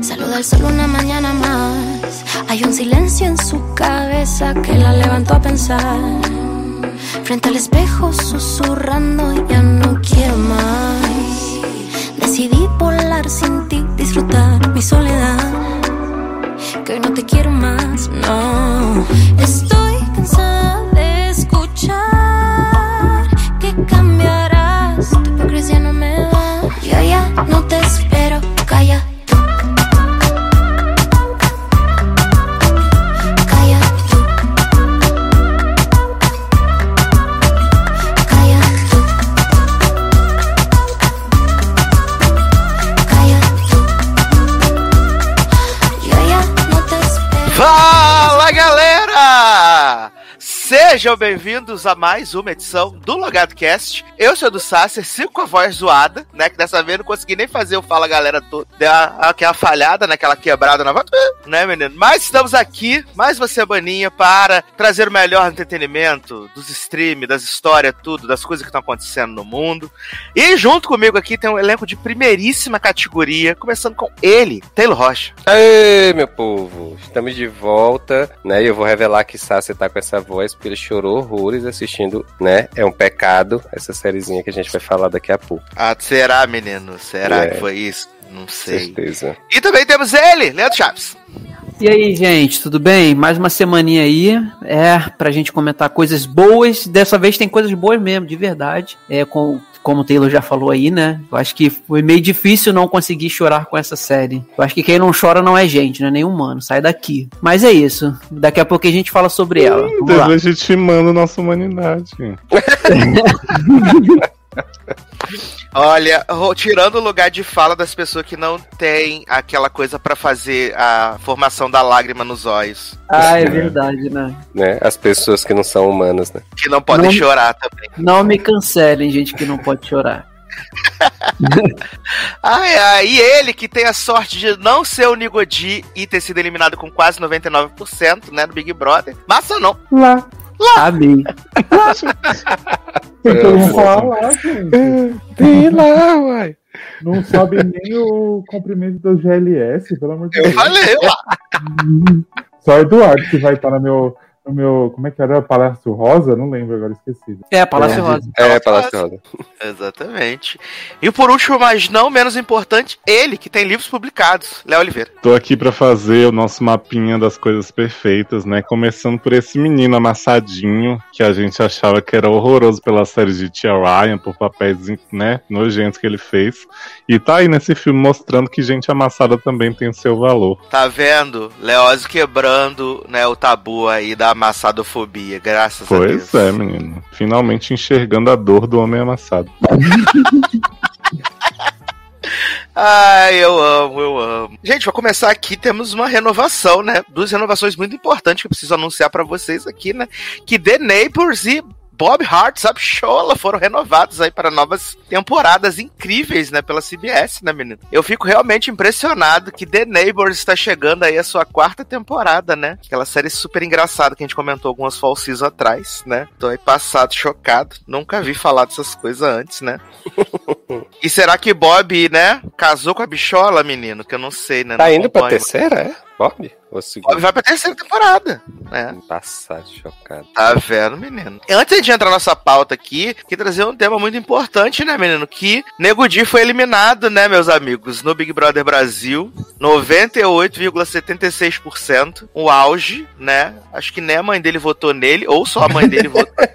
Saluda al sol una mañana más. Hay un silencio en su cabeza que la levantó a pensar. Frente al espejo susurrando, ya no quiero más. Decidí volar sin ti, disfrutar mi soledad. Que hoy no te quiero más, no. Estoy Sejam bem-vindos a mais uma edição do Logado Cast. Eu sou do Sasser, sigo com a voz zoada, né? Que dessa vez eu não consegui nem fazer o Fala Galera todo. Deu aquela falhada, naquela quebrada na voz, né, menino? Mas estamos aqui, mais uma semaninha, para trazer o melhor entretenimento dos streams, das histórias, tudo, das coisas que estão acontecendo no mundo. E junto comigo aqui tem um elenco de primeiríssima categoria, começando com ele, Taylor Rocha. Aê, meu povo! Estamos de volta, né? E eu vou revelar que Sassi tá com essa voz porque ele chorou horrores assistindo, né? É um pecado, essa sériezinha que a gente vai falar daqui a pouco. Ah, será, menino? Será É. que foi isso? Não sei. Certeza. E também temos ele, Leandro Chaves. E aí, gente, tudo bem? Mais uma semaninha aí, é, pra gente comentar coisas boas. Dessa vez tem coisas boas mesmo, de verdade. É, com, como o Taylor já falou aí, né? Eu acho que foi meio difícil não conseguir chorar com essa série. Eu acho que quem não chora não é gente, não é nem humano. Sai daqui. Mas é isso. Daqui a pouco a gente fala sobre ela. Vamos lá. Deus legitimando nossa humanidade. Olha, tirando o lugar de fala das pessoas que não têm aquela coisa pra fazer a formação da lágrima nos olhos. Ah, é verdade, né? Né? As pessoas que não são humanas, né? Que não podem Não- chorar também. Não me cancelem, gente que não pode chorar. Ai, ai, e ele que tem a sorte de não ser o Nigodi e ter sido eliminado com quase 99%, né, do Big Brother. Massa não. Lá. Amém. Tem todo mundo falar lá, gente. Tem lá, uai. Não sabe nem o comprimento do GLS, pelo amor de Eu Deus. falei lá. Só Eduardo que vai estar no meu, no meu. Como é que era? Palácio Rosa? Não lembro agora, esqueci. É, Palácio Rosa. É, Palácio Rosa. Exatamente. E por último, mas não menos importante, ele que tem livros publicados, Léo Oliveira. Tô aqui pra fazer o nosso mapinha das coisas perfeitas, né? Começando por esse menino amassadinho, que a gente achava que era horroroso pela série de Tia Ryan, por papéis, né, nojentos que ele fez. E tá aí nesse filme mostrando que gente amassada também tem seu valor. Tá vendo? Leózio quebrando né, o tabu aí da amassadofobia, graças a Deus. Pois é, menino. Finalmente enxergando a dor do homem amassado. Ai, eu amo, eu amo. Gente, pra começar aqui, temos uma renovação, né? Duas renovações muito importantes que eu preciso anunciar pra vocês aqui, né? Que The Neighbors e Bob Hart, sabe, Chola, foram renovados aí para novas temporadas incríveis, né, pela CBS, né, menino? Eu fico realmente impressionado que The Neighbors está chegando aí a sua quarta temporada, né? Aquela série super engraçada que a gente comentou algumas fall seasons atrás, né? Tô aí passado, chocado. Nunca vi falar dessas coisas antes, né? e será que Bob, né, casou com a bichola, menino? Que eu não sei, né? Tá não indo pra acompanho. terceira, é? Bob? Ou Bob segunda? vai pra terceira temporada, né? Passado, chocado. Tá vendo, menino? Antes de entrar na nossa pauta aqui, que trazer um tema muito importante, né, menino? Que Nego Di foi eliminado, né, meus amigos, no Big Brother Brasil. 98,76%. O auge, né? Acho que nem a mãe dele votou nele, ou só a mãe dele votou nele.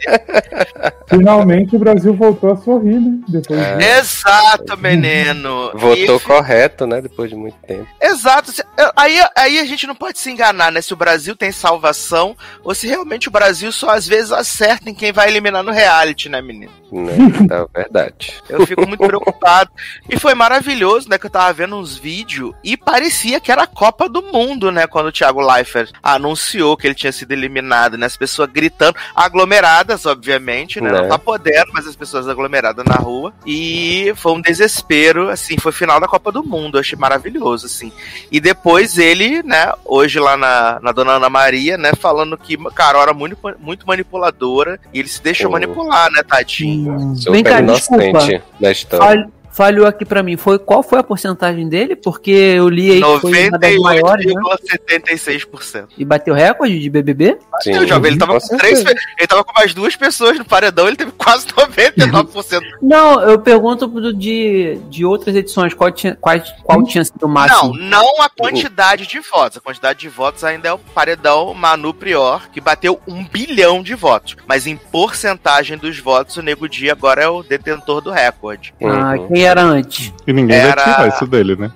Finalmente o Brasil voltou a sorrir, né? Depois É. de... Exato, menino. Votou E- correto, né? Depois de muito tempo. Exato. Se- Aí, aí a gente não pode se enganar, né? Se o Brasil tem salvação ou se realmente o Brasil só às vezes acerta em quem vai eliminar no reality, né, menino? Né? É verdade. Eu fico muito preocupado. E foi maravilhoso, né? Que eu tava vendo uns vídeos e parecia que era a Copa do Mundo, né? Quando o Thiago Leifert anunciou que ele tinha sido eliminado, né? As pessoas gritando, aglomeradas, obviamente, né? Né? Não tá podendo, mas as pessoas aglomeradas na rua. E foi um desespero, assim, foi final da Copa do Mundo. Eu achei maravilhoso, assim. E depois ele, né, hoje lá na, na Dona Ana Maria, né, falando que Carol era muito, muito manipuladora e ele se deixou Oh. manipular, né, tadinho. Vem cá, desculpa. da história. Fal- falhou aqui pra mim. Foi, qual foi a porcentagem dele? Porque eu li aí que foi uma das maiores, né? 98,76%. E bateu recorde de BBB? Sim, Eu já vi, ele tava com com três, ele tava com mais duas pessoas no paredão, ele teve quase 99%. Não, eu pergunto do- de, de outras edições. Qual tinha, qual, qual tinha sido o Não, máximo? não a quantidade de votos. A quantidade de votos ainda é o paredão Manu Prior, que bateu um bilhão de votos. Mas em porcentagem dos votos, o Nego Dia agora é o detentor do recorde. Ah, Uhum. quem era antes? E ninguém Era- vai tirar isso dele, né?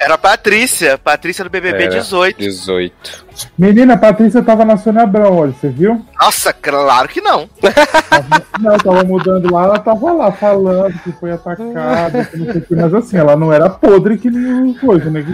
Era a Patrícia, Patrícia do BBB Era. 18. 18. Menina, a Patrícia tava na Sônia Abrão hoje, você viu? Nossa, claro que não. Não, tava mudando lá, ela tava lá falando que foi atacada, que não sei o que, mas assim, ela não era podre que nem o coisa, né?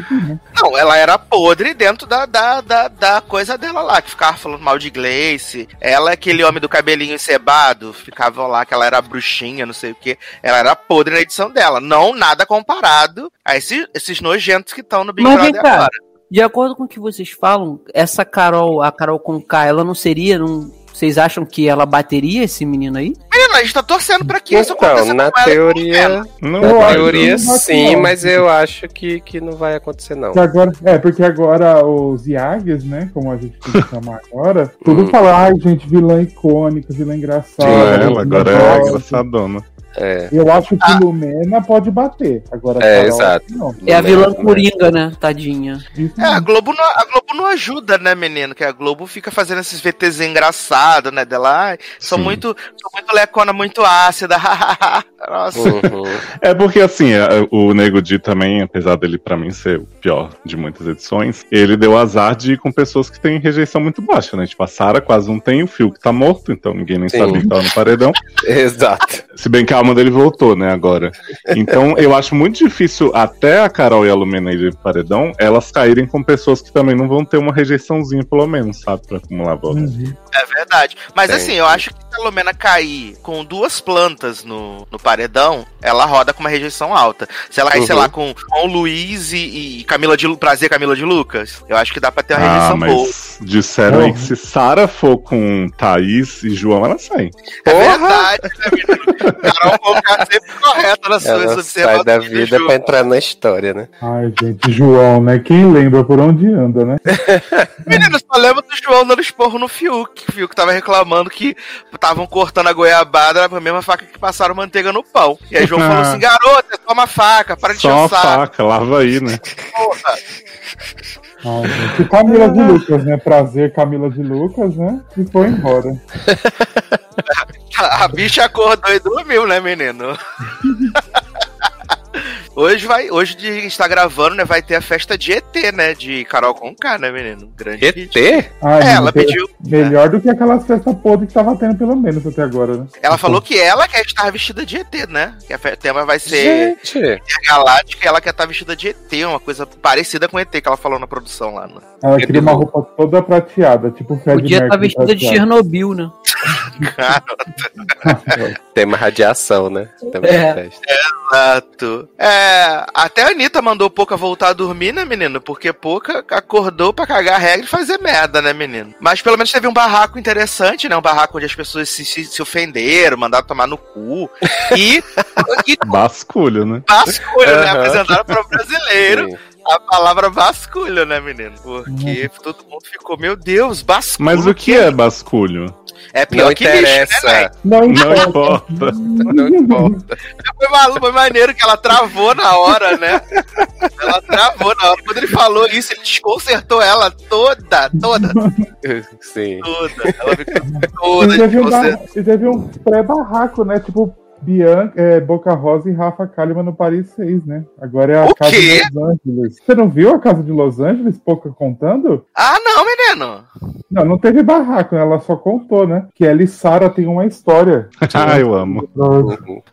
Não, ela era podre dentro da, da, da, da coisa dela lá, que ficava falando mal de Gleice. Ela, aquele homem do cabelinho encebado, ficava lá que ela era bruxinha, não sei o que. Ela era podre na edição dela. Não nada comparado a esse- esses nojentos que estão no Big Brother agora. De acordo com o que vocês falam, essa Carol, a Carol com K, ela não seria. Não, vocês acham que ela bateria esse menino aí? Menina, a gente tá torcendo pra que isso aconteça Então, na com ela com o teoria. Não, na teoria que não sim, não. mas eu acho que, que não vai acontecer não. Que agora, é, porque agora os Iagues, né? Como a gente pode chamar agora, tudo Hum. fala, ai, gente, vilã icônica, vilã engraçada. Sim, ela agora é gosta." engraçadona. É. Eu acho que Lumena pode bater. Agora, É, Carol, exato. Não. É a vilã né? Coringa, né? Tadinha. É, a. Globo, não, a Globo não ajuda, né, menino? Que a Globo fica fazendo esses VTZ engraçados, né? Dela, Sim. muito, sou muito lecona, muito ácida. Nossa. Uhum. É porque, assim, é, o Nego Di também, apesar dele pra mim ser o pior de muitas edições, ele deu azar de ir com pessoas que têm rejeição muito baixa, né? Tipo, a Sarah quase não tem, o Phil que tá morto, então ninguém nem Sim. sabia que tava no paredão. Exato. Se bem que a alma dele voltou, né, agora. Então, eu acho muito difícil, até a Carol e a Lumena irem pro paredão, elas caírem com pessoas que também não vão ter uma rejeiçãozinha, pelo menos, sabe? Pra acumular votos. Uhum. É verdade. Mas Tem. assim, eu acho que se a Lumena cair com duas plantas no, no paredão, ela roda com uma rejeição alta. Se ela cair, sei Uhum. lá, com, com o Luiz e, e Camila de Prazer Camila de Lucas, eu acho que dá pra ter uma Ah, rejeição boa. mas disseram aí que se Sara for com Thaís e João, ela sai. É Porra! verdade, né, menino? Carol Conká sempre correta nas suas Ela sai da vida pra entrar na história, né? Ai, gente, João, né? Quem lembra por onde anda, né? Menino, só lembra do João dando esporro no Fiuk. O Fiuk tava reclamando que estavam cortando a goiabada com a mesma faca que passaram manteiga no pão. E aí João falou assim: garota, toma faca, para de Só uma chançar. faca, lava aí, né? porra. Gente, Camila de Lucas, né? Prazer, Camila de Lucas, né? E foi embora. A bicha acordou e dormiu, né, menino? Hoje vai, hoje de- a gente tá gravando, né? Vai ter a festa de ET, né? De Carol Conká, né, menino? Grande hit. ET? Ai, É, gente, ela pediu. Melhor do que aquelas festas podres que tava tendo, pelo menos, até agora, né? Ela falou que ela quer estar vestida de ET, né? Que a fe- tema vai ser Gente, galáctica e ela quer estar vestida de ET, uma coisa parecida com ET que ela falou na produção lá. Né? Ela queria uma roupa toda prateada, tipo Fred Podia estar Mercury vestida de prateado. Chernobyl, né? Cara, tema radiação, né? Tema É. de festa. exato. É, até a Anitta mandou Pouca voltar a dormir, né, menino? Porque Pouca acordou pra cagar a regra e fazer merda, né, menino? Mas pelo menos teve um barraco interessante, né? Um barraco onde as pessoas se, se, se ofenderam, mandaram tomar no cu. E, e Basculho, né? vasculho, né? Aham. Apresentaram para o brasileiro. Sim. a palavra vasculho, né, menino? Porque todo mundo ficou, meu Deus, basculho. Mas o que é basculho? É pior Não que lixo, né, interessa. velho? Não Não importa. Não importa. Foi maluco, foi maneiro que ela travou na hora, né? Ela travou na hora. Quando ele falou isso, ele desconcertou ela toda, toda, Sim. toda. Ela ficou toda E teve, um e teve um pré-barraco, né? Tipo, Bianca, é, Boca Rosa e Rafa Kalimann no Paris 6, né? Agora é a O casa quê? de Los Angeles. Você não viu a casa de Los Angeles, Pouca contando? Ah, não, menino. Não, não teve barraco, né? ela só contou, né? Que ela e Sara têm uma história. ah, eu amo.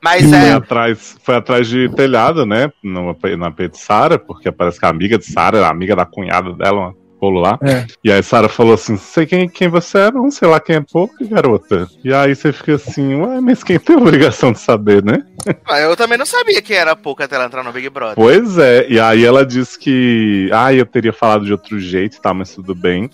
Mas Foi é. atrás, foi atrás de telhado, né? No, na P de Sara, porque parece que a amiga de Sara era amiga da cunhada dela, uma rolo lá. É. E aí Sara falou assim: sei quem, quem você é, não sei lá quem é pouco, garota. E aí você fica assim, ué, mas quem tem a obrigação de saber, né? Mas eu também não sabia que era pouco até ela entrar no Big Brother. Pois é, e aí ela disse que, ah, eu teria falado de outro jeito, tá, mas tudo bem.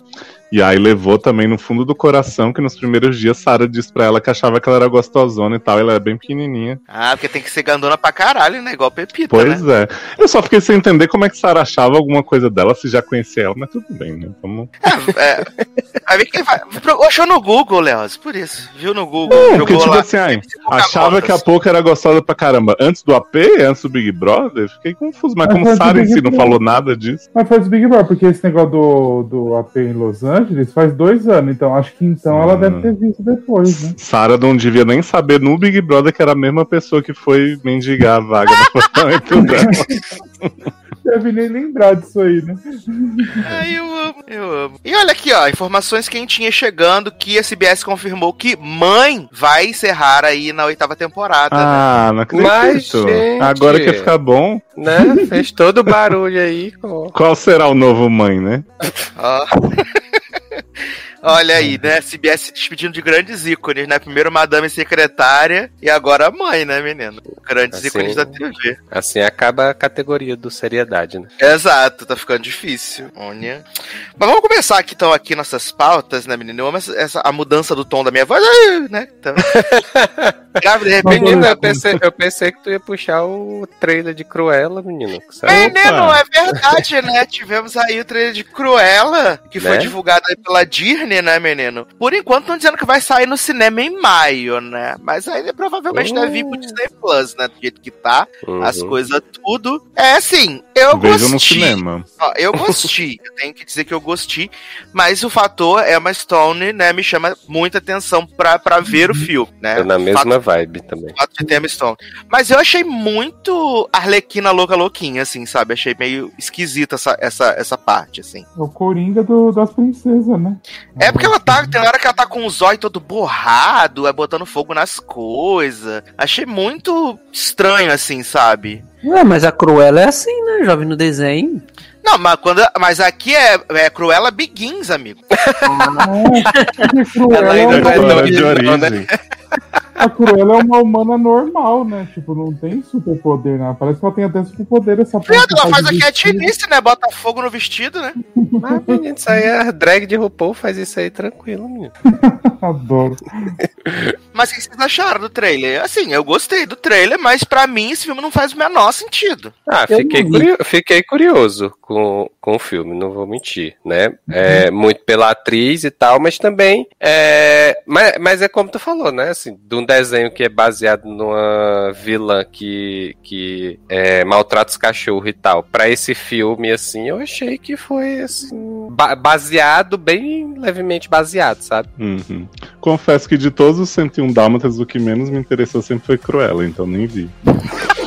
E aí levou também no fundo do coração que nos primeiros dias Sara disse pra ela que achava que ela era gostosona e tal, ela é bem pequenininha. Ah, porque tem que ser gandona pra caralho, né? Igual Pepita, Pois né? é. Eu só fiquei sem entender como é que Sara achava alguma coisa dela, se já conhecia ela, mas tudo bem, né? Vamos... É, é. Vai. Pro- Achou no Google, Leoz, por isso. Viu no Google, Não, porque, jogou tipo lá. assim, ai, achava que a Pouca era gostosa pra caramba antes do AP, antes do Big Brother, fiquei confuso. Mas Mas como Sara em Big si não falou nada disso. Mas foi do Big Brother, porque esse negócio do, do AP em Los Angeles faz dois anos, então acho que então ela Hum. deve ter visto depois, né? Sara não devia nem saber no Big Brother que era a mesma pessoa que foi mendigar a vaga no apartamento dela. Deve nem lembrar disso aí, né? Ai, eu amo, eu amo. E olha aqui, ó, informações quentinhas chegando que a CBS confirmou que Mãe vai encerrar aí na oitava temporada, né? Ah, não acredito. Mas, gente. Agora que ficar bom, Né? Fez todo o barulho aí. com- qual será o novo mãe, né? Ó. Olha aí, né? CBS se despedindo de grandes ícones, né? Primeiro Madame Secretária e agora mãe, né, menino? Grandes Assim. ícones da TV. Assim acaba a categoria do seriedade, né? Exato, tá ficando difícil. Olha. Mas vamos começar aqui, então, aqui nossas pautas, né, menino? Eu amo essa, essa- a mudança do tom da minha voz, né? Então... Grave, de repente. Menino, eu pensei, eu pensei que tu ia puxar o trailer de Cruella, menino. Menino, é verdade, né? Tivemos aí o trailer de Cruella, que foi Né? divulgado aí pela Disney, né, menino? Por enquanto estão dizendo que vai sair no cinema em maio, né? Mas aí provavelmente Oh. deve vir pro Disney Plus, né? Do jeito que tá, as Uhum. coisas tudo. É assim, eu Vejam no gostei. cinema. Ó, eu gostei, eu tenho que dizer que eu gostei, mas o fator Emma Stone, né, me chama muita atenção pra, pra ver o filme, né? Tô na O mesma vibe também. fato de ter Emma Stone. Mas eu achei muito Arlequina louca louquinha, assim, sabe? Achei meio esquisita essa, essa, essa parte, assim. É o Coringa do- das princesas, né? É porque ela tá. Tem hora que ela tá com o zóio todo borrado, é botando fogo nas coisas. Achei muito estranho, assim, sabe? Ué, mas a Cruella é assim, né? Já vi no desenho. Não, mas, quando, mas aqui é, é Cruella Begins, amigo. É, porque Cruella, Ela ainda é não é de original, né? A Cruella é uma humana normal, né? Tipo, não tem superpoder, né? Parece que ela tem até superpoder essa Viado, ela faz a de vestido. catinice, né? Bota fogo no vestido, né? Mas, menino, isso aí é drag de RuPaul, faz isso aí tranquilo, menino. Adoro. Mas o que vocês acharam do trailer? Assim, eu gostei do trailer, mas pra mim esse filme não faz o menor sentido. Ah, Eu fiquei, curio- fiquei curioso com, com o filme, não vou mentir, né? É, muito pela atriz e tal, mas também. É, mas, mas é como tu falou, né? Assim, de um desenho que é baseado numa vilã que, que é, maltrata os cachorros e tal. Pra esse filme, assim, eu achei que foi assim. ba- baseado, bem levemente baseado, sabe? Uhum. Confesso que de todos os 101 Dálmatas, o que menos me interessou sempre foi Cruella, então nem vi.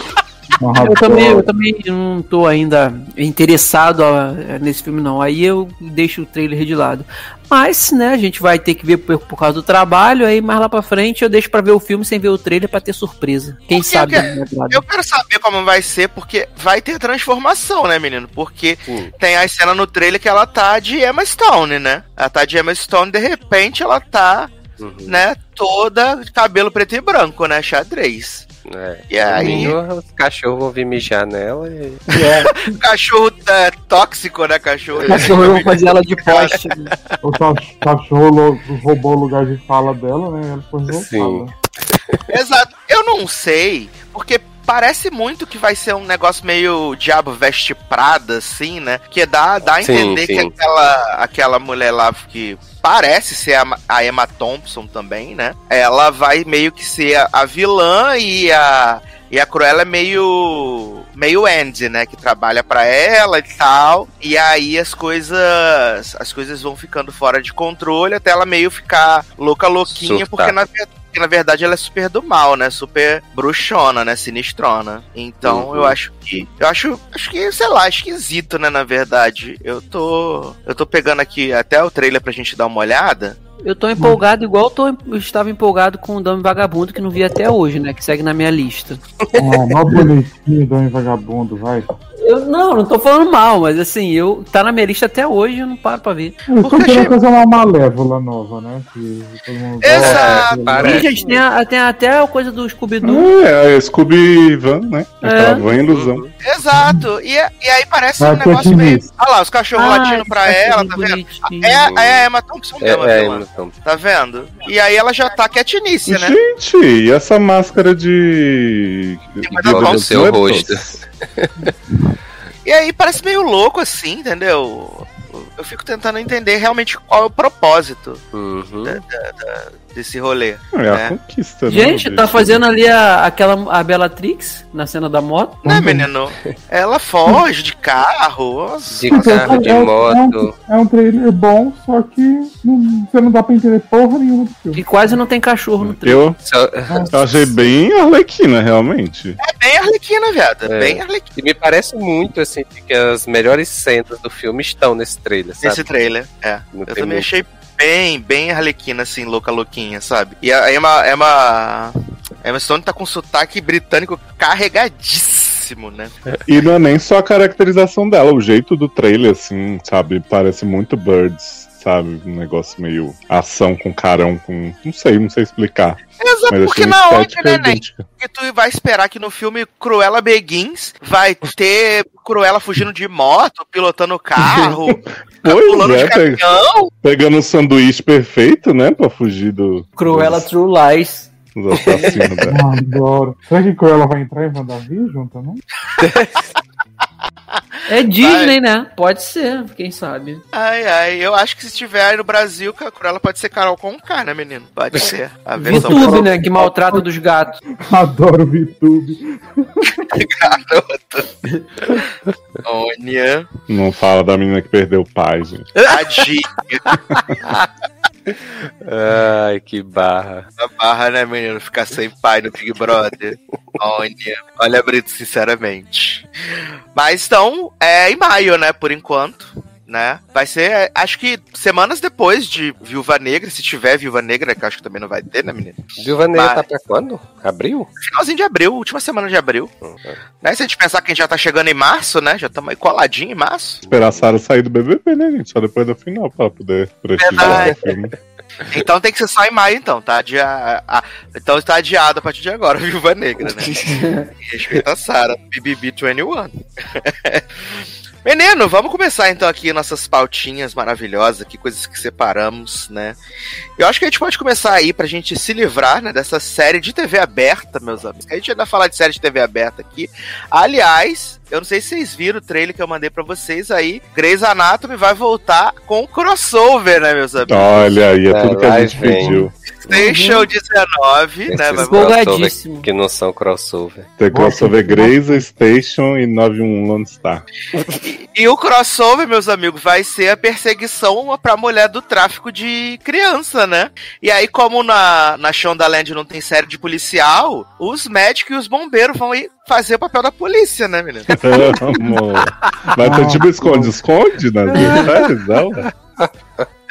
Eu também, eu também não tô ainda interessado nesse filme, não. Aí eu deixo o trailer de lado. Mas, né, a gente vai ter que ver por, por causa do trabalho, aí mais lá pra frente eu deixo pra ver o filme sem ver o trailer pra ter surpresa. Quem Porque sabe? eu Eduardo? Eu quero saber como vai ser, porque vai ter transformação, né, menino? Porque Hum. tem a cena no trailer que ela tá de Emma Stone, né? Ela tá de Emma Stone, de repente ela tá, Uhum. né, toda de cabelo preto e branco, né? Xadrez. É. E aí, Menino, os cachorros vão vir mijar nela e. cachorro é, tóxico, né, cachorro? Cachorro, vamos fazer ela de poste. né? O cach- cachorro roubou o lugar de fala dela, né? Ela foi Sim. Exato. Eu não sei, porque parece muito que vai ser um negócio meio diabo veste prada, assim, né? Que dá, dá a Sim, entender que sim. aquela, aquela mulher lá que parece ser a, a Emma Thompson também, né? Ela vai meio que ser a, a vilã e a. E a Cruella é meio. meio Andy, né? Que trabalha pra ela e tal. E aí as coisas. As coisas vão ficando fora de controle até ela meio ficar louca, louquinha, Surtar. porque na verdade. Porque na verdade ela é super do mal, né? Super bruxona, né? Sinistrona. Então Uhum. eu acho que. Eu acho. Acho que, sei lá, esquisito, né? Na verdade. Eu tô. Eu tô pegando aqui até o trailer pra gente dar uma olhada. Eu tô empolgado igual eu, tô, eu estava empolgado com o Dame Vagabundo, que não vi até hoje, né? Que segue na minha lista. Ah, mó bonitinho, Dom Vagabundo, vai. Eu não, não tô falando mal, mas assim, eu tá na minha lista até hoje, eu não paro pra ver. Eu tô Porque querendo chega- fazer uma malévola nova, né? Que todo mundo Exato. gosta. Parece. Gente, tem, a- tem até a coisa do Scooby-Doo. É, a Scooby Van, né? Aquela É. van ilusão. Exato. E, e aí parece Ah, um negócio meio. Olha lá, os cachorros latindo pra ela, tá vendo? É, a- é a Emma Thompson É, mesmo, é, viu, então. Tá vendo? E aí ela já tá quietinice, né? Gente, e essa máscara de. cobre o seu rosto. E aí parece meio louco assim, entendeu? Eu fico tentando entender realmente qual é o propósito Uhum. Desse rolê. É a É. conquista, né? Gente, tá fazendo ali a, aquela a Bellatrix na cena da moto. Né, menino? Ela foge de carro. De carro, de É- é um- moto. É um trailer bom, só que não, você não dá pra entender porra nenhuma do filme. E quase não tem cachorro no trailer. Eu, eu achei bem arlequina, realmente. É bem arlequina, viado. É. Bem arlequina E me parece muito, assim, que as melhores cenas do filme estão nesse trailer, sabe? nesse trailer. É. Não Eu também muito. achei bem, bem arlequina, assim, louca louquinha, sabe? E a Emma, Emma, Emma Stone tá com sotaque britânico carregadíssimo, né? E não é nem só a caracterização dela, o jeito do trailer, assim, sabe? Parece muito Birds, sabe? Um negócio meio ação com carão, com. Não sei, não sei explicar. Exato, Mas porque achei na uma onde, né, idêntica. que tu vai esperar que no filme Cruella Begins vai ter Cruella fugindo de moto, pilotando carro, Pois de é, pe- caminhão. pegando o sanduíche perfeito, né? Pra fugir do, Cruella dos, True Lies. dos assassinos dela. Ah, adoro. Será que ela vai entrar em WandaVision também? É Disney, né? Pode ser, quem sabe. Ai, ai, eu acho que se estiver aí no Brasil, a Cruella pode ser Carol com K, né, menino? Pode ser. A VTube, né? Que maltrata dos gatos. Adoro VTube. garoto. Olha. Não fala da menina que perdeu o pai, gente. Tadinha Ai, que barra. da barra, né, menino? Ficar sem pai no Big Brother. Olha. Olha, Brito, sinceramente. Mas então, é em maio, né, por enquanto. Né? Vai ser, é, acho que semanas depois de Viúva Negra, se tiver Viúva Negra, que eu acho que também não vai ter, né, menino? Viúva Negra Mas- tá pra quando? Abril? Finalzinho de abril, última semana de abril. Né? Se a gente pensar que a gente já tá chegando em março, né? Já estamos aí coladinho em março. Esperar a Sarah sair do BBB, né, gente? Só depois do final pra poder prestigiar o filme. Então tem que ser só em maio, então, tá? Adia... ah, então está adiado a partir de agora, Viúva Negra, né? Respeita a Sarah, BBB 21. Menino, vamos começar então aqui nossas pautinhas maravilhosas, aqui, coisas que separamos, né? Eu acho que a gente pode começar aí pra gente se livrar, né, dessa série de TV aberta, meus amigos. A gente ainda falar de série de TV aberta aqui. Aliás, eu não sei se vocês viram o trailer que eu mandei pra vocês aí. Grey's Anatomy vai voltar com crossover, né, meus amigos? Olha aí, é É, tudo que a gente vem. pediu. Station 19, né? Vai crossover Que não são crossover. Tem crossover Grace, Station e 91 Lone Star. E o crossover, meus amigos, vai ser a perseguição pra mulher do tráfico de criança, né? E aí, como na, na Shondaland não tem série de policial, os médicos e os bombeiros vão ir fazer o papel da polícia, né, menino? Amo. Vai ter tipo esconde-esconde séries, não?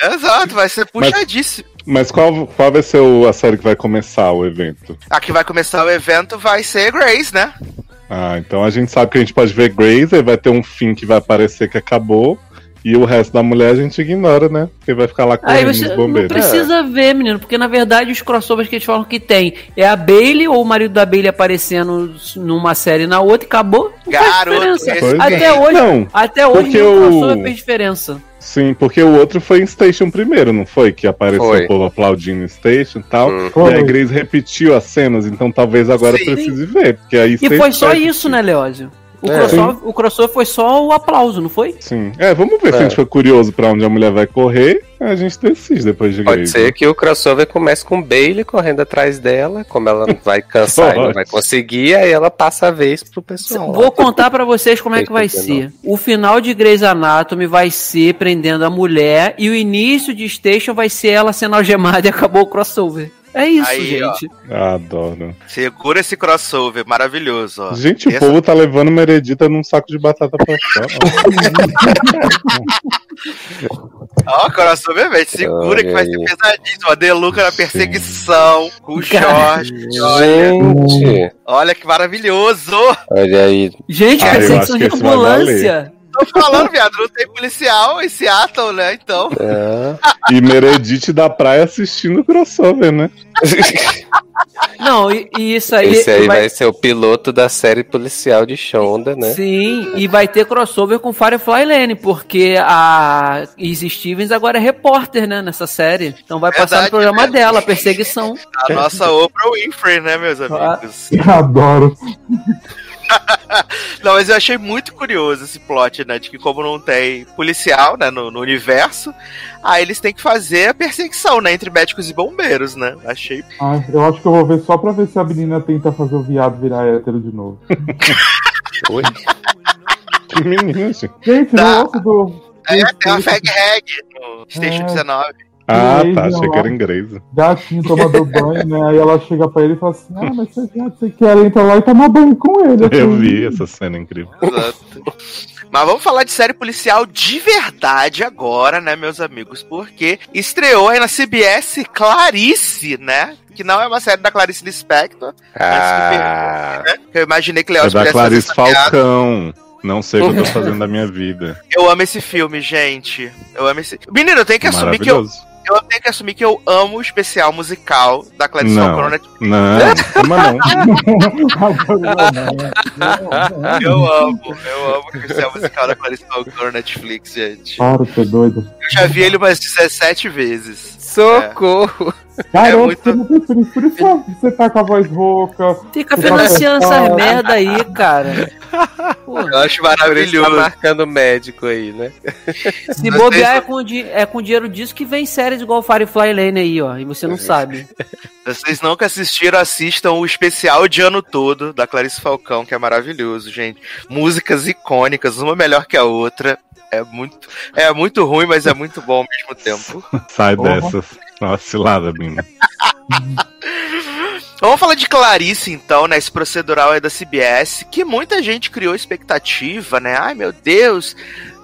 Exato, vai ser puxadíssimo. Mas qual, qual vai ser o- a série que vai começar o evento? A que vai começar o evento vai ser Grace, né? Ah, então a gente sabe que a gente pode ver Grace, aí vai ter um fim que vai parecer que acabou, e o resto da mulher a gente ignora, né? Porque vai ficar lá correndo você nos não bombeiros. precisa ver, menino, porque na verdade os crossovers que eles falam que tem é a Bailey ou o marido da Bailey aparecendo numa série e na outra e acabou. Não faz Garoto, diferença. esse- Pois é. Até hoje, Não, até hoje o- crossover fez diferença. Sim, porque o outro foi em Station primeiro, não foi? Que apareceu Foi. o povo aplaudindo em Station e tal. Hum. E a Grace repetiu as cenas, então talvez agora Sim. precise ver. Porque aí E foi só isso, né, Leózio? O, É. crossover, o crossover foi só o aplauso, não foi? Sim. É, vamos ver se É. a gente for curioso pra onde a mulher vai correr, a gente decide depois de Pode ser que o crossover comece com Bailey correndo atrás dela, como ela não vai cansar e não vai conseguir, aí ela passa a vez pro pessoal. Vou contar pra vocês como é que vai ser. O final de Grey's Anatomy vai ser prendendo a mulher e o início de Station vai ser ela sendo algemada e acabou o crossover. É isso, Aí, ó. gente. Adoro. Segura esse crossover maravilhoso, ó. Gente, o Essa- povo tá levando Meredita num saco de batata pra fora. Ó, crossover, velho. Segura que vai ser pesadíssimo. A Deluca na perseguição, com o short. Olha, Gente, olha que maravilhoso. olha aí. Gente, Ah, perseguição de ambulância. Tô falando, viado, não tem policial em Seattle, né? Então. Ah. E Meredith da praia assistindo o crossover, né? Não, e, e isso aí. Esse aí vai... ser o piloto da série policial de Shonda, né? Sim, e vai ter crossover com Firefly Lane, porque a Izzy Stevens agora é repórter, né, nessa série. Então vai passar Verdade, no programa né? dela, Perseguição. A nossa Oprah Winfrey, né, meus amigos? Adoro. Não, mas eu achei muito curioso esse plot, né? De que como não tem policial, né, no, no universo, aí eles têm que fazer a perseguição, né? Entre médicos e bombeiros, né? Achei. Ai, eu acho que eu vou ver só pra ver se a menina tenta fazer o viado virar hétero de novo. Oi? Que menino, gente. Gente, Tá. no do. É, tem uma fag rag no Station É. 19. Ah, tá. Achei que era inglês. gatinho tomando banho, né? Aí ela chega pra ele e fala assim: Ah, mas você, você quer entrar lá e tomar banho com ele. Eu assim. vi essa cena incrível. Exato. Mas vamos falar de série policial de verdade agora, né, meus amigos? Porque estreou aí na CBS Clarice, né? Que não é uma série da Clarice Lispector. Ah, né? Eu imaginei que É Léo da pudesse fazer Clarice. Falcão. Não sei o que eu tô fazendo da minha vida. Eu amo esse filme, gente. Eu amo esse. Menino, eu tenho que assumir que eu. Eu tenho que assumir que eu amo o especial musical da Clarice Não. Falcão. né? Não, como não? Eu amo, eu amo o especial musical da Clarice Falcão no Netflix, gente. Para, você é doido. Eu já vi ele umas 17 vezes. Socorro! Cara, É eu muito- você não tem por isso, por isso você tá com a voz rouca. Fica Você financiando tá- essas merda aí, cara. Pô, Eu acho isso tá maravilhoso. marcando médico aí, né? se bobear é com, di- é com dinheiro disso que vem séries igual Firefly Lane aí, ó. E você não sabe. Vocês nunca assistiram, assistam o especial de ano todo da Clarice Falcão, que é maravilhoso, gente. Músicas icônicas, uma melhor que a outra. É muito, é muito ruim, mas é muito bom ao mesmo tempo. Sai Porra. dessas. Nossa, cilada, menina. Vamos falar de Clarice, então, né? Esse procedural aí da CBS, que muita gente criou expectativa, né? Ai, meu Deus,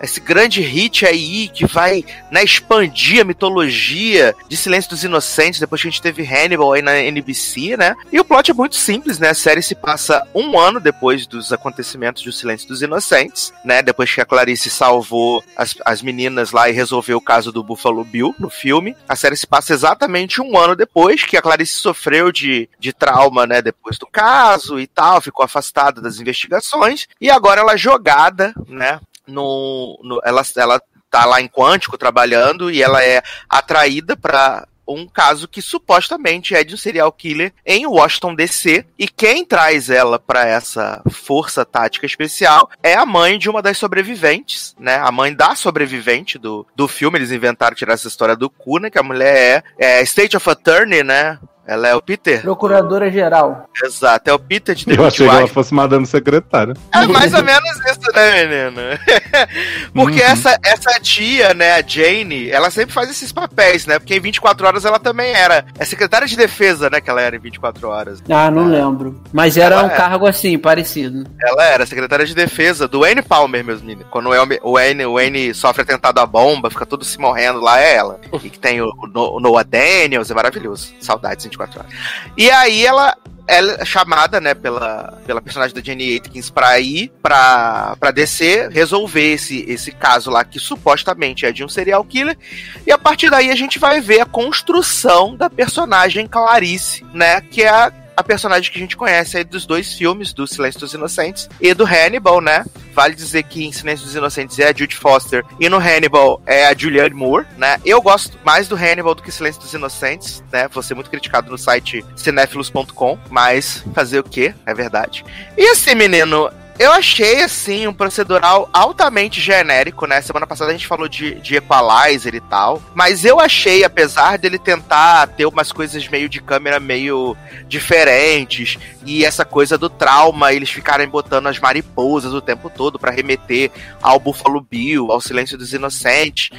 esse grande hit aí que vai né, expandir a mitologia de Silêncio dos Inocentes, depois que a gente teve Hannibal aí na NBC, né? E o plot é muito simples, né? A série se passa um ano depois dos acontecimentos do Silêncio dos Inocentes, né? Depois que a Clarice salvou as, as meninas lá e resolveu o caso do Buffalo Bill no filme. A série se passa exatamente um ano depois que a Clarice sofreu de, de trauma, né? Depois do caso e tal, ficou afastada das investigações. E agora ela é jogada, né? No, no, ela, ela tá lá em Quântico trabalhando e ela é atraída para um caso que supostamente é de um serial killer em Washington DC e quem traz ela para essa força tática especial é a mãe de uma das sobreviventes, né? A mãe da sobrevivente do, do filme, eles inventaram tirar essa história do cu, né? Que a mulher é, é State of Attorney, né? Ela é o Peter. Procuradora geral. Exato, é o Peter de Eu The achei que ela fosse madame secretária. É mais ou menos isso, né, menino? Porque Uhum. essa, essa tia, né, a Jane, ela sempre faz esses papéis, né? Porque em 24 horas ela também era. É secretária de defesa, né? Que ela era em 24 horas. Ah, não lembro. Mas era Ela um é. cargo assim, parecido. Ela era secretária de defesa do Wayne Palmer, meus meninos. Quando o Wayne, o Wayne, sofre atentado à bomba, fica todo se morrendo lá, é ela. E que tem o, o Noah Daniels, é maravilhoso. Saudades 24 horas. E aí ela. É chamada, né, pela, pela personagem da Jenny Atkins pra ir pra, pra descer, resolver esse, esse caso lá, que supostamente é de um serial killer. E a partir daí a gente vai ver a construção da personagem Clarice, né, que é a, a personagem que a gente conhece aí dos dois filmes, do Silêncio dos Inocentes e do Hannibal, né? Vale dizer que em Silêncio dos Inocentes é a Jude Foster e no Hannibal é a Julianne Moore, né? Eu gosto mais do Hannibal do que Silêncio dos Inocentes, né? Vou ser muito criticado no site cinéfilos.com, mas fazer o quê? É verdade. E assim, menino, Eu achei, assim, um procedural altamente genérico, né? Semana passada a gente falou de, de Equalizer e tal. Mas eu achei, apesar dele tentar ter umas coisas meio de câmera meio diferentes, e essa coisa do trauma, eles ficarem botando as mariposas o tempo todo para remeter ao Buffalo Bill, ao Silêncio dos Inocentes.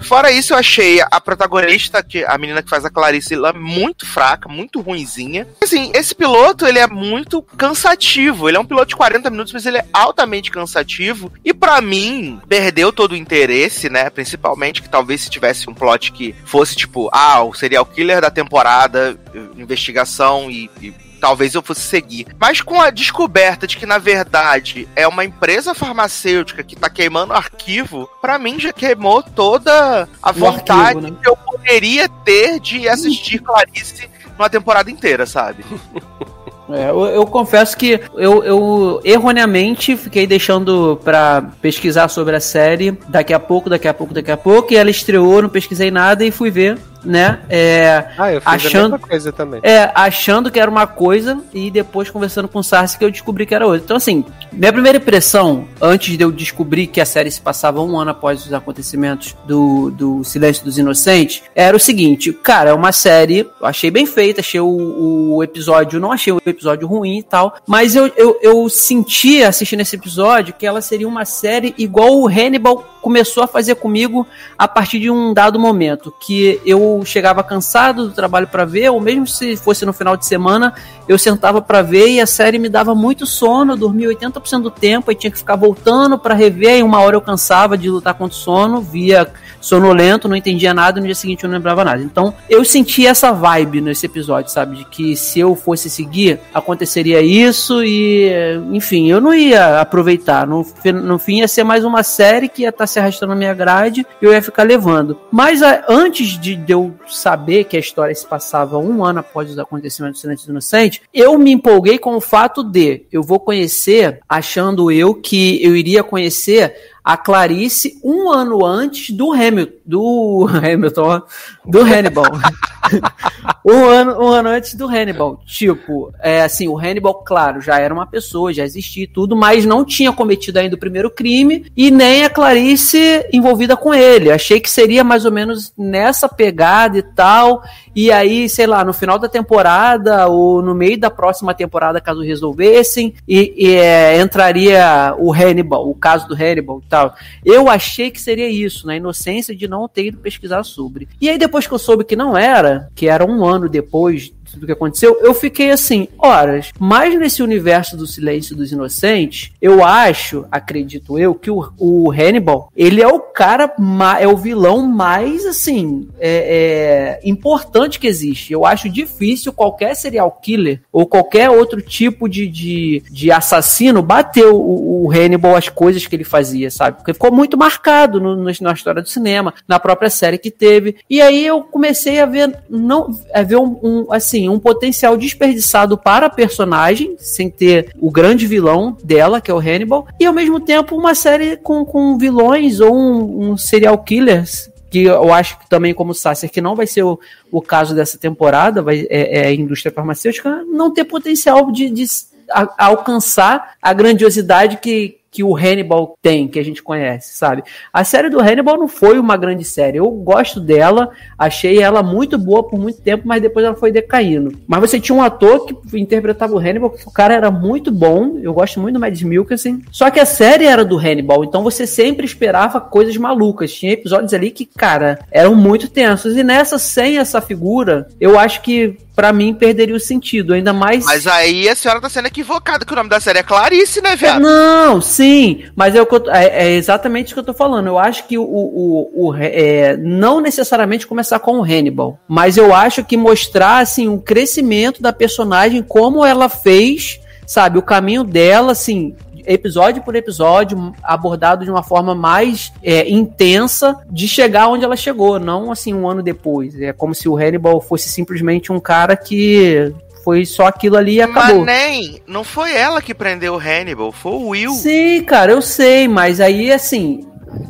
Fora isso, eu achei a protagonista, que a menina que faz a Clarice, ela é muito fraca, muito ruinzinha. Assim, esse piloto, ele é muito cansativo. Ele é um piloto de 40 minutos, mas ele é altamente cansativo. E para mim, perdeu todo o interesse, né? Principalmente que talvez se tivesse um plot que fosse tipo, ah, o serial killer da temporada, investigação e, e talvez eu fosse seguir. Mas com a descoberta de que, na verdade, é uma empresa farmacêutica que tá queimando arquivo, para mim já queimou toda a O vontade arquivo, né? que eu poderia ter de assistir Clarice numa temporada inteira, sabe? É, eu, eu confesso que eu, eu erroneamente fiquei deixando pra pesquisar sobre a série daqui a pouco, daqui a pouco, daqui a pouco, e ela estreou, não pesquisei nada e fui ver, né? É, Ah, eu fiz Achando- a coisa também. é, achando que era uma coisa e depois conversando com o Sarsi que eu descobri que era outra. Então, assim, minha primeira impressão, antes de eu descobrir que a série se passava um ano após os acontecimentos do, do Silêncio dos Inocentes, era o seguinte, cara, é uma série, eu achei bem feita, achei o, o episódio, não achei o episódio ruim e tal, mas eu, eu, eu senti assistindo esse episódio que ela seria uma série igual o Hannibal começou a fazer comigo a partir de um dado momento, que eu chegava cansado do trabalho pra ver, ou mesmo se fosse no final de semana, eu sentava pra ver e a série me dava muito sono, eu dormia 80% do tempo e tinha que ficar voltando pra rever, e uma hora eu cansava de lutar contra o sono, via sonolento, não entendia nada, no dia seguinte eu não lembrava nada. Então, eu senti essa vibe nesse episódio, sabe, de que se eu fosse seguir, aconteceria isso e, enfim, eu não ia aproveitar, no, no fim ia ser mais uma série que ia estar se arrastando na minha grade e eu ia ficar levando. Mas a- antes de, de eu saber que a história se passava um ano após os acontecimentos do Silêncio do Inocente, eu me empolguei com o fato de eu vou conhecer, achando eu que eu iria conhecer a Clarice um ano antes do Hamilton, do Hamilton, do Hannibal. um, ano, um ano antes do Hannibal. Tipo, é assim, o Hannibal, claro, já era uma pessoa, já existia e tudo, mas não tinha cometido ainda o primeiro crime e nem a Clarice envolvida com ele. Achei que seria mais ou menos nessa pegada e tal. E aí, sei lá, no final da temporada ou no meio da próxima temporada, caso resolvessem, e, e, é, entraria o Hannibal, o caso do Hannibal tal. Eu achei que seria isso, na inocência de não ter ido pesquisar sobre. E aí, depois que eu soube que não era, que era um ano depois de tudo que aconteceu, eu fiquei assim, horas. Mas nesse universo do silêncio dos inocentes, eu acho, acredito eu, que o, o Hannibal, ele é o cara, é o vilão mais, assim, é, é, importante que existe. Eu acho difícil qualquer serial killer ou qualquer outro tipo de, de, de assassino bater o, o Hannibal as coisas que ele fazia, sabe? Porque ficou muito marcado no- na história do cinema, na própria série que teve. E aí eu comecei a ver, não, a ver um, um, assim, um potencial desperdiçado para a personagem, sem ter o grande vilão dela, que é o Hannibal, e ao mesmo tempo uma série com, com vilões ou um, um serial killers que eu acho que também como Sasser, que não vai ser o, o caso dessa temporada, vai, é, é a indústria farmacêutica, não ter potencial de, de a- alcançar a grandiosidade que, que o Hannibal tem, que a gente conhece, sabe? A série do Hannibal não foi uma grande série. Eu gosto dela, achei ela muito boa por muito tempo, mas depois ela foi decaindo. Mas você tinha um ator que interpretava o Hannibal, que o cara era muito bom. Eu gosto muito do Mads Mikkelsen. Só que a série era do Hannibal, então você sempre esperava coisas malucas. Tinha episódios ali que, cara, eram muito tensos. E nessa, sem essa figura, eu acho que Pra mim, perderia o sentido, ainda mais. Mas aí a senhora tá sendo equivocada, que o nome da série é Clarice, né, viado? Não, sim, mas é, o que eu é, é exatamente o que eu tô falando. Eu acho que o, o, o- é, não necessariamente começar com o Hannibal, mas eu acho que mostrar assim o crescimento da personagem, como ela fez, sabe, o caminho dela, assim, episódio por episódio, abordado de uma forma mais é, intensa de chegar onde ela chegou, não assim um ano depois. É como se o Hannibal fosse simplesmente um cara que foi só aquilo ali e acabou. Mas nem, não foi ela que prendeu o Hannibal, foi o Will. Sim, cara, eu sei, mas aí assim,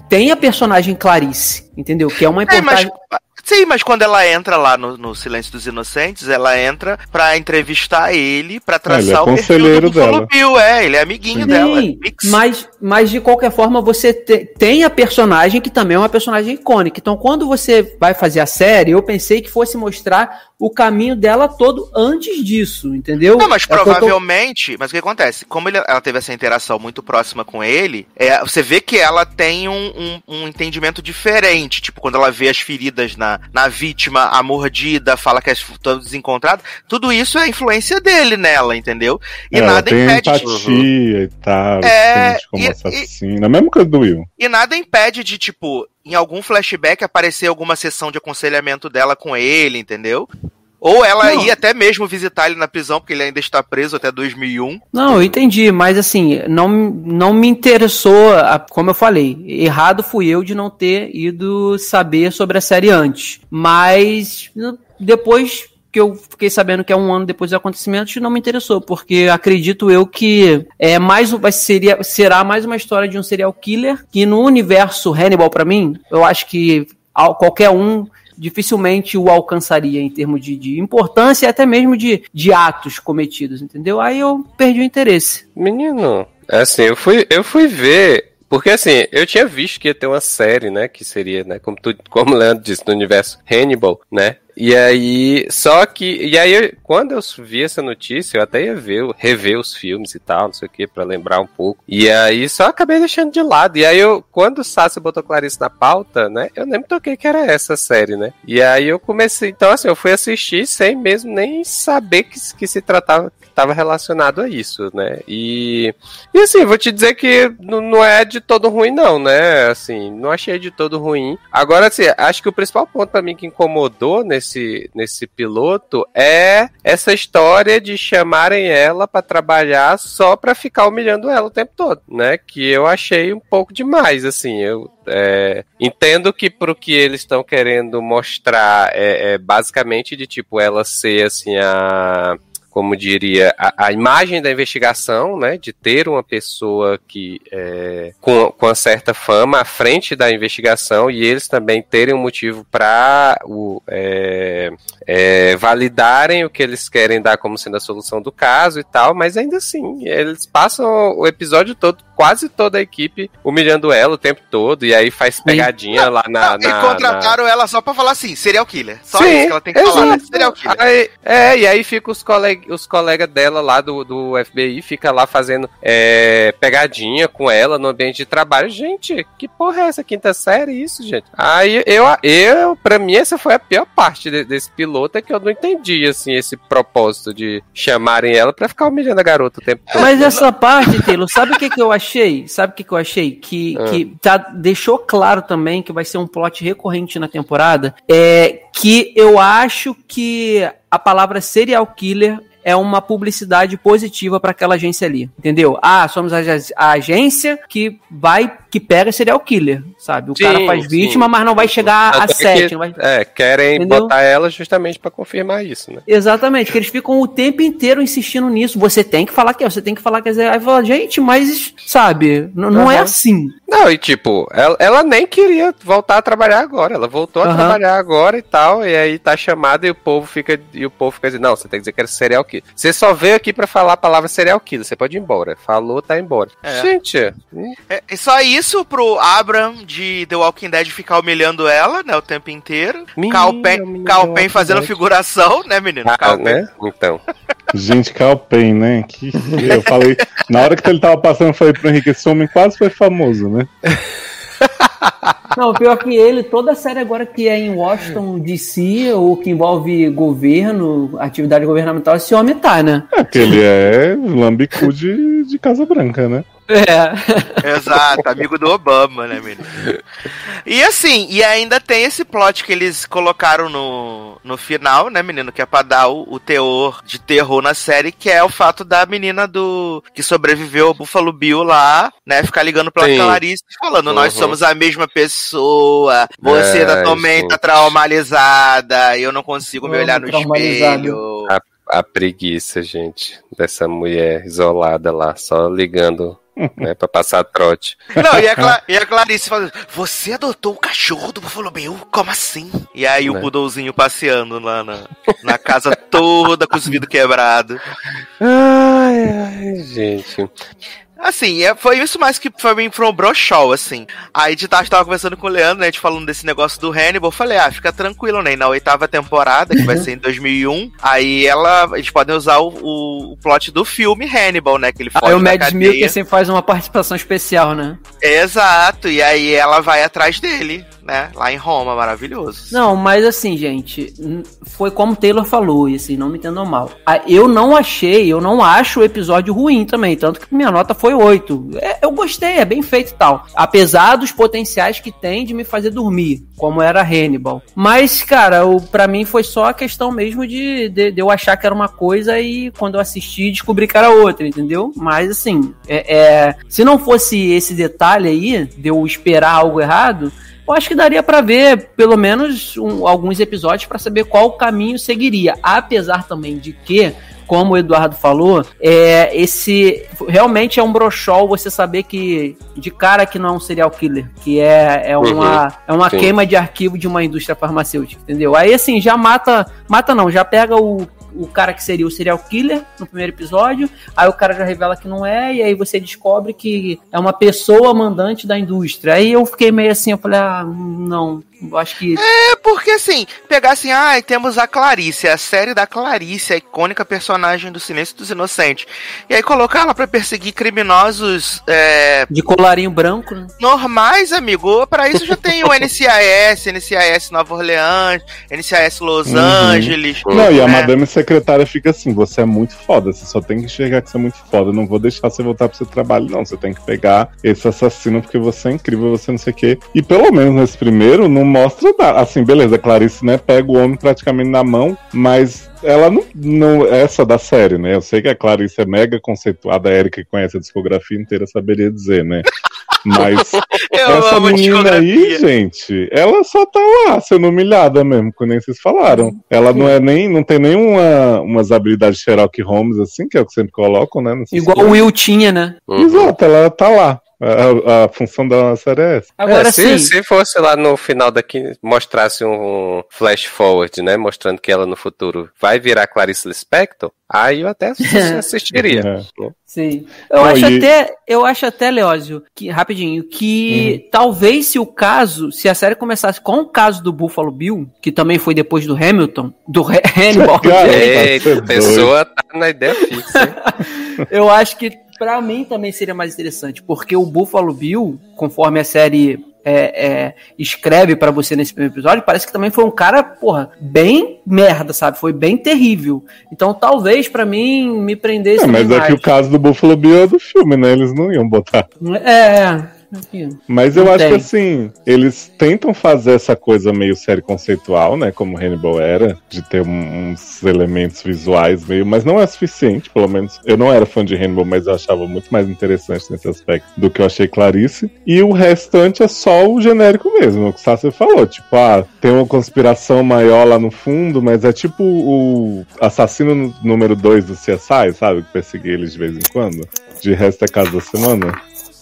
tem a personagem Clarice, entendeu? Que é uma É, mas importância. Sim, mas quando ela entra lá no, no Silêncio dos Inocentes, ela entra pra entrevistar ele, pra traçar ele é o perfil conselheiro do dela. Bill, é, ele é amiguinho Sim, dela. é mix. mas, mas de qualquer forma você te- tem a personagem que também é uma personagem icônica. Então, quando você vai fazer a série, eu pensei que fosse mostrar o caminho dela todo antes disso, entendeu? Não, mas É eu tô- provavelmente. Mas o que acontece? Como ele- ela teve essa interação muito próxima com ele, é, você vê que ela tem um, um- um entendimento diferente. Tipo, quando ela vê as feridas na, na vítima, a mordida, fala que é desencontrada, tudo isso é influência dele nela, entendeu? E ela nada tem impede de. empatia e tal, É, como e- assassina. Mesmo que do Will. E nada impede de, tipo, em algum flashback aparecer alguma sessão de aconselhamento dela com ele, entendeu? Ou ela Não. ir até mesmo visitar ele na prisão, porque ele ainda está preso até 2001. Não, eu entendi, mas assim, não, não me interessou, a- como eu falei, errado fui eu de não ter ido saber sobre a série antes. Mas depois que eu fiquei sabendo que é um ano depois dos acontecimentos, não me interessou, porque acredito eu que é mais vai seria, será mais uma história de um serial killer que no universo Hannibal pra mim, eu acho que al- qualquer um dificilmente o alcançaria em termos de, de importância e até mesmo de, de atos cometidos, entendeu? Aí eu perdi o interesse. Menino, assim, eu fui, eu fui ver. Porque assim, eu tinha visto que ia ter uma série, né? Que seria, né? Como, tu, como o Leandro disse, no universo Hannibal, né? E aí, só que. E aí, quando eu vi essa notícia, eu até ia ver, rever os filmes e tal, não sei o que, pra lembrar um pouco. E aí, só acabei deixando de lado. E aí, eu, quando o Sassi botou Clarice na pauta, né? Eu nem me toquei que era essa série, né? E aí, eu comecei. Então, assim, eu fui assistir sem mesmo nem saber que, que se tratava, que estava relacionado a isso, né? E. E assim, vou te dizer que não é de todo ruim, não, né? Assim, não achei de todo ruim. Agora, assim, acho que o principal ponto pra mim que incomodou nesse, nesse piloto é essa história de chamarem ela pra trabalhar só pra ficar humilhando ela o tempo todo, né? Que eu achei um pouco demais, assim. Eu é, entendo que pro que eles estão querendo mostrar é, é basicamente de tipo ela ser assim a como diria, a, a imagem da investigação, né, de ter uma pessoa que é, com, com uma certa fama à frente da investigação e eles também terem um motivo para é, é, validarem o que eles querem dar como sendo a solução do caso e tal, mas ainda assim, eles passam o episódio todo, quase toda a equipe humilhando ela o tempo todo, e aí faz pegadinha lá na. Não, na e contrataram ela só pra falar assim, serial killer. Só Sim, isso que ela tem que falar, né? exato. Serial killer. Aí- é, e aí fica os colegas os colega dela lá do, do FBI, fica lá fazendo é, pegadinha com ela no ambiente de trabalho. Gente, que porra é essa quinta série isso, gente? Aí eu, eu pra mim, essa foi a pior parte de- desse piloto, é que eu não entendi, assim, esse propósito de chamarem ela pra ficar humilhando a garota o tempo todo. Mas essa parte, Taylor, sabe o que, que eu achei? Sabe o que, que eu achei? Que, Ah. que tá, deixou claro também que vai ser um plot recorrente na temporada. É que eu acho que a palavra serial killer é uma publicidade positiva para aquela agência ali, entendeu? Ah, somos a, a agência que vai, que pega serial killer, sabe? O Sim, cara faz sim. vítima, mas não vai chegar a Até sete. que- não vai- É, querem Entendeu? botar ela justamente pra confirmar isso, né? Exatamente, que eles ficam o tempo inteiro insistindo nisso. Você tem que falar que é, você tem que falar que é. Aí fala, gente, mas, sabe, n- não é assim. Não, e tipo, ela, ela nem queria voltar a trabalhar agora. Ela voltou a trabalhar agora e tal. E aí tá chamada e o povo fica. E o povo fica dizendo, não, você tem que dizer que era serial killer. Você só veio aqui pra falar a palavra serial killer. Você pode ir embora. Falou, tá embora. É. Gente, hum, É, é só isso pro Abraham de The Walking Dead ficar humilhando ela, né, o tempo inteiro. Calpen, Calpen fazendo Dead. figuração, né, menino? ah, Calpen. né? Então. Gente, Calpen, né? Que eu falei, na hora que ele tava passando, eu falei pro Henrique, esse homem quase foi famoso, né? Não, pior que ele, toda série agora que é em Washington DC, ou que envolve governo, atividade governamental, esse homem tá, né? É, porque ele é lambicu de, de Casa Branca, né? É. Exato, amigo do Obama, né, menino? E assim, e ainda tem esse plot que eles colocaram no, no final, né, menino? Que é pra dar o, o teor de terror na série, que é o fato da menina do que sobreviveu ao Buffalo Bill lá, né? Ficar ligando pra Sim. Clarice e falando: Nós Uhum. somos a mesma pessoa, você É, também sim. tá traumatizada, eu não consigo me olhar no espelho. A preguiça, gente, dessa mulher isolada lá, só ligando né? Pra passar trote. Não, e a, Cla e a Clarice falando, você adotou o cachorro do Buffalo Bill? Como assim? E aí o Né? Poodlezinho passeando lá na, na casa toda com os vidros quebrados. Ai, ai, gente. Assim, é- foi isso mais que pra mim foi um brochol, assim. Aí de tarde tava conversando com o Leandro, né, a gente falando desse negócio do Hannibal, eu falei, ah, fica tranquilo, né, na oitava temporada, que vai ser em 2001, aí ela, a gente pode usar o, o, o plot do filme Hannibal, né, que ele foge Aí o da Mads. Mikkelsen faz uma participação especial, né? Exato, e aí ela vai atrás dele, né, lá em Roma, maravilhoso. Não, mas assim, gente, foi como Taylor falou, e assim, não me entendam mal. Ah, Eu não achei, eu não acho o episódio ruim também, tanto que minha nota foi 8. É, eu gostei, é bem feito e tal. Apesar dos potenciais que tem de me fazer dormir, como era Hannibal. Mas, cara, o, pra mim foi só a questão mesmo de, de, de eu achar que era uma coisa e quando eu assisti descobri que era outra, entendeu? Mas assim, é, é, se não fosse esse detalhe aí, de eu esperar algo errado, eu acho que daria pra ver pelo menos um- alguns episódios pra saber qual caminho seguiria. Apesar também de que, como o Eduardo falou, é esse realmente é um brochol você saber que de cara que não é um serial killer, que é, é uma é uma sim. queima de arquivo de uma indústria farmacêutica, entendeu? Aí assim já mata mata não, já pega o o cara que seria o serial killer no primeiro episódio, aí o cara já revela que não é, e aí você descobre que é uma pessoa mandante da indústria. Aí eu fiquei meio assim, eu falei, ah, não, eu acho que. É porque assim, pegar assim, ah, temos a Clarice, a série da Clarice, a icônica personagem do Silêncio dos Inocentes. E aí colocar ela pra perseguir criminosos é, De colarinho branco, né? normais, amigo. Pra isso já tem o NCIS, NCIS Nova Orleans, NCIS Los Uhum. Angeles. Não, e a né? madame secretária fica assim: você é muito foda, você só tem que enxergar que você é muito foda. Não vou deixar você voltar pro seu trabalho, não. Você tem que pegar esse assassino porque você é incrível, você não sei o quê. E pelo menos nesse primeiro, não mostra nada. Assim, beleza, a Clarice, né, pega o homem praticamente na mão, mas ela não, não. Essa da série, né? Eu sei que a Clarice é mega conceituada, a Erika que conhece a discografia inteira saberia dizer, né? Mas Eu essa menina aí, gente, ela só tá lá sendo humilhada mesmo, que nem vocês falaram. Ela não é nem, não tem nenhuma umas habilidades de Sherlock Holmes assim, que é o que sempre colocam, né? Igual o. Will tinha, né? Uhum. Exato, ela tá lá. A, a função da série é essa. Agora É, se, sim. se fosse lá no final daqui, mostrasse um flash forward, né? Mostrando que ela no futuro vai virar Clarice Lispector, aí eu até assistiria. É. Sim. Eu Não, acho e- até, eu acho até, Leózio, que, rapidinho, que talvez se o caso, se a série começasse com o caso do Buffalo Bill, que também foi depois do Hamilton, do Ha- Hannibal, Eita, a pessoa tá na ideia fixa. hein? eu acho que pra mim também seria mais interessante, porque o Buffalo Bill, conforme a série é, é, escreve pra você nesse primeiro episódio, parece que também foi um cara, porra, bem merda, sabe? Foi bem terrível. Então talvez pra mim me prendesse É, mas também é que o mais. caso do Buffalo Bill é do filme, né? Eles não iam botar. É, Mas eu Não acho tem. que assim, eles tentam fazer essa coisa meio série conceitual, né? Como Hannibal era, de ter uns elementos visuais meio, mas não é suficiente, pelo menos. Eu não era fã de Hannibal, mas eu achava muito mais interessante nesse aspecto do que eu achei Clarice. E o restante é só o genérico mesmo, o que Sassi falou. Tipo, ah, tem uma conspiração maior lá no fundo, mas é tipo o assassino número 2 do CSI, sabe? Que perseguia eles de vez em quando. De resto é caso da semana.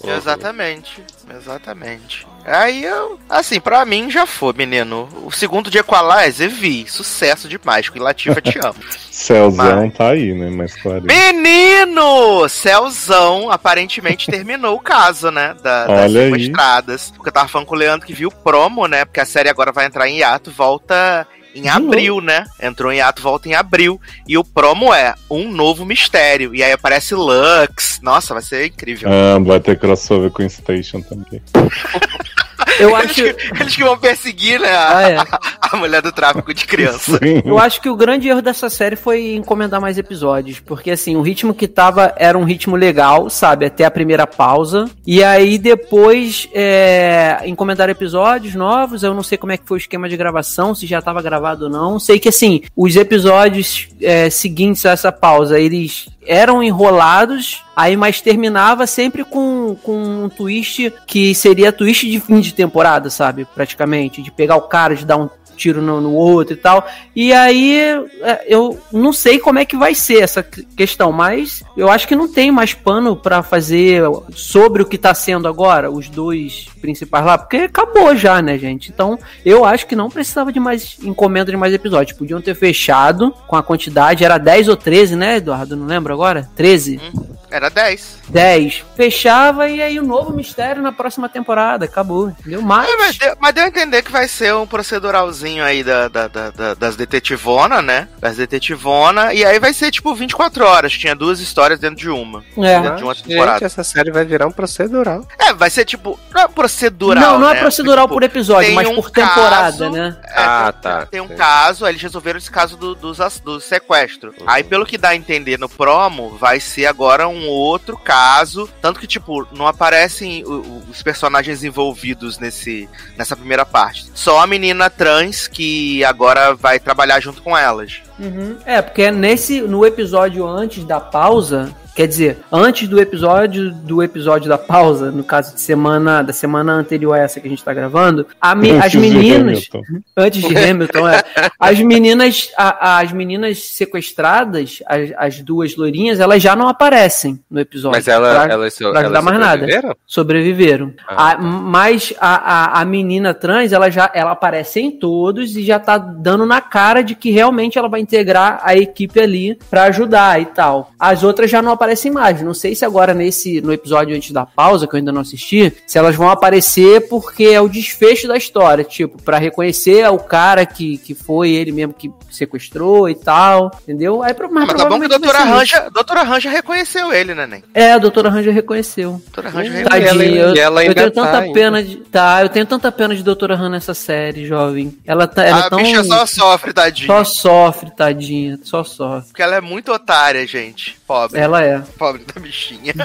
Exatamente, exatamente. Aí eu, assim, pra mim já foi, menino. O segundo de Equalizer, vi, sucesso demais. Com Lativa te amo. Celzão Mas- tá aí, né? Mas Clarice. Menino! Celzão aparentemente terminou o caso, né? Da, das aí. sequestradas. Porque eu tava falando com o Leandro que viu o promo, né? Porque a série agora vai entrar em hiato, volta em abril, né? Entrou em hiato, volta em abril. E o promo é um novo mistério. E aí aparece Lux. Nossa, vai ser incrível. Ah, vai ter crossover com Station também. Eu Eles acho, que, eles que vão perseguir, né? A, ah, é. a mulher do tráfico de criança. Sim. Eu acho que o grande erro dessa série foi encomendar mais episódios, porque assim, o ritmo que tava era um ritmo legal, sabe, até a primeira pausa, e aí depois é, encomendaram episódios novos, eu não sei como é que foi o esquema de gravação, se já tava gravado ou não, sei que assim, os episódios é, seguintes a essa pausa, eles eram enrolados, aí mas terminava sempre com, com um twist que seria twist de fim de temporada, sabe, praticamente, de pegar o cara, de dar um tiro no, no outro e tal. E aí é, eu não sei como é que vai ser essa questão, mas eu acho que não tem mais pano para fazer sobre o que tá sendo agora, os dois principais lá, porque acabou já, né, gente? Então eu acho que não precisava de mais encomenda de mais episódios. Podiam ter fechado com a quantidade, era 10 ou 13, né, Eduardo? Não lembro agora? 13? Hum, era 10. 10. Fechava e aí o novo mistério na próxima temporada. Acabou, entendeu? Mas. É, mas, deu, mas deu a entender que vai ser um proceduralzinho aí da, da, da, da das detetivona, né? Das detetivona. E aí vai ser tipo 24 horas. Tinha duas histórias dentro de uma. É. Dentro de uma temporada. Gente, essa série vai virar um procedural. É, vai ser tipo. Não é procedural. Não, não né? é procedural tipo, por episódio, mas um por temporada, caso, né? É, ah, tem, tá. Tem um caso, aí eles resolveram esse caso do, do, do sequestro. Uhum. Aí, pelo que dá a entender no promo, vai ser agora um outro caso. Tanto que, tipo, não aparecem os personagens envolvidos nesse, nessa primeira parte. Só a menina trans que agora vai trabalhar junto com elas. Uhum. É, porque nesse no episódio antes da pausa, Quer dizer, antes do episódio do episódio da pausa, no caso de semana da semana anterior a essa que a gente tá gravando, me, as meninas antes de Hamilton, é, as meninas a, as meninas sequestradas, as, as, duas loirinhas, elas já não aparecem no episódio. Mas ela, pra, elas, pra elas mais sobreviveram? nada. Sobreviveram. Ah, a, mas a, a, a menina trans, ela já ela aparece em todos e já tá dando na cara de que realmente ela vai integrar a equipe ali para ajudar e tal. As outras já não aparecem aparecem mais. Não sei se agora nesse no episódio antes da pausa, que eu ainda não assisti, se elas vão aparecer porque é o desfecho da história, tipo, para reconhecer o cara que, que foi ele mesmo que sequestrou e tal, entendeu? Aí, mas, mas tá bom que a doutora Ranja, doutora Ranja reconheceu ele, né, nem? É, a doutora Ranja reconheceu. Doutora Ranja reconheceu. eu, ela eu tenho tanta tá pena de, tá, eu tenho tanta pena de doutora Ranja nessa série, jovem. Ela tá, ela a tão, bicha só sofre, tadinha. Só sofre, tadinha, só sofre. Porque ela é muito otária, gente. Pobre. Ela é. Pobre da bichinha.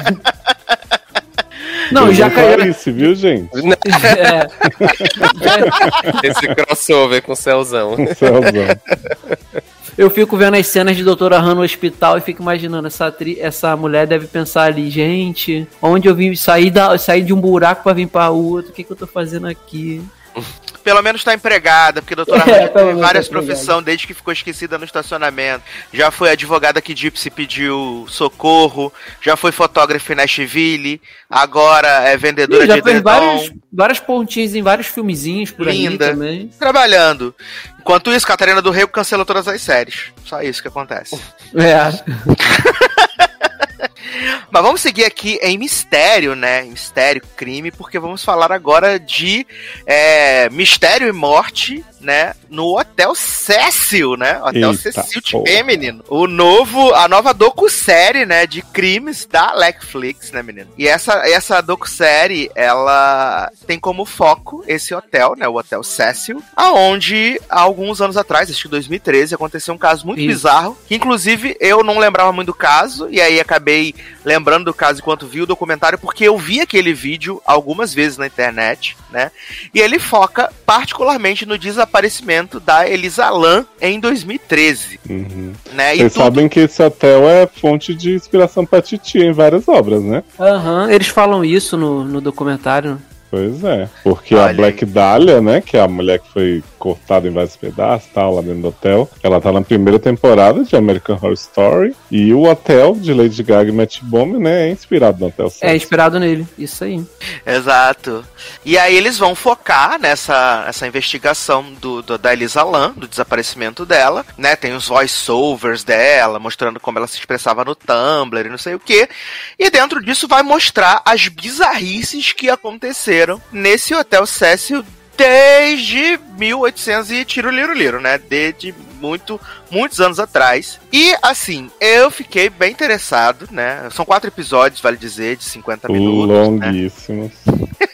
Não, já caiu. isso, viu, gente? É. Esse crossover com o Celzão. Com Celzão. Eu fico vendo as cenas de Doutora Han no hospital e fico imaginando, essa, tri... essa mulher deve pensar ali, gente, onde eu vim sair, da... sair de um buraco para vir para outro, o que, que eu tô fazendo aqui? Pelo menos está empregada, porque a doutora é, teve várias tá profissões desde que ficou esquecida no estacionamento. Já foi advogada que Gypsy pediu socorro, já foi fotógrafa em Nashville, agora é vendedora Ih, já de fez vários, várias pontinhas em vários filmezinhos por Linda, aí também. Trabalhando. Enquanto isso, Catarina do Rei cancelou todas as séries. Só isso que acontece. É. Mas vamos seguir aqui em mistério, né? Mistério, crime, porque vamos falar agora de é, mistério e morte né, no Hotel Cecil, né? Hotel Eita, Cecil TV, menino. O novo, a nova docu-série, né, de crimes da Netflix, né, menino? E essa, essa docu-série, ela tem como foco esse hotel, né, o Hotel Cecil, aonde há alguns anos atrás, acho que 2013, aconteceu um caso muito Isso. bizarro, que inclusive eu não lembrava muito do caso, e aí acabei lembrando do caso enquanto vi o documentário, porque eu vi aquele vídeo algumas vezes na internet, né? E ele foca particularmente no desaparecimento da Elisa Lam em 2013. Uhum. Né? Vocês tudo... sabem que esse hotel é fonte de inspiração para Titi em várias obras, né? Aham, uhum. eles falam isso no, no documentário. Pois é, porque Olha a Black aí. Dahlia, né, que é a mulher que foi cortada em vários pedaços, tal, lá dentro do hotel, ela tá na primeira temporada de American Horror Story e o hotel de Lady Gaga e Matt Bomb, né, é inspirado no hotel. É inspirado nele, isso aí. Exato. E aí eles vão focar nessa essa investigação do, do da Elisa Lam, do desaparecimento dela, né, tem os voice-overs dela, mostrando como ela se expressava no Tumblr e não sei o que, e dentro disso vai mostrar as bizarrices que aconteceram nesse Hotel Cecil desde 1800 e tiro liro liro, né? Desde muito, muitos anos atrás. E assim, eu fiquei bem interessado, né? São quatro episódios, vale dizer, de 50 minutos. Né? Longuíssimos. Né?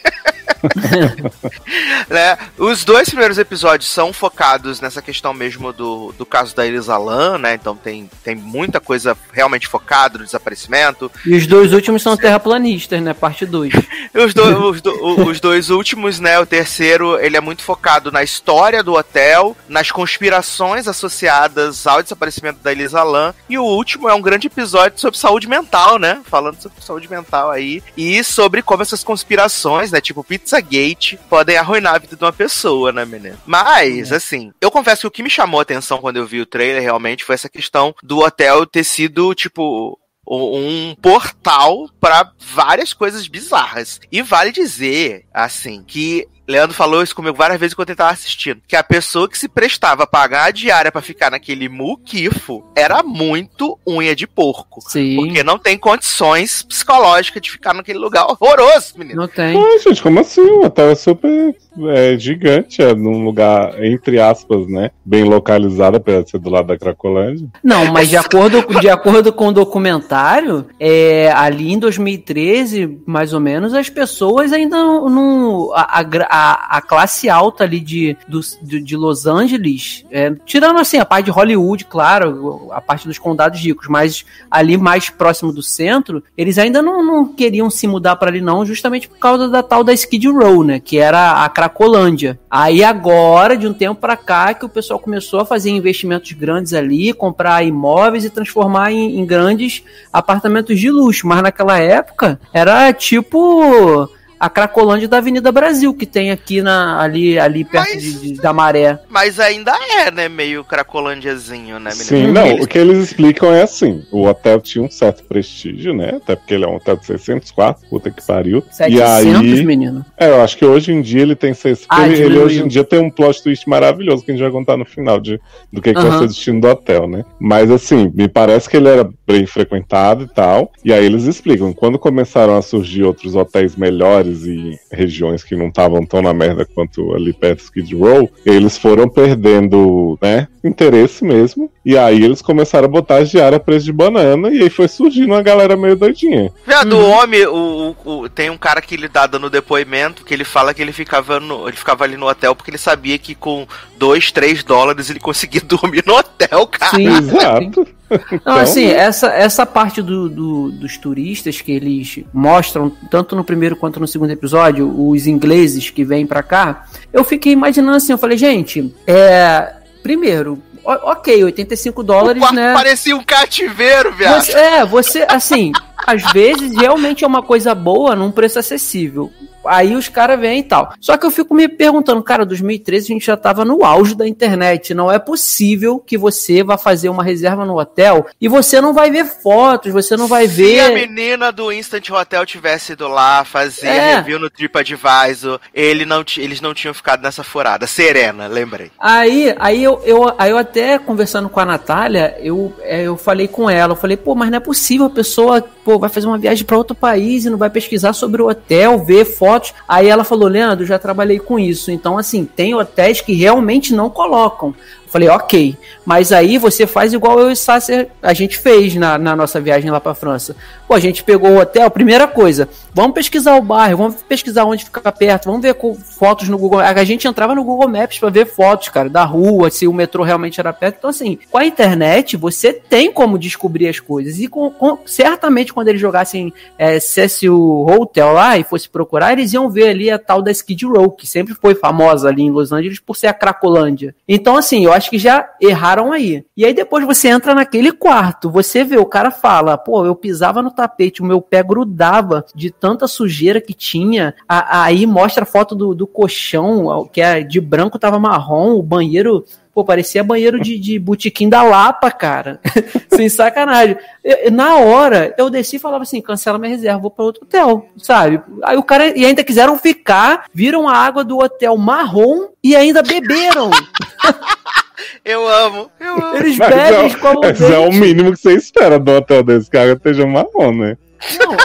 né? Os dois primeiros episódios são focados nessa questão mesmo do, do caso da Elisa Lam, né? Então tem, tem muita coisa realmente focada no desaparecimento. E os dois últimos são terraplanistas, né? Parte 2. os, do, os, do, os dois últimos, né? O terceiro, ele é muito focado na história do hotel, nas conspirações associadas ao desaparecimento da Elisa Lam. E o último é um grande episódio sobre saúde mental, né? Falando sobre saúde mental aí. E sobre como essas conspirações, né? Tipo Pete Pizzagate podem arruinar a vida de uma pessoa, né, menino? Mas, assim, eu confesso que o que me chamou a atenção quando eu vi o trailer realmente foi essa questão do hotel ter sido, tipo, um portal para várias coisas bizarras. E vale dizer, assim, que Leandro falou isso comigo várias vezes enquanto ele tava assistindo. Que a pessoa que se prestava a pagar a diária para ficar naquele muquifo era muito unha de porco. Sim. Porque não tem condições psicológicas de ficar naquele lugar horroroso, menino. Não tem. Ai, gente, como assim? O hotel é super é, gigante, é num lugar, entre aspas, né? Bem localizado, apesar de ser do lado da Cracolândia. Não, mas de acordo, de acordo com o documentário, é, ali em 2013, mais ou menos, as pessoas ainda não. A, a, a classe alta ali de, do, de, de Los Angeles, é, tirando assim a parte de Hollywood, claro, a parte dos condados ricos, mas ali mais próximo do centro, eles ainda não, não queriam se mudar para ali, não, justamente por causa da tal da Skid Row, né? Que era a Cracolândia. Aí agora, de um tempo para cá, que o pessoal começou a fazer investimentos grandes ali, comprar imóveis e transformar em, em grandes apartamentos de luxo. Mas naquela época era tipo a Cracolândia da Avenida Brasil, que tem aqui na, ali, ali perto Mas- de, de- da Maré. Mas ainda é, né? Meio cracolândiazinho, né, menino? Sim, não, Eles- o que eles explicam é assim: o hotel tinha um certo prestígio, né? Até porque ele é um hotel de 600 quartos, puta que pariu. 700, e aí, menino. é, eu acho que hoje em dia ele tem seis. Ah, ele, ele hoje em dia tem um plot twist maravilhoso que a gente vai contar no final de, do que, que vai Aham. ser o destino do hotel, né? Mas assim, me parece que ele era bem frequentado e tal. E aí eles explicam: quando começaram a surgir outros hotéis melhores e regiões que não estavam tão na merda quanto ali perto do Skid Row, eles foram perdendo, né, interesse mesmo. E aí eles começaram a botar as diárias preço de banana e aí foi surgindo uma galera meio doidinha. Viado, o homem, o, o- o- tem um cara que ele dá dando depoimento que ele fala que ele ficava, no, ele ficava ali no hotel porque ele sabia que com 2, 3 dólares ele conseguia dormir no hotel, cara. Sim, Exato. Não, Então, assim, essa, essa parte do, do- dos turistas que eles mostram, tanto no primeiro quanto no segundo episódio, os ingleses que vêm pra cá, eu fiquei imaginando assim, eu falei, gente, é. Primeiro, o- ok, 85 O dólares, quarto né? parecia um cativeiro, viado. Você- é, você, assim, às vezes realmente é uma coisa boa num preço acessível. Aí os caras vêm e tal. Só que eu fico me perguntando, cara, 2013 a gente já tava no auge da internet. Não é possível que você vá fazer uma reserva no hotel e você não vai ver fotos, você não vai Se a ver. menina do Instant Hotel tivesse ido lá fazer É. review no TripAdvisor, ele não eles não tinham ficado nessa furada. Serena, lembrei. Aí, aí, eu, eu, aí eu até conversando com a Natália, eu, é, eu falei com ela, eu falei, pô, mas não é possível, a pessoa pô, vai fazer uma viagem para outro país e não vai pesquisar sobre o hotel, ver fotos. Aí ela falou, Leandro, já trabalhei com isso. Então, assim, tem hotéis que realmente não colocam. Falei, ok, mas aí você faz igual eu e Sasser, a gente fez na, na nossa viagem lá pra França. Pô, a gente pegou o hotel, primeira coisa, vamos pesquisar o bairro, vamos pesquisar onde fica perto, vamos ver fotos no Google. A gente entrava no Google Maps pra ver fotos, cara, da rua, se o metrô realmente era perto. Então, assim, com a internet, você tem como descobrir as coisas. E com, com- certamente quando eles jogassem é, Hotel lá e fosse procurar, eles iam ver ali a tal da Skid Row, que sempre foi famosa ali em Los Angeles por ser a Cracolândia. Então, assim, eu acho que já erraram aí. E aí depois você entra naquele quarto, você vê, o cara fala, pô, eu pisava no tapete, o meu pé grudava de tanta sujeira que tinha. A- aí mostra a foto do, do colchão, que é de branco tava marrom, o banheiro Pô, parecia banheiro de, de botequim da Lapa, cara. Sem sacanagem. Eu- na hora, eu desci e falava assim: cancela minha reserva, vou pra outro hotel, sabe? Aí o cara. E ainda quiseram ficar, viram a água do hotel marrom e ainda beberam. Eu amo, eu amo. Eles bebem é, escovam é o dente. mínimo que você espera do hotel desse cara esteja marrom, né? Não,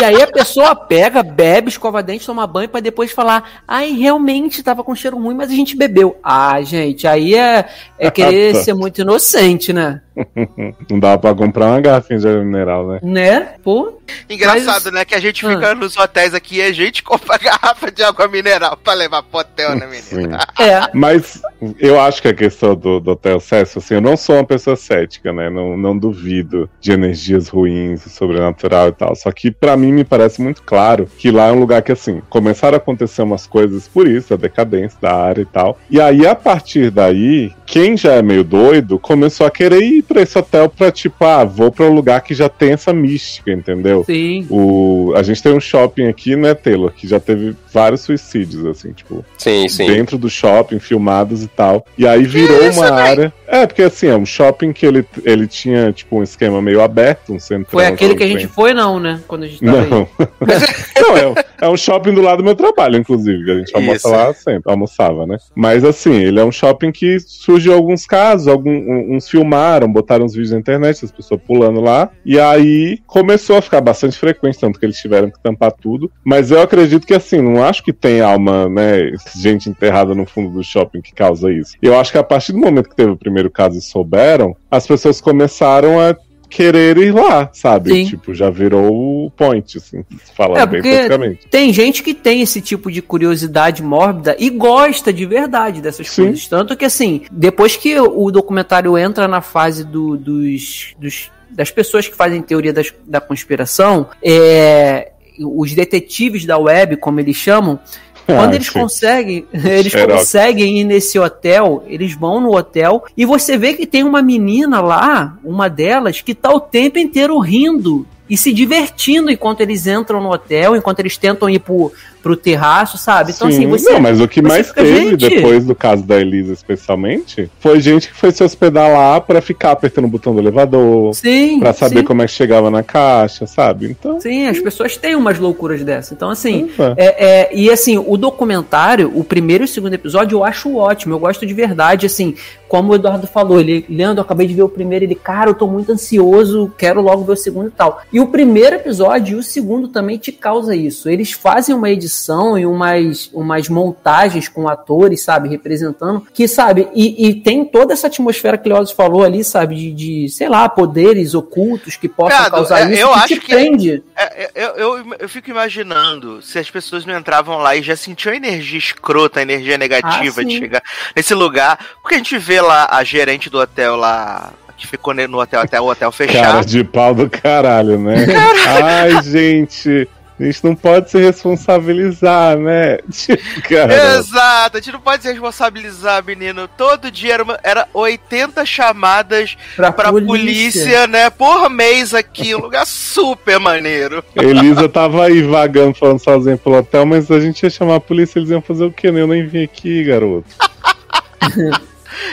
e aí a pessoa pega, bebe, escova dente, toma banho pra depois falar: ai, realmente tava com cheiro ruim, mas a gente bebeu. Ah, gente, aí é, é querer Tá. ser muito inocente, né? Não dava pra comprar uma garrafinha de água mineral, né? Né? Pô. Engraçado, Mas- né? Que a gente Ah. fica nos hotéis aqui e a gente compra garrafa de água mineral pra levar pro hotel, né, menina? Sim. É. Mas eu acho que a questão do, do Hotel Cecil, assim, eu não sou uma pessoa cética, né? Não, não duvido de energias ruins, sobrenatural e tal. Só que pra mim me parece muito claro que lá é um lugar que, assim, começaram a acontecer umas coisas por isso, a decadência da área e tal. E aí, a partir daí, quem já é meio doido começou a querer ir pra esse hotel pra, tipo, ah, vou pra um lugar que já tem essa mística, entendeu? Sim. O, a gente tem um shopping aqui, né, Taylor, que já teve vários suicídios, assim, tipo, Sim, sim. dentro do shopping, filmados e tal. E aí virou isso, uma véi? área. É, porque assim, é um shopping que ele, ele tinha, tipo, um esquema meio aberto, um centro. Foi aquele que a gente foi, não, né? Quando a gente tava aí. Não. não, é, um- é um shopping do lado do meu trabalho, inclusive, que a gente almoça Isso. lá sempre, almoçava, né? Mas assim, ele é um shopping que surgiu alguns casos, algum, um- uns filmaram, botaram uns vídeos na internet, as pessoas pulando lá, e aí começou a ficar bastante frequente, tanto que eles tiveram que tampar tudo. Mas eu acredito que assim, não acho que tem alma, né, gente enterrada no fundo do shopping que causa isso. Eu acho que a partir do momento que teve o primeiro caso e souberam, as pessoas começaram a querer ir lá, sabe? Sim. Tipo, já virou o point, assim, falando É, bem praticamente. Tem gente que tem esse tipo de curiosidade mórbida e gosta de verdade dessas Sim. coisas. Tanto que, assim, depois que o documentário entra na fase do- dos, dos- das pessoas que fazem teoria das- da conspiração, é, os detetives da web, como eles chamam, quando Ah, eles sim. conseguem, eles Xerox. conseguem ir nesse hotel, eles vão no hotel e você vê que tem uma menina lá, uma delas, que tá o tempo inteiro rindo e se divertindo enquanto eles entram no hotel, enquanto eles tentam ir pro, pro terraço, sabe? Então, Sim. assim, você. Não, mas o que mais fica, teve gente- depois do caso da Elisa, especialmente, foi gente que foi se hospedar lá pra ficar apertando o botão do elevador, Sim. pra saber sim, como é que chegava na caixa, sabe? Então. Sim, as pessoas têm umas loucuras dessas. Então, assim, ufa. É, é, e assim, o documentário, o primeiro e o segundo episódio, eu acho ótimo. Eu gosto de verdade, assim, como o Eduardo falou, ele, Leandro, eu acabei de ver o primeiro, ele, cara, eu tô muito ansioso, quero logo ver o segundo e tal. E o primeiro episódio e o segundo também te causa isso. Eles fazem uma edição e umas, umas montagens com atores, sabe, representando, que, sabe, e, e tem toda essa atmosfera que o Leoz falou ali, sabe, de, de, sei lá, poderes ocultos que possam Cara, causar é, isso, eu que acho te que- prende. É, eu, eu, eu fico imaginando se as pessoas não entravam lá e já sentiam a energia escrota, a energia negativa Ah, de chegar nesse lugar. Porque a gente vê lá a gerente do hotel lá, que ficou no hotel até o hotel Cara fechar. de pau do caralho, né? Ai, gente. A gente não pode se responsabilizar, né? Cara. Exato, a gente não pode se responsabilizar, menino. Todo dia era, uma- era 80 chamadas Pra, pra polícia. né? Por mês aqui, um lugar super maneiro. Elisa tava aí vagando, falando sozinha pelo hotel, mas a gente ia chamar a polícia, eles iam fazer o quê? né? Eu nem vim aqui, garoto.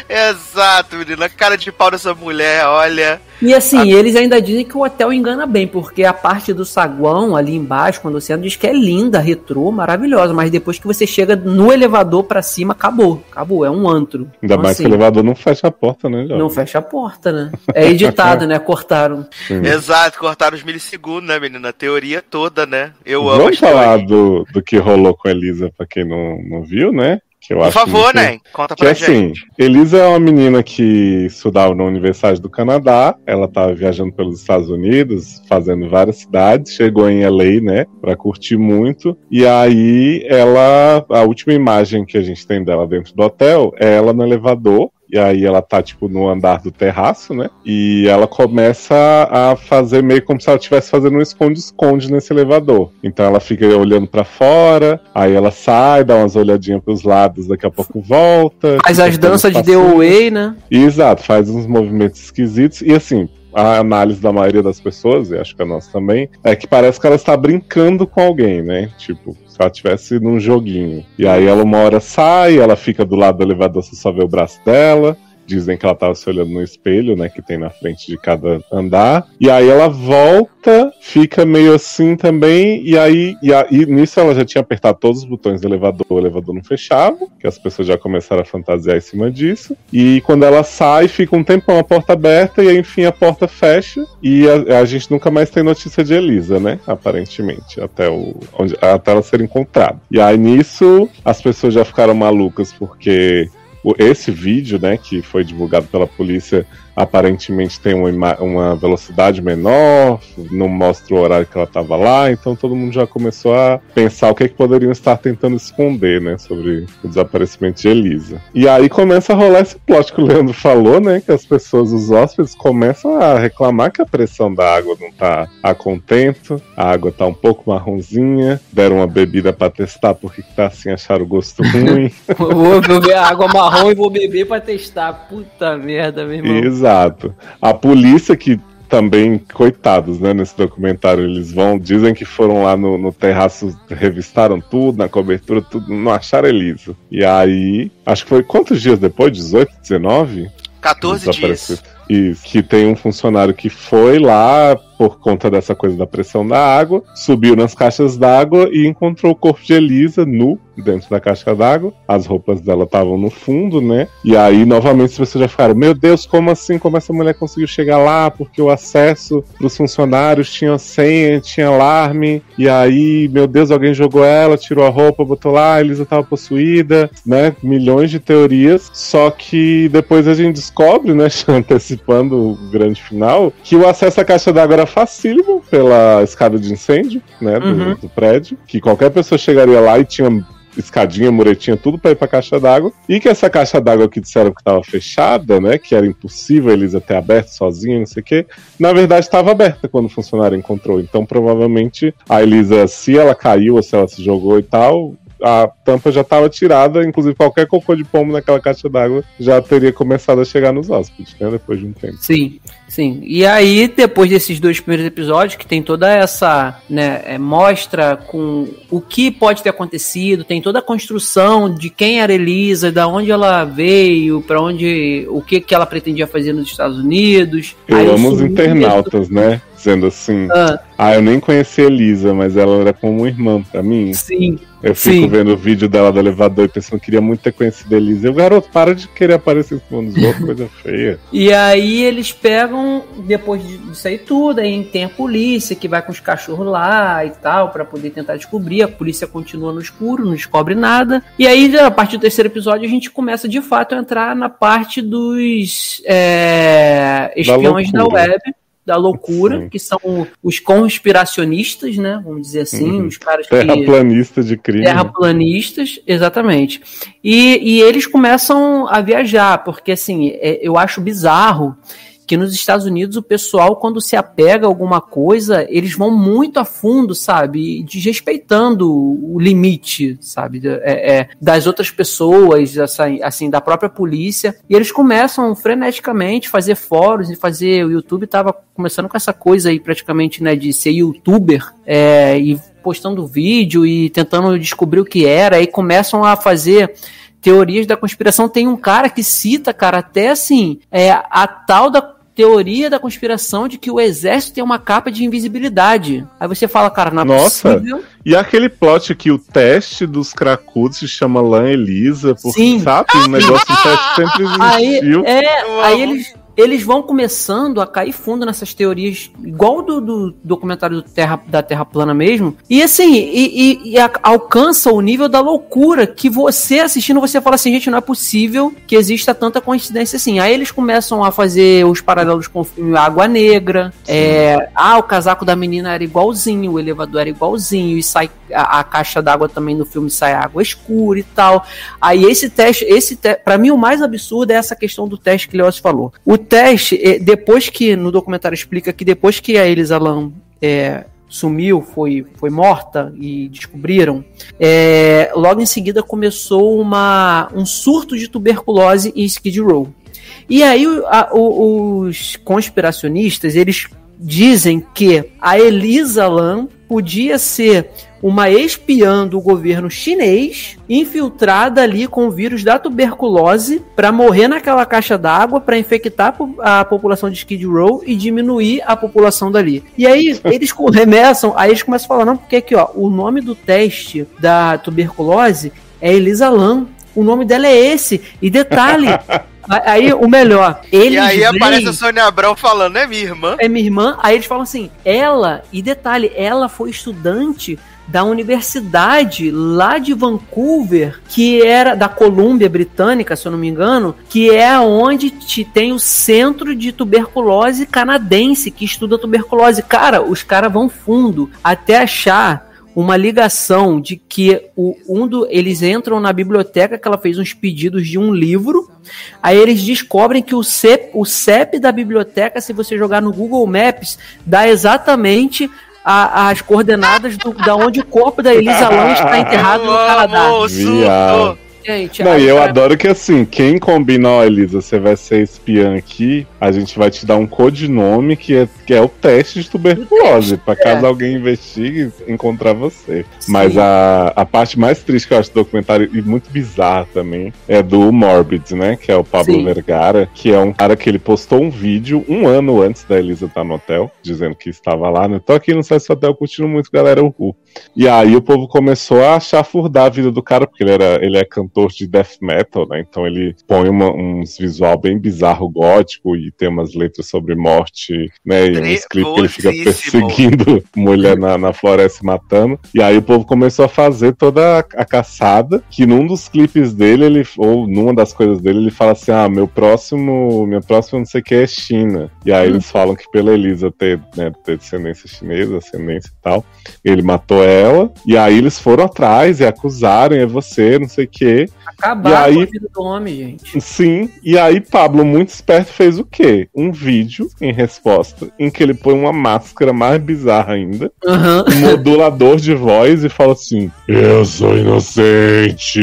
Exato, menino. A cara de pau dessa mulher, olha. E assim, eles ainda dizem que o hotel engana bem, porque a parte do saguão ali embaixo, quando você entra, diz que é linda, retrô, maravilhosa, mas depois que você chega no elevador pra cima, acabou. Acabou, é um antro. Ainda Então, mais que assim, o elevador não fecha a porta, né, Jovem? Não fecha a porta, né? É editado, né? Cortaram. Sim. Exato, cortaram os milissegundos, né, menina? A teoria toda, né? Eu amo Vamos falar do, do que rolou com a Elisa, pra quem não, não viu, né? Que Por favor, muito- né? Conta Que pra assim, gente. Elisa é uma menina que estudava na Universidade do Canadá. Ela estava viajando pelos Estados Unidos, fazendo várias cidades. Chegou em LA, né, Pra curtir muito. E aí, ela, a última imagem que a gente tem dela dentro do hotel é ela no elevador. E aí ela tá, tipo, no andar do terraço, né? E ela começa a fazer meio como se ela estivesse fazendo um esconde-esconde nesse elevador. Então ela fica olhando pra fora, aí ela sai, dá umas olhadinhas pros lados, daqui a pouco volta. Faz as danças de The. Way, né? Exato, faz uns movimentos esquisitos. E assim, a análise da maioria das pessoas, e acho que a nossa também, é que parece que ela está brincando com alguém, né? Tipo, se ela estivesse num joguinho. E aí ela uma hora sai, ela fica do lado do elevador, você só vê o braço dela. Dizem que ela tava se olhando no espelho, né? Que tem na frente de cada andar. E aí ela volta, fica meio assim também. E aí, e aí nisso ela já tinha apertado todos os botões do elevador, o elevador não fechava, que as pessoas já começaram a fantasiar em cima disso. E quando ela sai, fica um tempão a porta aberta, e aí enfim a porta fecha. E a, a gente nunca mais tem notícia de Elisa, né? Aparentemente, até, o, onde, até ela ser encontrada. E aí nisso as pessoas já ficaram malucas porque esse vídeo, né, que foi divulgado pela polícia, aparentemente tem uma, uma velocidade menor, não mostra o horário que ela estava lá, então todo mundo já começou a pensar o que, é que poderiam estar tentando esconder, né, sobre o desaparecimento de Elisa. E aí começa a rolar esse plot que o Leandro falou, né, que as pessoas, os hóspedes, começam a reclamar que a pressão da água não tá a contento, a água tá um pouco marronzinha, deram uma bebida para testar porque que tá assim, acharam o gosto ruim. Vou beber água marrom e vou beber pra testar. Puta merda, meu irmão. Exato. A polícia que também, coitados, né, nesse documentário, eles vão, dizem que foram lá no, no terraço, revistaram tudo, na cobertura, tudo, não acharam Elisa. E aí, acho que foi quantos dias depois? 18, 19? 14 Desapareceu. dias. Isso, que tem um funcionário que foi lá por conta dessa coisa da pressão da água, subiu nas caixas d'água e encontrou o corpo de Elisa nu dentro da caixa d'água. As roupas dela estavam no fundo, né? E aí, novamente, as pessoas já ficaram: Meu Deus, como assim? Como essa mulher conseguiu chegar lá? Porque o acesso pros funcionários tinha senha, tinha alarme. E aí, meu Deus, alguém jogou ela, tirou a roupa, botou lá, a Elisa tava possuída, né? Milhões de teorias. Só que depois a gente descobre, né? Antecipando o grande final, que o acesso à caixa d'água era facílimo pela escada de incêndio, né? Do, Uhum. do prédio. Que qualquer pessoa chegaria lá e tinha escadinha, muretinha, tudo pra ir pra caixa d'água. E que essa caixa d'água que disseram que tava fechada, né? Que era impossível a Elisa ter aberto sozinha, não sei o quê. Na verdade, estava aberta quando o funcionário encontrou. Então, provavelmente, a Elisa, se ela caiu ou se ela se jogou e tal. A tampa já estava tirada, inclusive qualquer cocô de pombo naquela caixa d'água já teria começado a chegar nos hóspedes, né? Depois de um tempo. Sim, sim. E aí, depois desses dois primeiros episódios, que tem toda essa, né, é, mostra com o que pode ter acontecido, tem toda a construção de quem era Elisa, da onde ela veio, pra onde, o que que ela pretendia fazer nos Estados Unidos. Eu Aí amo os internautas, né? Dizendo assim: Ah, ah, eu nem conheci a Elisa, mas ela era como uma irmã pra mim. sim, Eu fico Sim. vendo o vídeo dela do elevador e pensando que queria muito ter conhecido a Elisa. Eu, garoto, para de querer aparecer em cima dos outros, coisa feia. E aí eles pegam, depois de- disso aí tudo, aí tem a polícia que vai com os cachorros lá e tal, pra poder tentar descobrir. A polícia continua no escuro, não descobre nada. E aí, a partir do terceiro episódio, a gente começa de fato a entrar na parte dos é, espiões da, loucura. web. Da loucura, Sim. que são os conspiracionistas, né? Vamos dizer assim, Uhum. os caras que. Terraplanista de crime. Terraplanistas, exatamente. E, e eles começam a viajar, porque assim, é- eu acho bizarro que nos Estados Unidos o pessoal, quando se apega a alguma coisa, eles vão muito a fundo, sabe? Desrespeitando o limite, sabe? É- é, das outras pessoas, assim, da própria polícia. E eles começam freneticamente fazer fóruns e fazer. O YouTube tava começando com essa coisa aí, praticamente, né, de ser youtuber é, e postando vídeo e tentando descobrir o que era, aí começam a fazer teorias da conspiração. Tem um cara que cita, cara, até assim, é, a tal da teoria da conspiração de que o exército tem uma capa de invisibilidade. Aí você fala, cara, não é Nossa. possível. E aquele plot que o teste dos cracudos se chama Lan Elisa, porque, Sim. sabe? O negócio do teste sempre Aí, existiu. é, aí amo. eles, eles vão começando a cair fundo nessas teorias, igual do, do documentário do terra, da Terra Plana mesmo. E assim, e, e- e a- alcança o nível da loucura que você assistindo, você fala assim, gente, não é possível que exista tanta coincidência assim. Aí eles começam a fazer os paralelos com o filme Água Negra. É, ah, o casaco da menina era igualzinho, o elevador era igualzinho, e sai a, a caixa d'água também no filme sai água escura e tal. Aí esse teste, esse te... para mim o mais absurdo é essa questão do teste que Leoz falou. O teste, eh, depois que no documentário explica que depois que a Elisa é, sumiu, foi, foi morta e descobriram, é, logo em seguida começou uma, um surto de tuberculose em Skid Row. E aí a- o- os conspiracionistas, eles dizem que a Elisa podia ser uma espiã do governo chinês infiltrada ali com o vírus da tuberculose para morrer naquela caixa d'água para infectar a po- a população de Skid Row e diminuir a população dali. E aí eles começam, aí eles começam a falar não, porque aqui ó, o nome do teste da tuberculose é Elisa Lam. O nome dela é esse. E detalhe, aí o melhor, eles E aí aparece a Sônia Abrão falando, é minha irmã. é minha irmã. Aí eles falam assim: ela, e detalhe, ela foi estudante da universidade lá de Vancouver, que era da Colômbia Britânica, se eu não me engano, que é onde te tem o centro de tuberculose canadense que estuda tuberculose. Cara, os caras vão fundo até achar uma ligação de que o, um do, eles entram na biblioteca que ela fez uns pedidos de um livro Aí eles descobrem que o CEP, o CEP da biblioteca, se você jogar no Google Maps, dá exatamente a- as coordenadas do, da onde o corpo da Elisa Lam está enterrado no Canadá. Gente, Não, e eu pra- adoro que assim, quem combina, ó, Elisa, você vai ser espiã aqui, a gente vai te dar um codinome que é, que é o teste de tuberculose, pra caso é. alguém investigue encontrar você. Sim. Mas a, a parte mais triste que eu acho do documentário, e muito bizarra também, é do Morbid, né? Que é o Pablo Sim. Vergara, que é um cara que ele postou um vídeo um ano antes da Elisa estar no hotel, dizendo que estava lá, né? Tô aqui no Sesc Hotel curtindo muito, galera, uhul. E aí o povo começou a chafurdar a vida do cara, porque ele, era, ele é cantor de death metal, né? Então ele põe uma- uns visual bem bizarro gótico e tem umas letras sobre morte, né? E uns clipes que ele fica perseguindo mulher na, na floresta e matando. E aí o povo começou a fazer toda a, a caçada, que num dos clipes dele, ele, ou numa das coisas dele, ele fala assim: ah, meu próximo, minha próxima não sei o que é China. E aí eles falam que pela Elisa ter, né, ter descendência chinesa, ascendência e tal, ele matou ela, e aí eles foram atrás e acusaram, é você, não sei o quê. Acabar E aí- com a vida do homem, gente. Sim, e aí Pablo, muito esperto, fez o quê? Um vídeo em resposta, em que ele põe uma máscara mais bizarra ainda, Aham. um modulador de voz e fala assim: Eu sou inocente,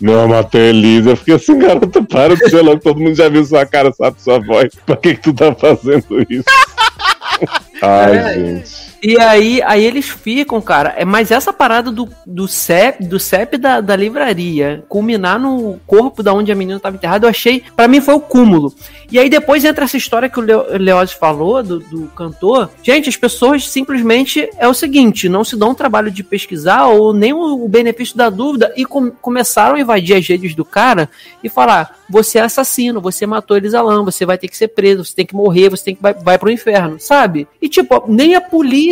não matei Elisa. Eu fiquei assim, garota, para de ser louco, todo mundo já viu sua cara, sabe sua voz, pra que, que tu tá fazendo isso? Ai, É. gente. E aí, aí eles ficam, cara. É, mas essa parada do, do CEP, do CEP da, da livraria, culminar no corpo da onde a menina estava enterrada, eu achei. Pra mim foi o cúmulo. E aí depois entra essa história que o Leo- Leoz falou, do, do cantor. Gente, as pessoas simplesmente é o seguinte: não se dão o trabalho de pesquisar ou nem o, benefício da dúvida e com- começaram a invadir as redes do cara e falar: você é assassino, você matou Elisa Lam, você vai ter que ser preso, você tem que morrer, você tem que vai, vai pro inferno, sabe? E tipo, nem a polícia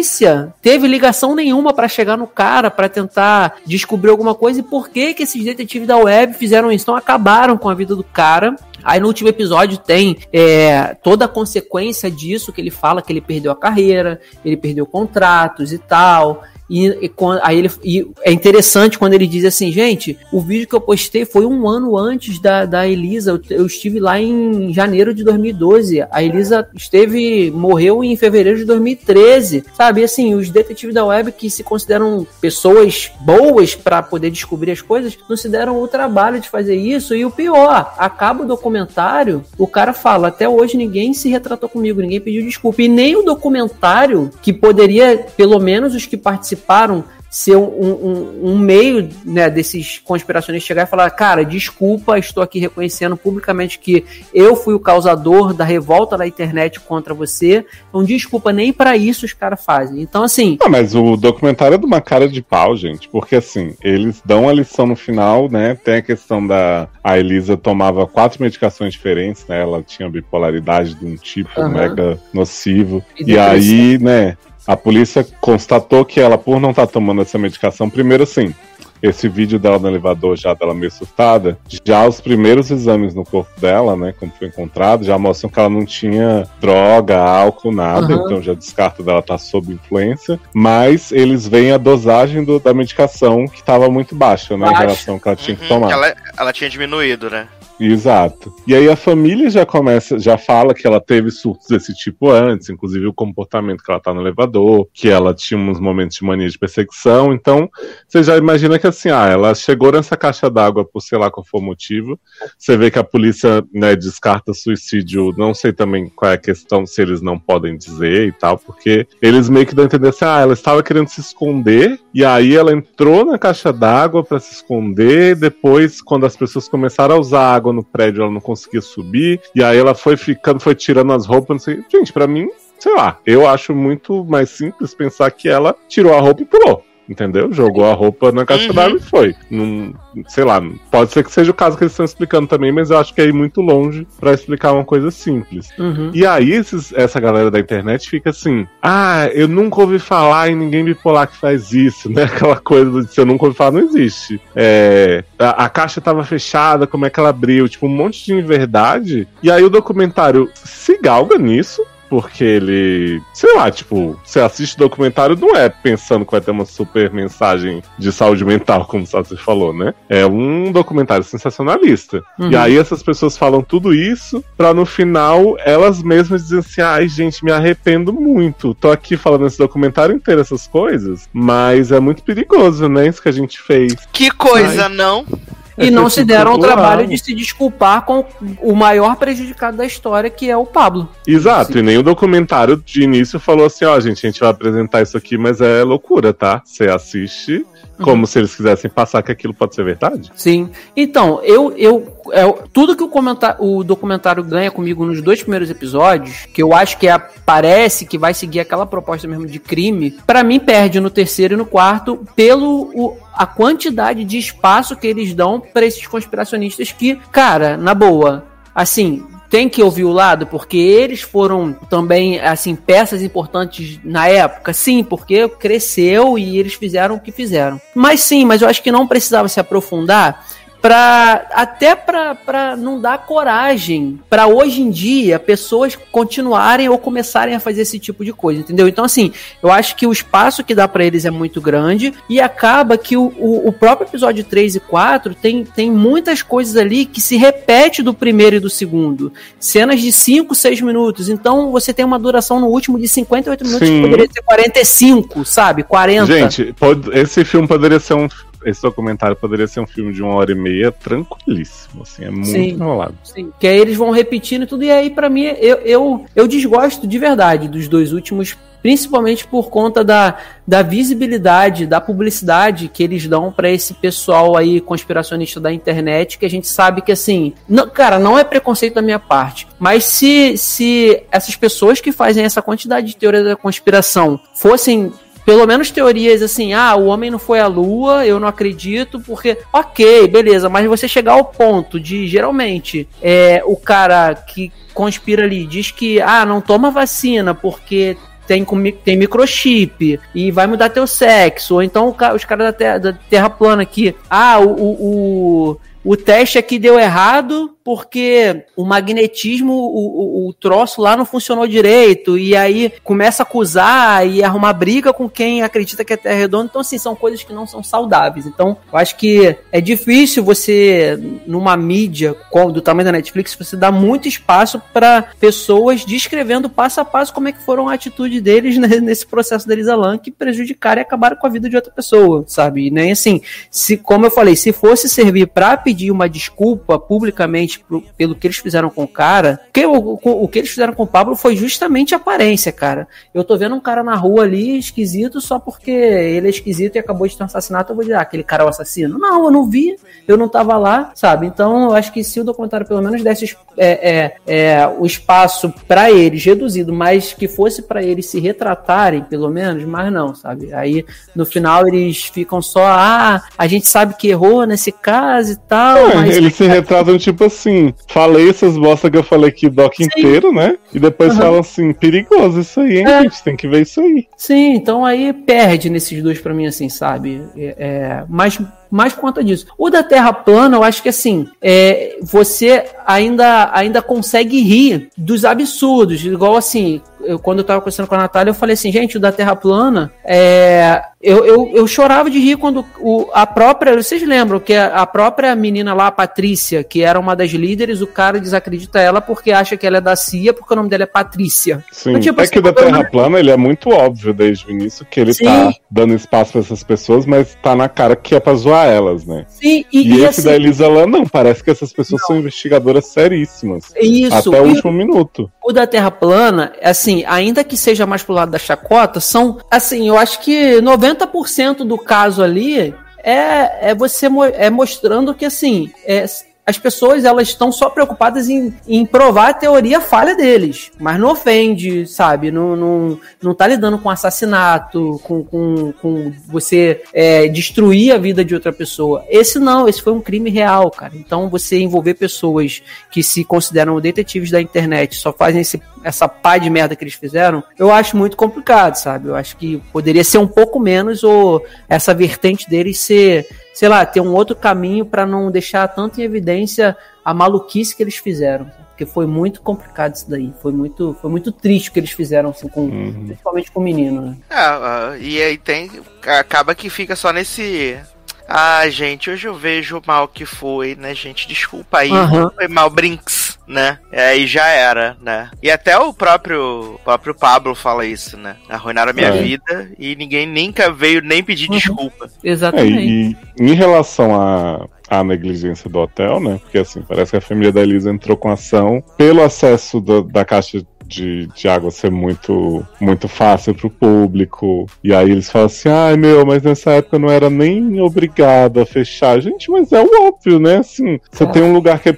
teve ligação nenhuma pra chegar no cara pra tentar descobrir alguma coisa e por que que esses detetives da web fizeram isso? Então acabaram com a vida do cara. Aí no último episódio tem é, toda a consequência disso que ele fala que ele perdeu a carreira, ele perdeu contratos e tal. E, e aí ele, e é interessante quando ele diz assim, gente, o vídeo que eu postei foi um ano antes da, da Elisa. Eu, eu estive lá em janeiro de 2012. A Elisa esteve, morreu em fevereiro de 2013. Sabe, E, assim, os detetives da web que se consideram pessoas boas para poder descobrir as coisas, não se deram o trabalho de fazer isso. E o pior, acaba o documentário, o cara fala, até hoje ninguém se retratou comigo, ninguém pediu desculpa. E nem o documentário, que poderia, pelo menos os que participaram, ser um, um- um meio né, desses conspiracionistas chegar e falar, cara, desculpa, estou aqui reconhecendo publicamente que eu fui o causador da revolta da internet contra você. Então, desculpa, nem para isso os caras fazem. Então, assim, Ah, mas o documentário é de uma cara de pau, gente, porque assim, eles dão a lição no final, né? Tem a questão da. A Elisa tomava quatro medicações diferentes, né? Ela tinha bipolaridade de um tipo Aham. mega nocivo. E E, aí, né, a polícia constatou que ela, por não estar tomando essa medicação, primeiro assim. Esse vídeo dela no elevador, já dela meio surtada, já os primeiros exames no corpo dela, né, como foi encontrado, já mostram que ela não tinha droga, álcool, nada, Aham. então já descarta dela estar sob influência, mas eles veem a dosagem do- da medicação que estava muito baixa, né, em relação ao que ela tinha que Uhum, tomar. ela, ela tinha diminuído, né? Exato. E aí a família já começa, já fala que ela teve surtos desse tipo antes, inclusive o comportamento que ela tá no elevador, que ela tinha uns momentos de mania de perseguição. Então, você já imagina que assim, ah, ela chegou nessa caixa d'água por sei lá qual for o motivo. Você vê que a polícia, né, descarta suicídio, não sei também qual é a questão, se eles não podem dizer e tal, porque eles meio que dão a entender assim, ah, ela estava querendo se esconder, e aí ela entrou na caixa d'água para se esconder, depois, quando as pessoas começaram a usar água no prédio, ela não conseguia subir, e aí ela foi ficando, foi tirando as roupas, não sei. Gente, pra mim, sei lá, eu acho muito mais simples pensar que ela tirou a roupa e pulou. Entendeu? Jogou a roupa na caixa Uhum. d'água e foi. Não, sei lá, pode ser que seja o caso que eles estão explicando também, mas eu acho que é ir muito longe pra explicar uma coisa simples. uhum. E aí, esses- essa galera da internet fica assim: ah, eu nunca ouvi falar em ninguém bipolar que faz isso, né? Aquela coisa de se eu nunca ouvi falar, não existe. É, a, a caixa tava fechada, como é que ela abriu? Tipo, um monte de inverdade. E aí o documentário se galga nisso. Porque ele. Sei lá, tipo, você assiste documentário, não é pensando que vai ter uma super mensagem de saúde mental, como você falou, né? É um documentário sensacionalista. Uhum. E aí essas pessoas falam tudo isso pra no final elas mesmas dizerem assim: ai, gente, me arrependo muito. Tô aqui falando esse documentário inteiro, essas coisas, mas é muito perigoso, né? Isso que a gente fez. Que coisa, não? E não se deram o trabalho de se desculpar com o maior prejudicado da história, que é o Pablo. Exato, Sim. e nem o documentário de início falou assim, ó, gente, a gente vai apresentar isso aqui, mas é loucura, tá? Você assiste como se eles quisessem passar que aquilo pode ser verdade. Sim. Então, eu, eu, é, tudo que o, o documentário ganha comigo nos dois primeiros episódios, que eu acho que é, parece que vai seguir aquela proposta mesmo de crime, pra mim perde no terceiro e no quarto pelo o- a quantidade de espaço que eles dão pra esses conspiracionistas que, cara, na boa, assim, tem que ouvir o lado, porque eles foram também, assim, peças importantes na época. Sim, porque cresceu e eles fizeram o que fizeram. Mas sim, mas eu acho que não precisava se aprofundar para até para não dar coragem para hoje em dia pessoas continuarem ou começarem a fazer esse tipo de coisa, entendeu? Então assim, eu acho que o espaço que dá para eles é muito grande e acaba que o, o, o próprio episódio 3 e 4 tem, tem muitas coisas ali que se repete do primeiro e do segundo. Cenas de 5, 6 minutos. Então você tem uma duração no último de 58 minutos Sim. que poderia ser 45, sabe? 40. Gente, pode- esse filme poderia ser um. Esse documentário poderia ser um filme de uma hora e meia tranquilíssimo, assim, é muito Sim. enrolado. Sim, que aí eles vão repetindo e tudo, e aí pra mim eu, eu, eu desgosto de verdade dos dois últimos, principalmente por conta da, da visibilidade, da publicidade que eles dão pra esse pessoal aí conspiracionista da internet, que a gente sabe que assim, não, cara, não é preconceito da minha parte, mas se, se essas pessoas que fazem essa quantidade de teoria da conspiração fossem pelo menos teorias assim, ah, o homem não foi à lua, eu não acredito, porque, ok, beleza, mas você chegar ao ponto de, geralmente, é, o cara que conspira ali diz que, ah, não toma vacina porque tem, tem microchip e vai mudar teu sexo, ou então os caras da terra, da terra plana aqui, ah, o, o, o, o teste aqui deu errado porque o magnetismo, o, o, o troço lá não funcionou direito, e aí começa a acusar e arrumar briga com quem acredita que a Terra é redonda. Então, assim, são coisas que não são saudáveis. Então, eu acho que é difícil você, numa mídia do tamanho da Netflix, você dar muito espaço para pessoas descrevendo passo a passo como é que foram a atitude deles né, nesse processo da Elisa Lam que prejudicaram e acabaram com a vida de outra pessoa, sabe? E nem assim, se, como eu falei, se fosse servir para pedir uma desculpa publicamente pelo que eles fizeram com o cara, que o, o, o que eles fizeram com o Pablo foi justamente a aparência, cara. Eu tô vendo um cara na rua ali esquisito só porque ele é esquisito e acabou de ter um assassinato, eu vou dizer, ah, aquele cara é o assassino. Não, eu não vi, eu não tava lá, sabe? Então, eu acho que se o documentário pelo menos desse é, é, é, o espaço para eles reduzido, mas que fosse para eles se retratarem, pelo menos, mas não, sabe? Aí no final eles ficam só, ah, a gente sabe que errou nesse caso e tal, É, mas eles se retratam tipo assim, falei essas bosta que eu falei aqui doc inteiro, né? E depois Aham. falam assim, perigoso isso aí, hein, É. gente? Tem que ver isso aí. Sim, então aí perde nesses dois pra mim, assim, sabe? É, é, mas mais por conta disso. O da Terra plana, eu acho que assim, é, você ainda, ainda consegue rir dos absurdos. Igual assim, eu, quando eu tava conversando com a Natália, eu falei assim, gente, o da Terra plana, é, eu, eu, eu chorava de rir quando o, a própria. Vocês lembram que a, a própria menina lá, a Patrícia, que era uma das líderes, o cara desacredita ela porque acha que ela é da CIA, porque o nome dela é Patrícia. Sim, Então, tipo é assim, que o da Terra menos- plana, ele é muito óbvio desde o início que ele Sim. tá dando espaço pra essas pessoas, mas tá na cara que é pra zoar elas, né? Sim, e, E, e esse assim, da Elisa Lam, não, parece que essas pessoas são investigadoras seríssimas. isso. até o último minuto. O da Terra plana, assim, ainda que seja mais pro lado da chacota, são, assim, eu acho que 90% do caso ali é, é você mo- é mostrando que, assim, é, as pessoas elas estão só preocupadas em, em provar a teoria falha deles, mas não ofende, sabe? Não, não, não tá lidando com assassinato, com, com, com você é, destruir a vida de outra pessoa. Esse não, esse foi um crime real, cara. Então você envolver pessoas que se consideram detetives da internet, só fazem esse, essa pá de merda que eles fizeram, eu acho muito complicado, sabe? Eu acho que poderia ser um pouco menos ou essa vertente deles ser sei lá, ter um outro caminho pra não deixar tanto em evidência a maluquice que eles fizeram. Porque foi muito complicado isso daí. Foi muito, foi muito triste o que eles fizeram, assim, com, Uhum. principalmente com o menino, né? É, ah, e aí tem. Acaba que fica só nesse. Ah, gente, hoje eu vejo o mal que foi, né, gente? Desculpa aí. Aham. Foi mal Brinks, né? É, e já era, né? E até o próprio, próprio Pablo fala isso, né? Arruinaram a minha É. vida e ninguém nunca veio nem pedir Uhum. desculpa. É, Exatamente. e em relação à, à negligência do hotel, né? Porque assim, parece que a família da Elisa entrou com ação pelo acesso do- da caixa de, de água ser muito, muito fácil pro público. E aí eles falam assim, ai meu, mas nessa época eu não era nem obrigado a fechar. Gente, mas é o óbvio, né? Assim, você É. tem um lugar que é.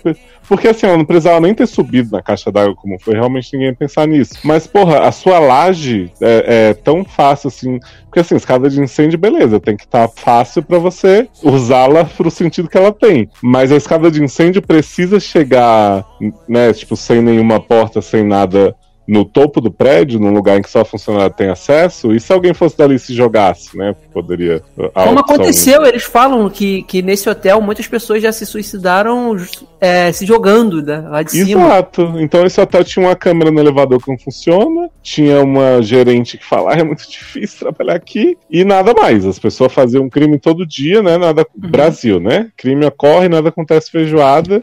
Porque assim, ela não precisava nem ter subido na caixa d'água como foi, realmente ninguém ia pensar nisso. Mas, porra, a sua laje é, é tão fácil assim. Porque assim, escada de incêndio, beleza, tem que estar fácil pra você usá-la pro sentido que ela tem. Mas a escada de incêndio precisa chegar, né, tipo, sem nenhuma porta, sem nada no topo do prédio, num lugar em que só funcionário tem acesso, e se alguém fosse dali e se jogasse, né? Poderia. Como opção- aconteceu, eles falam que, que nesse hotel muitas pessoas já se suicidaram é, se jogando né, lá de cima. Exato. Então esse hotel tinha uma câmera no elevador que não funciona, tinha uma gerente que fala, "Ah, é muito difícil trabalhar aqui, e nada mais. As pessoas faziam um crime todo dia, né? Nada. Uhum. Brasil, né? Crime ocorre, nada acontece feijoada.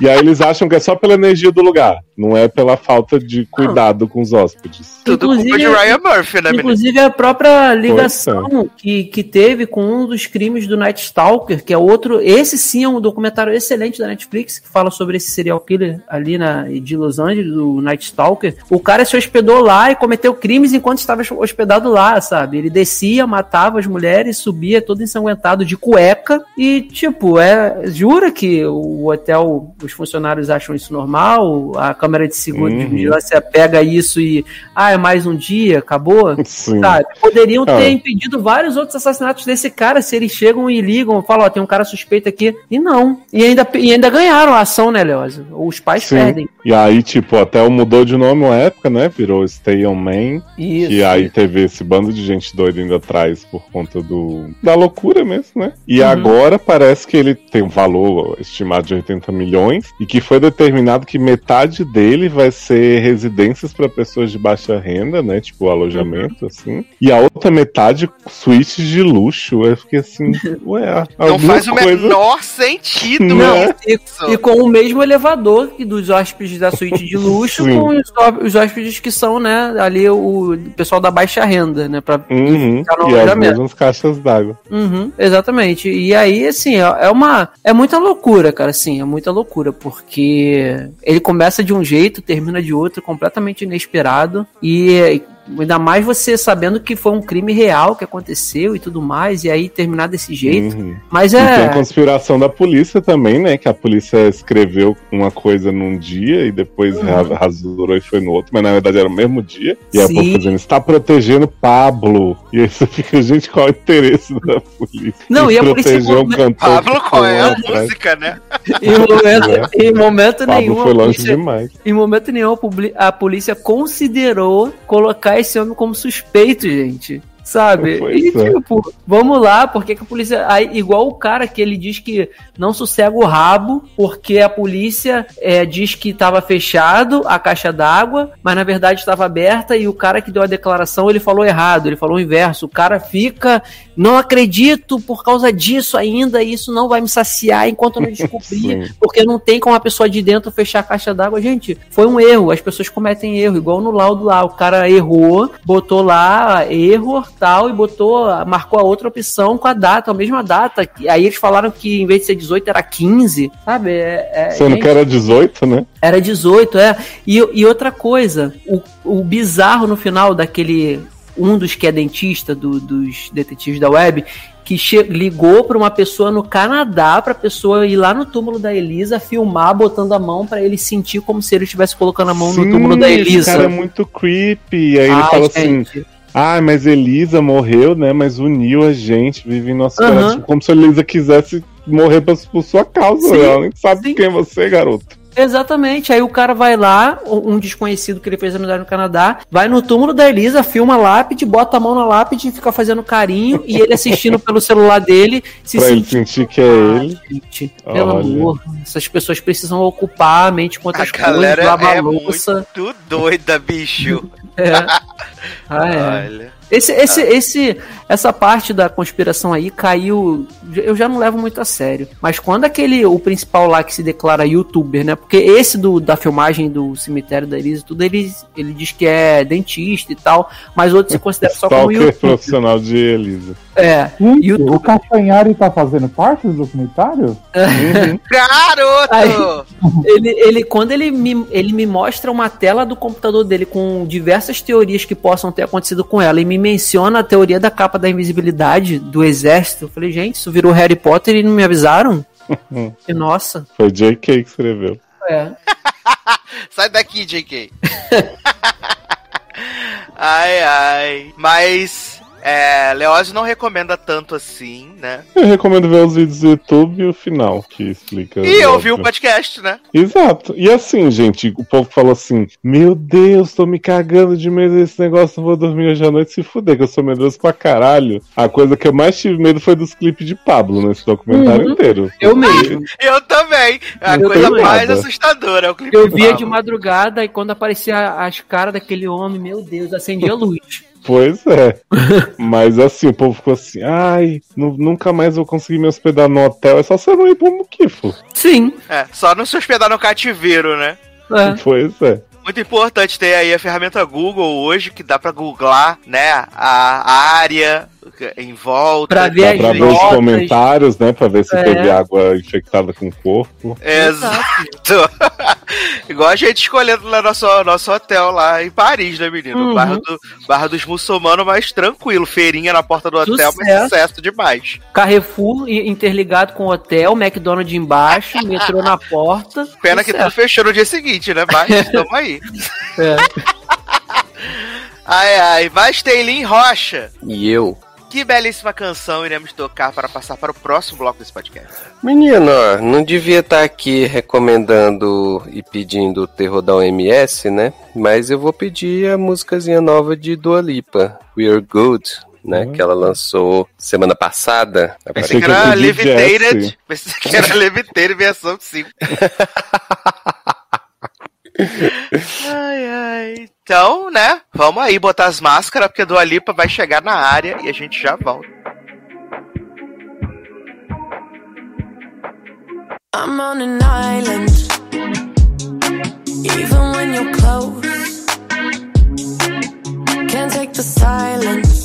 e aí eles acham que é só pela energia do lugar, não é pela falta de cuidado com os hóspedes. Tudo culpa de Inclusive- Ryan Murphy, né, menino? Inclusive a própria é. ligação que, que teve com um dos crimes do Night Stalker, que é outro. Esse sim é um documentário excelente da Netflix que fala sobre esse serial killer ali na, de Los Angeles, do Night Stalker. O cara se hospedou lá e cometeu crimes enquanto estava hospedado lá, sabe? Ele descia, matava as mulheres, subia todo ensanguentado de cueca e, tipo, é. Jura que o hotel, os funcionários acham isso normal? A câmera de de Uhum. vigilância pega isso e. Ah, é mais um dia, acabou? Sim. Sabe? Poderiam Ah. ter impedido vários outros assassinatos desse cara se eles chegam e ligam, falam, ó, tem um cara suspeito aqui. E não. E ainda, e ainda ganharam a ação, né, Leosa? Os pais Sim. perdem. E aí, tipo, o hotel mudou de nome uma época, né? Virou Stay on Main. Isso. E aí teve esse bando de gente doida indo atrás por conta do da loucura mesmo, né? E Uhum. agora parece que ele tem um valor estimado de 80 milhões e que foi determinado que metade dele vai ser residências para pessoas de baixa renda, né? Tipo alojamento, assim. E a outra metade suítes de luxo. Eu fiquei assim, ué, Não faz o coisa... menor sentido Não. isso. E, com o mesmo elevador que dos hóspedes da suíte de luxo, com os, os hóspedes que são, né, ali o pessoal da baixa renda, né? Pra, Uhum, Ficar no as caixas d'água. Uhum, exatamente. E aí, assim, é é uma. É muita loucura, cara, assim, é muita loucura, porque ele começa de um jeito, termina de outro, completamente inesperado. E ainda mais você sabendo que foi um crime real que aconteceu e tudo mais, e aí terminar desse jeito. Uhum. Mas E tem a é. conspiração da polícia também, né? Que a polícia escreveu uma coisa num dia e depois Uhum. ra- rasurou e foi no outro, mas na verdade era o mesmo dia. E Sim. povo dizendo, está protegendo Pablo. E aí você fica, gente, qual é o interesse da polícia? Não, Em e a polícia um cantor Pablo, qual é a atrás. música, né? Em momento, É. em momento Pablo nenhum, a foi longe polícia, demais. em momento nenhum a a polícia considerou colocar esse homem como suspeito, gente. Sabe? E é. tipo, vamos lá, porque que a polícia. Aí, igual o cara que ele diz que não sossega o rabo, porque a polícia é, diz que estava fechado a caixa d'água, mas na verdade estava aberta, e o cara que deu a declaração ele falou errado, ele falou o inverso. O cara fica, não acredito por causa disso ainda, e isso não vai me saciar enquanto eu não descobrir porque não tem como a pessoa de dentro fechar a caixa d'água. Gente, foi um erro. As pessoas cometem erro, igual no laudo lá. O cara errou, botou lá erro, tal, e botou, marcou a outra opção com a data, a mesma data. Aí eles falaram que em vez de ser 18 era 15, sabe? É, é, Sendo gente, que era 18, né? era 18, é. E, e outra coisa, o, o bizarro no final daquele. Um dos que é dentista do- dos detetives da web, que ligou para uma pessoa no Canadá, pra pessoa ir lá no túmulo da Elisa, filmar, botando a mão pra ele sentir como se ele estivesse colocando a mão no Sim, túmulo da esse Elisa. cara é muito creepy. Aí ele fala assim, gente. Ah, mas Elisa morreu, né? Mas uniu a gente, vive em nosso Aham. coração. Como se a Elisa quisesse morrer por, por sua causa. Sim, Ela nem sabe sim. quem é você, garoto. Exatamente. Aí o cara vai lá, um desconhecido que ele fez amizade no Canadá, vai no túmulo da Elisa, filma a lápide, bota a mão na lápide e fica fazendo carinho, e ele assistindo pelo celular dele, se Pra ele sentindo. sentir que é ele. Gente, pelo Olha. amor, essas pessoas precisam ocupar a mente com A outras coisas, galera lavar é louça. muito doida, bicho. É. Ah, é. Olha. Esse, esse, esse, essa parte da conspiração aí caiu. Eu já não levo muito a sério. Mas quando aquele, o principal lá que se declara youtuber, né? Porque esse do, da filmagem do cemitério da Elisa, e tudo, ele, ele diz que é dentista e tal, mas outros se consideram só como youtuber. profissional de Elisa. É. Gente, YouTube. o Castanhari tá fazendo parte do documentário? Garoto! Ele, ele, quando ele me, ele me mostra uma tela do computador dele com diversas teorias que possam ter acontecido com ela e me menciona a teoria da capa da invisibilidade do exército, eu falei, gente, isso virou Harry Potter e não me avisaram? e nossa. Foi J.K. que escreveu. É. Sai daqui, JK. ai, ai. Mas, é, Leózio não recomenda tanto assim, né? Eu recomendo ver os vídeos do YouTube e o final, que explica. E eu vi o podcast, né? Exato. E assim, gente, o povo falou assim: Meu Deus, tô me cagando de medo desse negócio, não vou dormir hoje à noite se fuder, que eu sou medroso pra caralho. A coisa que eu mais tive medo foi dos clipes de Pablo nesse documentário Uhum. inteiro. Eu mesmo. Eu também. É a Eu coisa mais assustadora. É o clipe Eu via de Pablo. madrugada e quando aparecia as caras daquele homem, meu Deus, acendia a luz. Pois é. Mas assim, o povo ficou assim: Ai, nu- nunca mais vou conseguir me hospedar no hotel. É só você não ir pro Muquifo. Sim. É, só não se hospedar no cativeiro, né? É. Pois é. Muito importante ter aí a ferramenta Google hoje, que dá pra googlar, né, a área em volta. Pra ver Dá as pra ver os comentários, né? Pra ver se É. teve água infectada com o corpo. Exato. Igual a gente escolhendo lá nosso, nosso hotel lá em Paris, né, menino? Uhum. Barra, do, Barra dos Muçulmanos, mais tranquilo. Feirinha na porta do hotel, mas Sucesso. sucesso demais. Carrefour interligado com o hotel, McDonald's embaixo, metrô na porta. Pena que tudo Sucesso. fechou no dia seguinte, né? Mas tamo aí. É. Ai, ai. Vai, Teilin Rocha. E eu? Que belíssima canção iremos tocar para passar para o próximo bloco desse podcast. Menino, ó, não devia estar aqui recomendando e pedindo o terror da OMS, né? Mas eu vou pedir a músicazinha nova de Dua Lipa, We're Good, né? Que ela lançou semana passada. Pensei que era Levitated. Pensei que era Levitated versão 5. ai, ai. Então, né? Vamos aí botar as máscaras, porque a Dua Lipa vai chegar na área e a gente já volta. I'm on an island. Even when you're close, can't take the silence.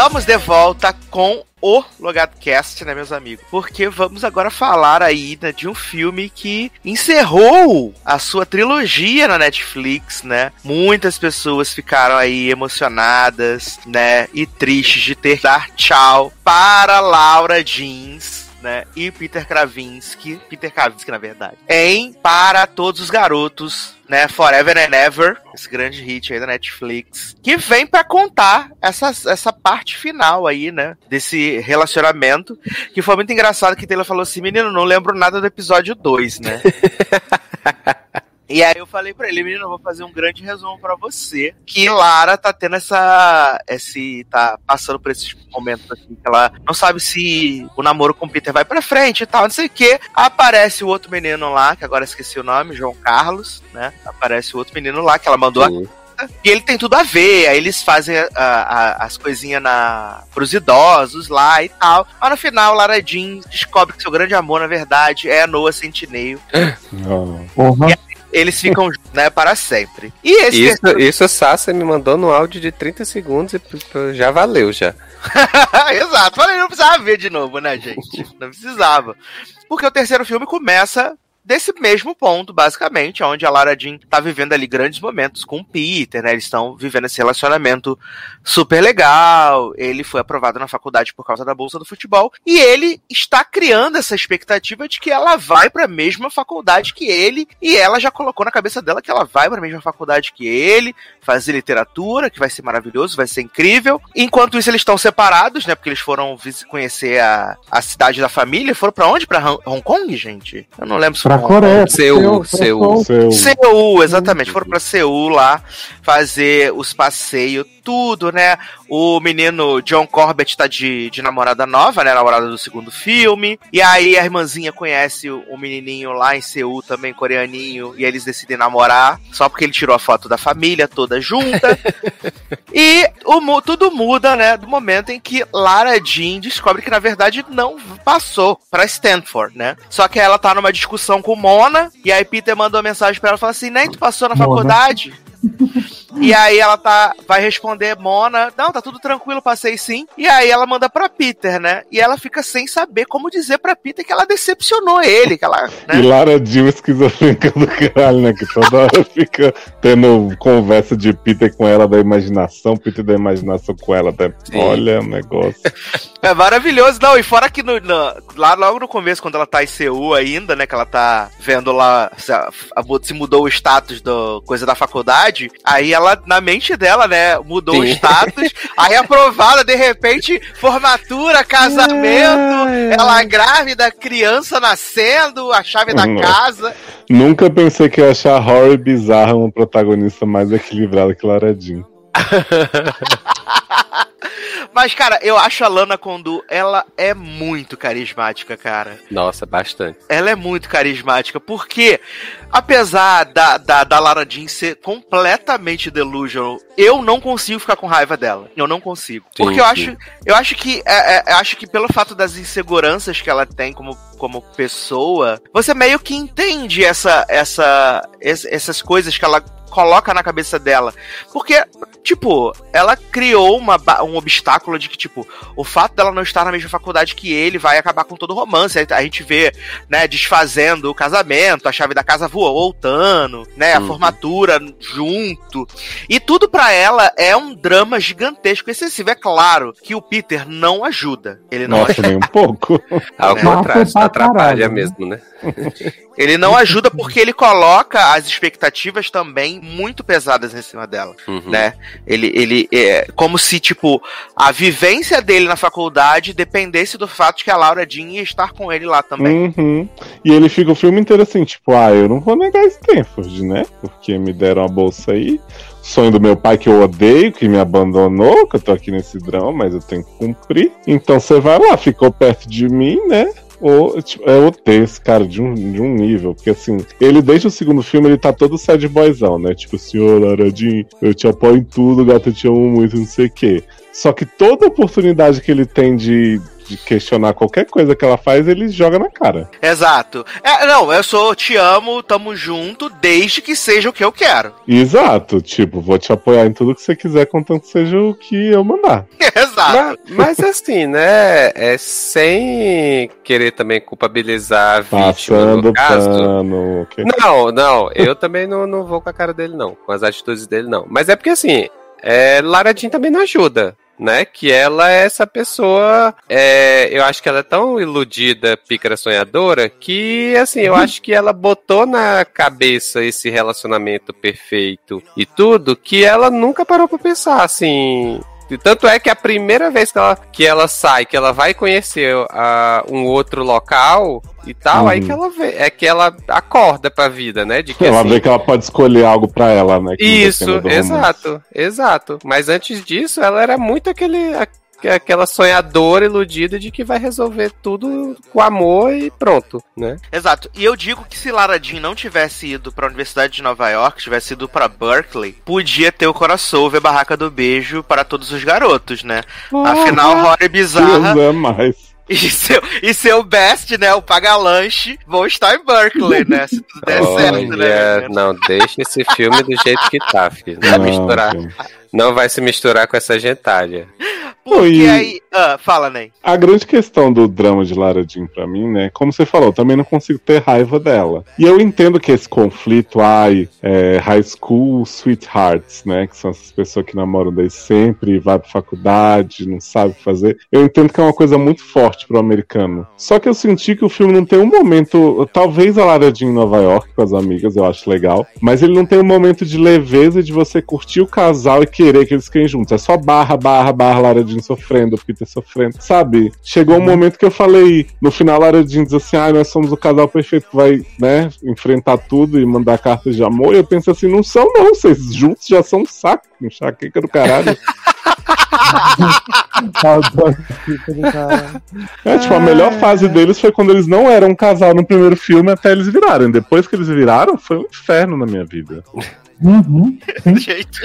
Estamos de volta com o LogadoCast, né, meus amigos? Porque vamos agora falar aí né, de um filme que encerrou a sua trilogia na Netflix, né? Muitas pessoas ficaram aí emocionadas, né? E tristes de ter dar tchau para Laura Jeans. Né, e Peter Kravinsky, Peter Kravinsky na verdade, em Para Todos os Garotos, né, Forever and Ever, esse grande hit aí da Netflix, que vem pra contar essa, essa parte final aí, né, desse relacionamento, que foi muito engraçado que Taylor falou assim, menino, não lembro nada do episódio 2, né? E aí eu falei pra ele, menino, eu vou fazer um grande resumo pra você. Que Lara tá tendo essa. Esse. tá passando por esses momentos assim, que ela não sabe se o namoro com o Peter vai pra frente e tal, não sei o que. Aparece o outro menino lá, que agora esqueci o nome, João Carlos, né? Aparece o outro menino lá que ela mandou a Sim. e ele tem tudo a ver, aí eles fazem a- a- as coisinhas na, pros idosos lá e tal. Mas no final, Lara Jean descobre que seu grande amor, na verdade, é a Noah Centineo. Ó. Porra. Eles ficam né, para sempre. E esse Isso, isso a Sassa me mandou no áudio de 30 segundos e já valeu já. Exato, falei, não precisava ver de novo, né, gente? Não precisava. Porque o terceiro filme começa desse mesmo ponto, basicamente, onde a Lara Jean tá vivendo ali grandes momentos com o Peter, né? Eles estão vivendo esse relacionamento super legal. Ele foi aprovado na faculdade por causa da bolsa do futebol e ele está criando essa expectativa de que ela vai para a mesma faculdade que ele e ela já colocou na cabeça dela que ela vai para a mesma faculdade que ele, fazer literatura, que vai ser maravilhoso, vai ser incrível. Enquanto isso eles estão separados, né? Porque eles foram conhecer a, a cidade da família, foram para onde? Para Hong Kong, gente? Eu não lembro se Pra Coreia. Seul, pra Seul. Seu... Seul, exatamente. Foram pra Seul lá fazer os passeios, tudo, né? O menino John Corbett tá de, de namorada nova, né? Namorada do segundo filme. E aí a irmãzinha conhece o, o menininho lá em Seul também, coreaninho. E eles decidem namorar, só porque ele tirou a foto da família toda junta. e o, tudo muda, né? Do momento em que Lara Jean descobre que na verdade não passou pra Stanford, né? Só que ela tá numa discussão com Mona. E aí Peter mandou uma mensagem pra ela e falou assim: Nem tu passou na Mona. faculdade? E aí ela tá, vai responder Mona, não, tá tudo tranquilo, passei sim. E aí ela manda pra Peter, né? E ela fica sem saber como dizer pra Peter que ela decepcionou ele, que ela, E né? Lara Jean esquizofrênica do caralho, né? Que toda hora fica tendo conversa de Peter com ela da imaginação, Peter da imaginação com ela. Da... Sim. Olha o negócio. É maravilhoso, não. E fora que no, no- lá logo no começo, quando ela tá em Seul ainda, né? Que ela tá vendo lá se, se mudou o status do coisa da faculdade. Aí ela, na mente dela, né, mudou o Sim. status. aí aprovada, de repente, formatura, casamento, ela grávida, criança nascendo, a chave da Nossa. casa. Nunca pensei que ia achar horror bizarra uma protagonista mais equilibrada que Lara Jean. Mas, cara, eu acho a Lana Condu, ela é muito carismática, cara. Nossa, bastante. ela é muito carismática, porque apesar da, da, da Lara Jean ser completamente delusional, eu não consigo ficar com raiva dela. Eu não consigo. Sim, Porque eu sim. acho, eu acho que é, é, eu acho que pelo fato das inseguranças que ela tem como, como pessoa, você meio que entende essa, essa, es- essas coisas que ela coloca na cabeça dela. Porque, tipo, ela criou uma, um obstáculo de que, tipo, o fato dela não estar na mesma faculdade que ele vai acabar com todo o romance. A gente vê, né, desfazendo o casamento, a chave da casa voou, voltando, né, a Uhum. formatura junto. E tudo pra ela é um drama gigantesco e excessivo. É claro que o Peter não ajuda. Ele não Nossa, nem um pouco. Ao É. contrário, atrapalha né? mesmo, né? Ele não ajuda porque ele coloca as expectativas também muito pesadas em cima dela, Uhum. né? Ele, ele é como se, tipo, a vivência dele na faculdade dependesse do fato de que a Laura Jean ia estar com ele lá também. Uhum. E ele fica o filme inteiro assim, tipo, ah, eu não vou negar Stanford, né? Porque me deram a bolsa aí. Sonho do meu pai que eu odeio, que me abandonou, que eu tô aqui nesse drama, mas eu tenho que cumprir. Então você vai lá, ficou perto de mim, né? Ou, tipo, eu odeio esse cara de um, de um nível, porque assim, ele desde o segundo filme ele tá todo sad boyzão, né? Tipo, senhor Aradinho, eu te apoio em tudo, gata, eu te amo muito, não sei o quê. Só que toda oportunidade que ele tem de, de questionar qualquer coisa que ela faz, ele joga na cara. Exato. É, não, eu sou te amo, tamo junto, desde que seja o que eu quero. Exato, tipo, vou te apoiar em tudo que você quiser, contanto que seja o que eu mandar. Exato. Mas, mas assim, né? É sem querer também culpabilizar a vítima Passando no caso. pano. que- Não, não, eu também não, não vou com a cara dele, não. Com as atitudes dele, não. Mas é porque assim, é, Lara Jean também não ajuda. Né? Que ela é essa pessoa. é, eu acho que ela é tão iludida, pícara sonhadora, que assim, eu acho que ela botou na cabeça esse relacionamento perfeito e tudo, que ela nunca parou pra pensar assim. E Tanto é que a primeira vez que ela, que ela sai, que ela vai conhecer ah, um outro local e tal, Uhum. aí que ela vê, é que ela acorda pra vida, né? De que ela assim, vê que ela pode escolher algo pra ela, né? isso, exato, exato. Mas antes disso, ela era muito aquele, a- aquela sonhadora iludida de que vai resolver tudo com amor e pronto, né? Exato. E eu digo que se Lara Jean não tivesse ido pra Universidade de Nova York, tivesse ido pra Berkeley, podia ter o crossover Barraca do Beijo para todos os garotos, né? Afinal, Rory Bizarra Deus é mais. e seu, e seu best, né? O Paga-Lanche, vão estar em Berkeley, né? Se tudo der certo, né? Não, deixa esse filme do jeito que tá, filho. Não, vai Não, misturar, não vai se misturar com essa gentalha. Porque E- aí. Ah, fala, Ney. A grande questão do drama de Lara Jean pra mim, né? Como você falou, eu também não consigo ter raiva dela. E eu entendo que esse conflito, ai, é, high school sweethearts, né? Que são essas pessoas que namoram desde sempre, vai pra faculdade, não sabe o que fazer. Eu entendo que é uma coisa muito forte pro americano. Só que eu senti que o filme não tem um momento. Talvez a Lara Jean em Nova York com as amigas, eu acho legal. Mas ele não tem um momento de leveza de você curtir o casal e querer que eles fiquem juntos. É só barra, barra, barra, Lara Jean sofrendo, Peter sofrendo. Sabe? Chegou um momento que eu falei, no final, Lara Jean diz assim: ah, nós somos o casal perfeito que vai, né, enfrentar tudo e mandar cartas de amor. E eu penso assim: não são, não. Vocês juntos já são um saco, enxaqueca do caralho. É, tipo, a melhor fase deles foi quando eles não eram um casal no primeiro filme até eles virarem. Depois que eles viraram, foi um inferno na minha vida. Uhum.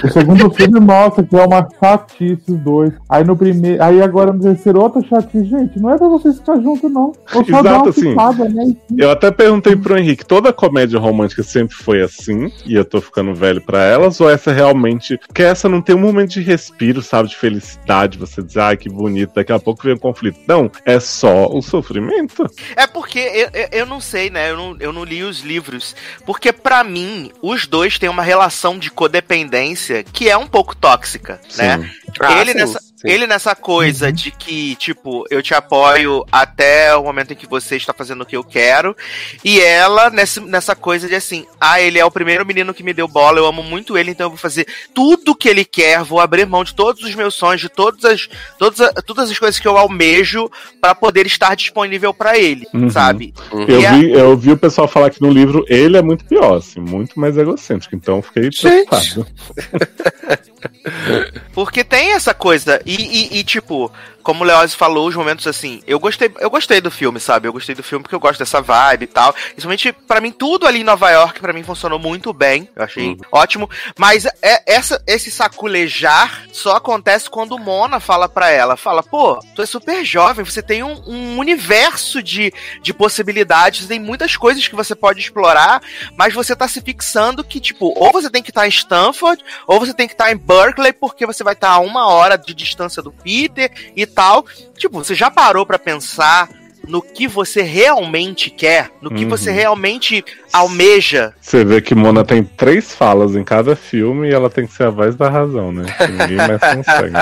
O segundo filme mostra que é uma chatice os dois. Aí no primeiro. Aí agora no terceiro, outra chatice. Gente, não é pra vocês ficar juntos, não. Ou só dar Exato, uma assim. ficada, né? Eu até perguntei pro Henrique, toda comédia romântica sempre foi assim, e eu tô ficando velho pra elas, ou essa realmente. Porque essa não tem um momento de respiro, sabe, de felicidade, você dizer, ai, que bonito, daqui a pouco vem um conflito. Não, é só o sofrimento. É porque eu, eu, eu não sei, né? Eu não, eu não li os livros. Porque pra mim, os dois têm uma relação de codependência que é um pouco tóxica, né? Ah, ele, sim, nessa, sim. ele nessa coisa de que, tipo, eu te apoio até o momento em que você está fazendo o que eu quero. E ela nessa, nessa coisa de assim, ah, ele é o primeiro menino que me deu bola, eu amo muito ele, então eu vou fazer tudo que ele quer, vou abrir mão de todos os meus sonhos, de todas as, todas, todas as coisas que eu almejo para poder estar disponível para ele, Uhum. sabe? Eu E a- vi, eu vi o pessoal falar que no livro ele é muito pior, assim, muito mais egocêntrico, então eu fiquei Gente. preocupado. Porque tem essa coisa. E, e- e, tipo, como o Leoz falou, os momentos assim, eu gostei, eu gostei do filme, sabe? Eu gostei do filme porque eu gosto dessa vibe e tal. Principalmente, pra mim, tudo ali em Nova York, pra mim, funcionou muito bem. Eu achei Uhum. ótimo. Mas é, essa, esse saculejar só acontece quando Mona fala pra ela: fala, pô, tu é super jovem, você tem um, um universo de, de possibilidades, tem muitas coisas que você pode explorar, mas você tá se fixando que, tipo, ou você tem que estar em Stanford, ou você tem que estar em Berkeley, porque você vai estar a uma hora de distância do Peter e tal. Tipo, você já parou pra pensar no que você realmente quer, no que Uhum. você realmente almeja. Você vê que Mona tem três falas em cada filme e ela tem que ser a voz da razão, né? Que Ninguém mais consegue.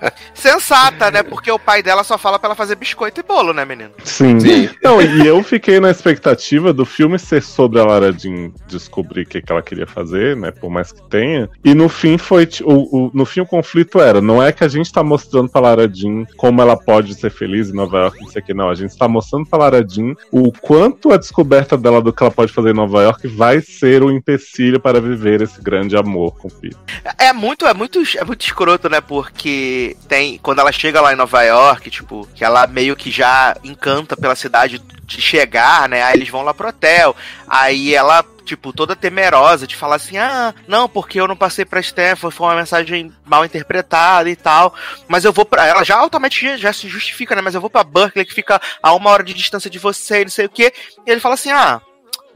Sensata, né? Porque o pai dela só fala pra ela fazer biscoito e bolo, né, menino? Sim. Sim. Não, e eu fiquei na expectativa do filme ser sobre a Lara Jean descobrir o que, que ela queria fazer, né? Por mais que tenha. E no fim foi. O, o- no fim o conflito era: não é que a gente tá mostrando pra Lara Jean como ela pode ser feliz em Nova York, não sei o que, não. A gente tá mostrando pra Lara Jean o quanto a descoberta dela do que ela pode fazer em Nova York vai ser o empecilho para viver esse grande amor com o Peter. É muito, é muito, é muito escroto, né? Porque tem. Quando ela chega lá em Nova York, tipo, que ela meio que já encanta pela cidade de chegar, né? Aí eles vão lá pro hotel. Aí ela. Tipo, toda temerosa de falar assim: ah, não, porque eu não passei pra Stanford, foi uma mensagem mal interpretada e tal. Mas eu vou pra. Ela já automaticamente já se justifica, né? Mas eu vou pra Berkeley, que fica a uma hora de distância de você, não sei o quê. E ele fala assim: ah,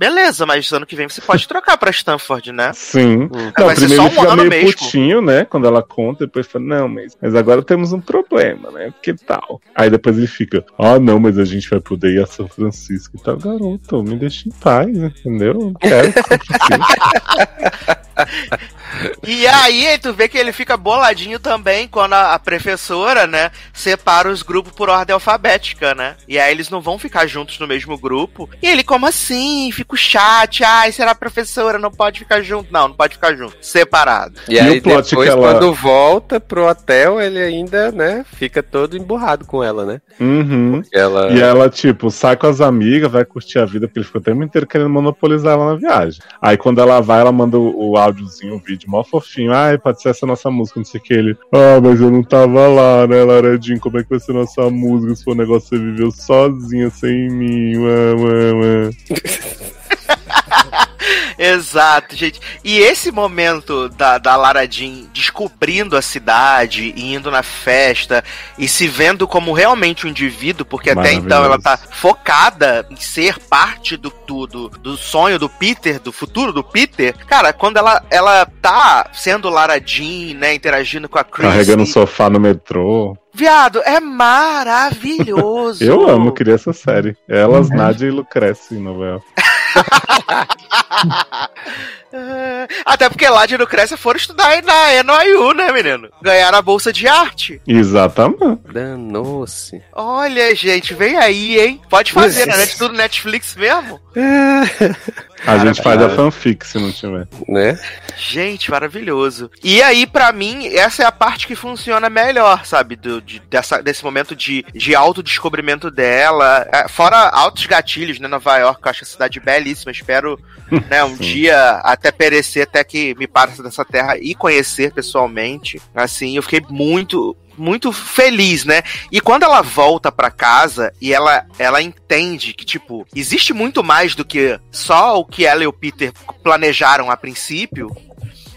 beleza, mas ano que vem você pode trocar pra Stanford, né? Sim. Hum. Não, Vai ser primeiro só ele um ano meio mesmo. putinho, né? Quando ela conta, depois fala, não, mas, mas agora temos um problema, né? Que tal? Aí depois ele fica, ah, não, mas a gente vai poder ir a São Francisco e tal. Garoto, me deixa em paz, entendeu? Eu não quero São Francisco. E aí tu vê que ele fica boladinho também quando a, a professora, né, separa os grupos por ordem alfabética, né? E aí eles não vão ficar juntos no mesmo grupo. E ele, como assim? Fica o chat. Ai, será a professora? Não pode ficar junto. Não, não pode ficar junto. Separado. E, E aí o plot depois, que ela- quando volta pro hotel, ele ainda, né, fica todo emburrado com ela, né? Uhum. Ela... E ela, tipo, sai com as amigas, vai curtir a vida, porque ele ficou o tempo inteiro querendo monopolizar ela na viagem. Aí quando ela vai, ela manda o, o áudiozinho, o vídeo mó fofinho. Ai, pode ser essa nossa música, não sei o que. Ele, ah, mas eu não tava lá, né, Laredinho? Como é que vai ser nossa música se for um negócio que você viveu sozinha, sem mim? Ué, ué, ué. Exato, gente. E esse momento da, da Lara Jean descobrindo a cidade, e indo na festa e se vendo como realmente um indivíduo, porque até então ela tá focada em ser parte do, do, do, sonho do Peter, do futuro do Peter. Cara, quando ela, ela tá sendo Lara Jean, né, interagindo com a Chris. Carregando um sofá no metrô. Viado, é maravilhoso. Eu amo, queria essa série. Elas, Nádia e Lucrece em novela. É, Até porque lá de Lucrécia foram estudar aí na NYU, né, menino? Ganharam a bolsa de arte. Exatamente. Danou-se. Olha, gente, vem aí, hein? Pode fazer, né? Tudo Netflix mesmo? A gente faz a fanfic se não tiver. Né? Gente, maravilhoso. E aí, pra mim, essa é a parte que funciona melhor, sabe? Do, de- dessa, desse momento de, de autodescobrimento dela. É, Fora altos gatilhos, né? Nova York, eu acho a cidade belíssima. Espero, né, um Sim. dia até perecer, até que me passe dessa terra e conhecer pessoalmente. Assim, eu fiquei muito. Muito feliz, né? E quando ela volta pra casa e ela, ela entende que, tipo, existe muito mais do que só o que ela e o Peter planejaram a princípio,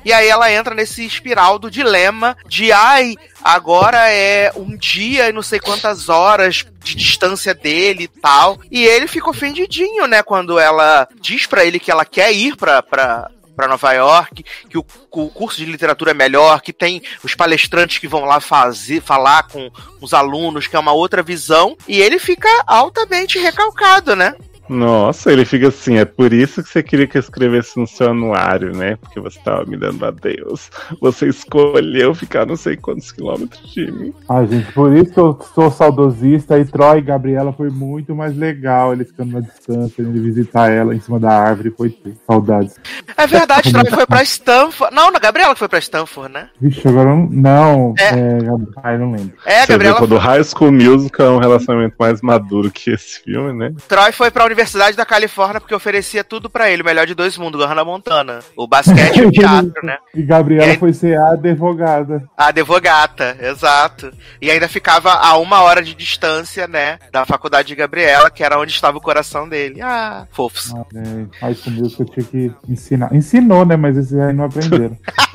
e aí ela entra nesse espiral do dilema de ai, agora é um dia e não sei quantas horas de distância dele e tal. E ele fica ofendidinho, né, quando ela diz pra ele que ela quer ir pra. pra para Nova York, que o, o curso de literatura é melhor, que tem os palestrantes que vão lá fazer, falar com os alunos, que é uma outra visão, e ele fica altamente recalcado, né? Nossa, ele fica assim, é por isso que você queria que eu escrevesse no seu anuário, né? Porque você tava me dando adeus. Você escolheu ficar não sei quantos quilômetros de mim. Ai, gente, por isso que eu sou saudosista e Troy e Gabriela foi muito mais legal eles ficando na distância, indo visitar ela em cima da árvore, foi ter. Saudades. É verdade, Troy foi pra Stanford. Não, na Gabriela que foi pra Stanford, né? Vixe, agora eu não. Não, É. é. Ai, não lembro. É, você Gabriela. vê quando High School Musical é um relacionamento mais maduro que esse filme, né? Troy foi pra Universidade da Califórnia porque oferecia tudo pra ele, o melhor de dois mundos, Hannah Montana. O basquete e o teatro, né? E Gabriela E aí- foi ser a advogada. A advogata, exato. E ainda ficava a uma hora de distância, né? Da faculdade de Gabriela, que era onde estava o coração dele. Ah, fofos. Ah, é, High School Musical tinha que ensinar. Ensinou, né? Mas esses aí não aprenderam.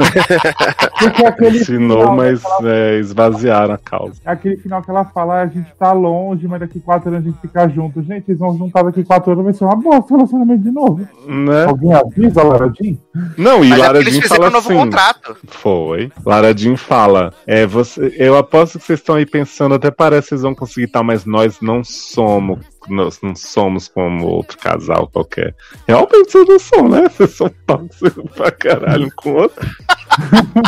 Porque aquele Ensinou, final, mas é, esvaziaram a causa. Aquele final que ela fala, "Ah, a gente tá longe, mas daqui quatro anos a gente fica junto. Gente, eles vão juntar daqui quatro anos, vai ser uma bosta o relacionamento de novo. Né? Alguém avisa, Lara Jean? Não, e Mas é Lara porque eles Jean fizeram fala um novo assim. contrato. Foi. Lara Jean fala: é, você, Eu aposto que vocês estão aí pensando, até parece que vocês vão conseguir tal, mas nós não somos. Nós não somos como outro casal qualquer. Realmente vocês não são, né? Vocês são tóxicos pra caralho um com o outro.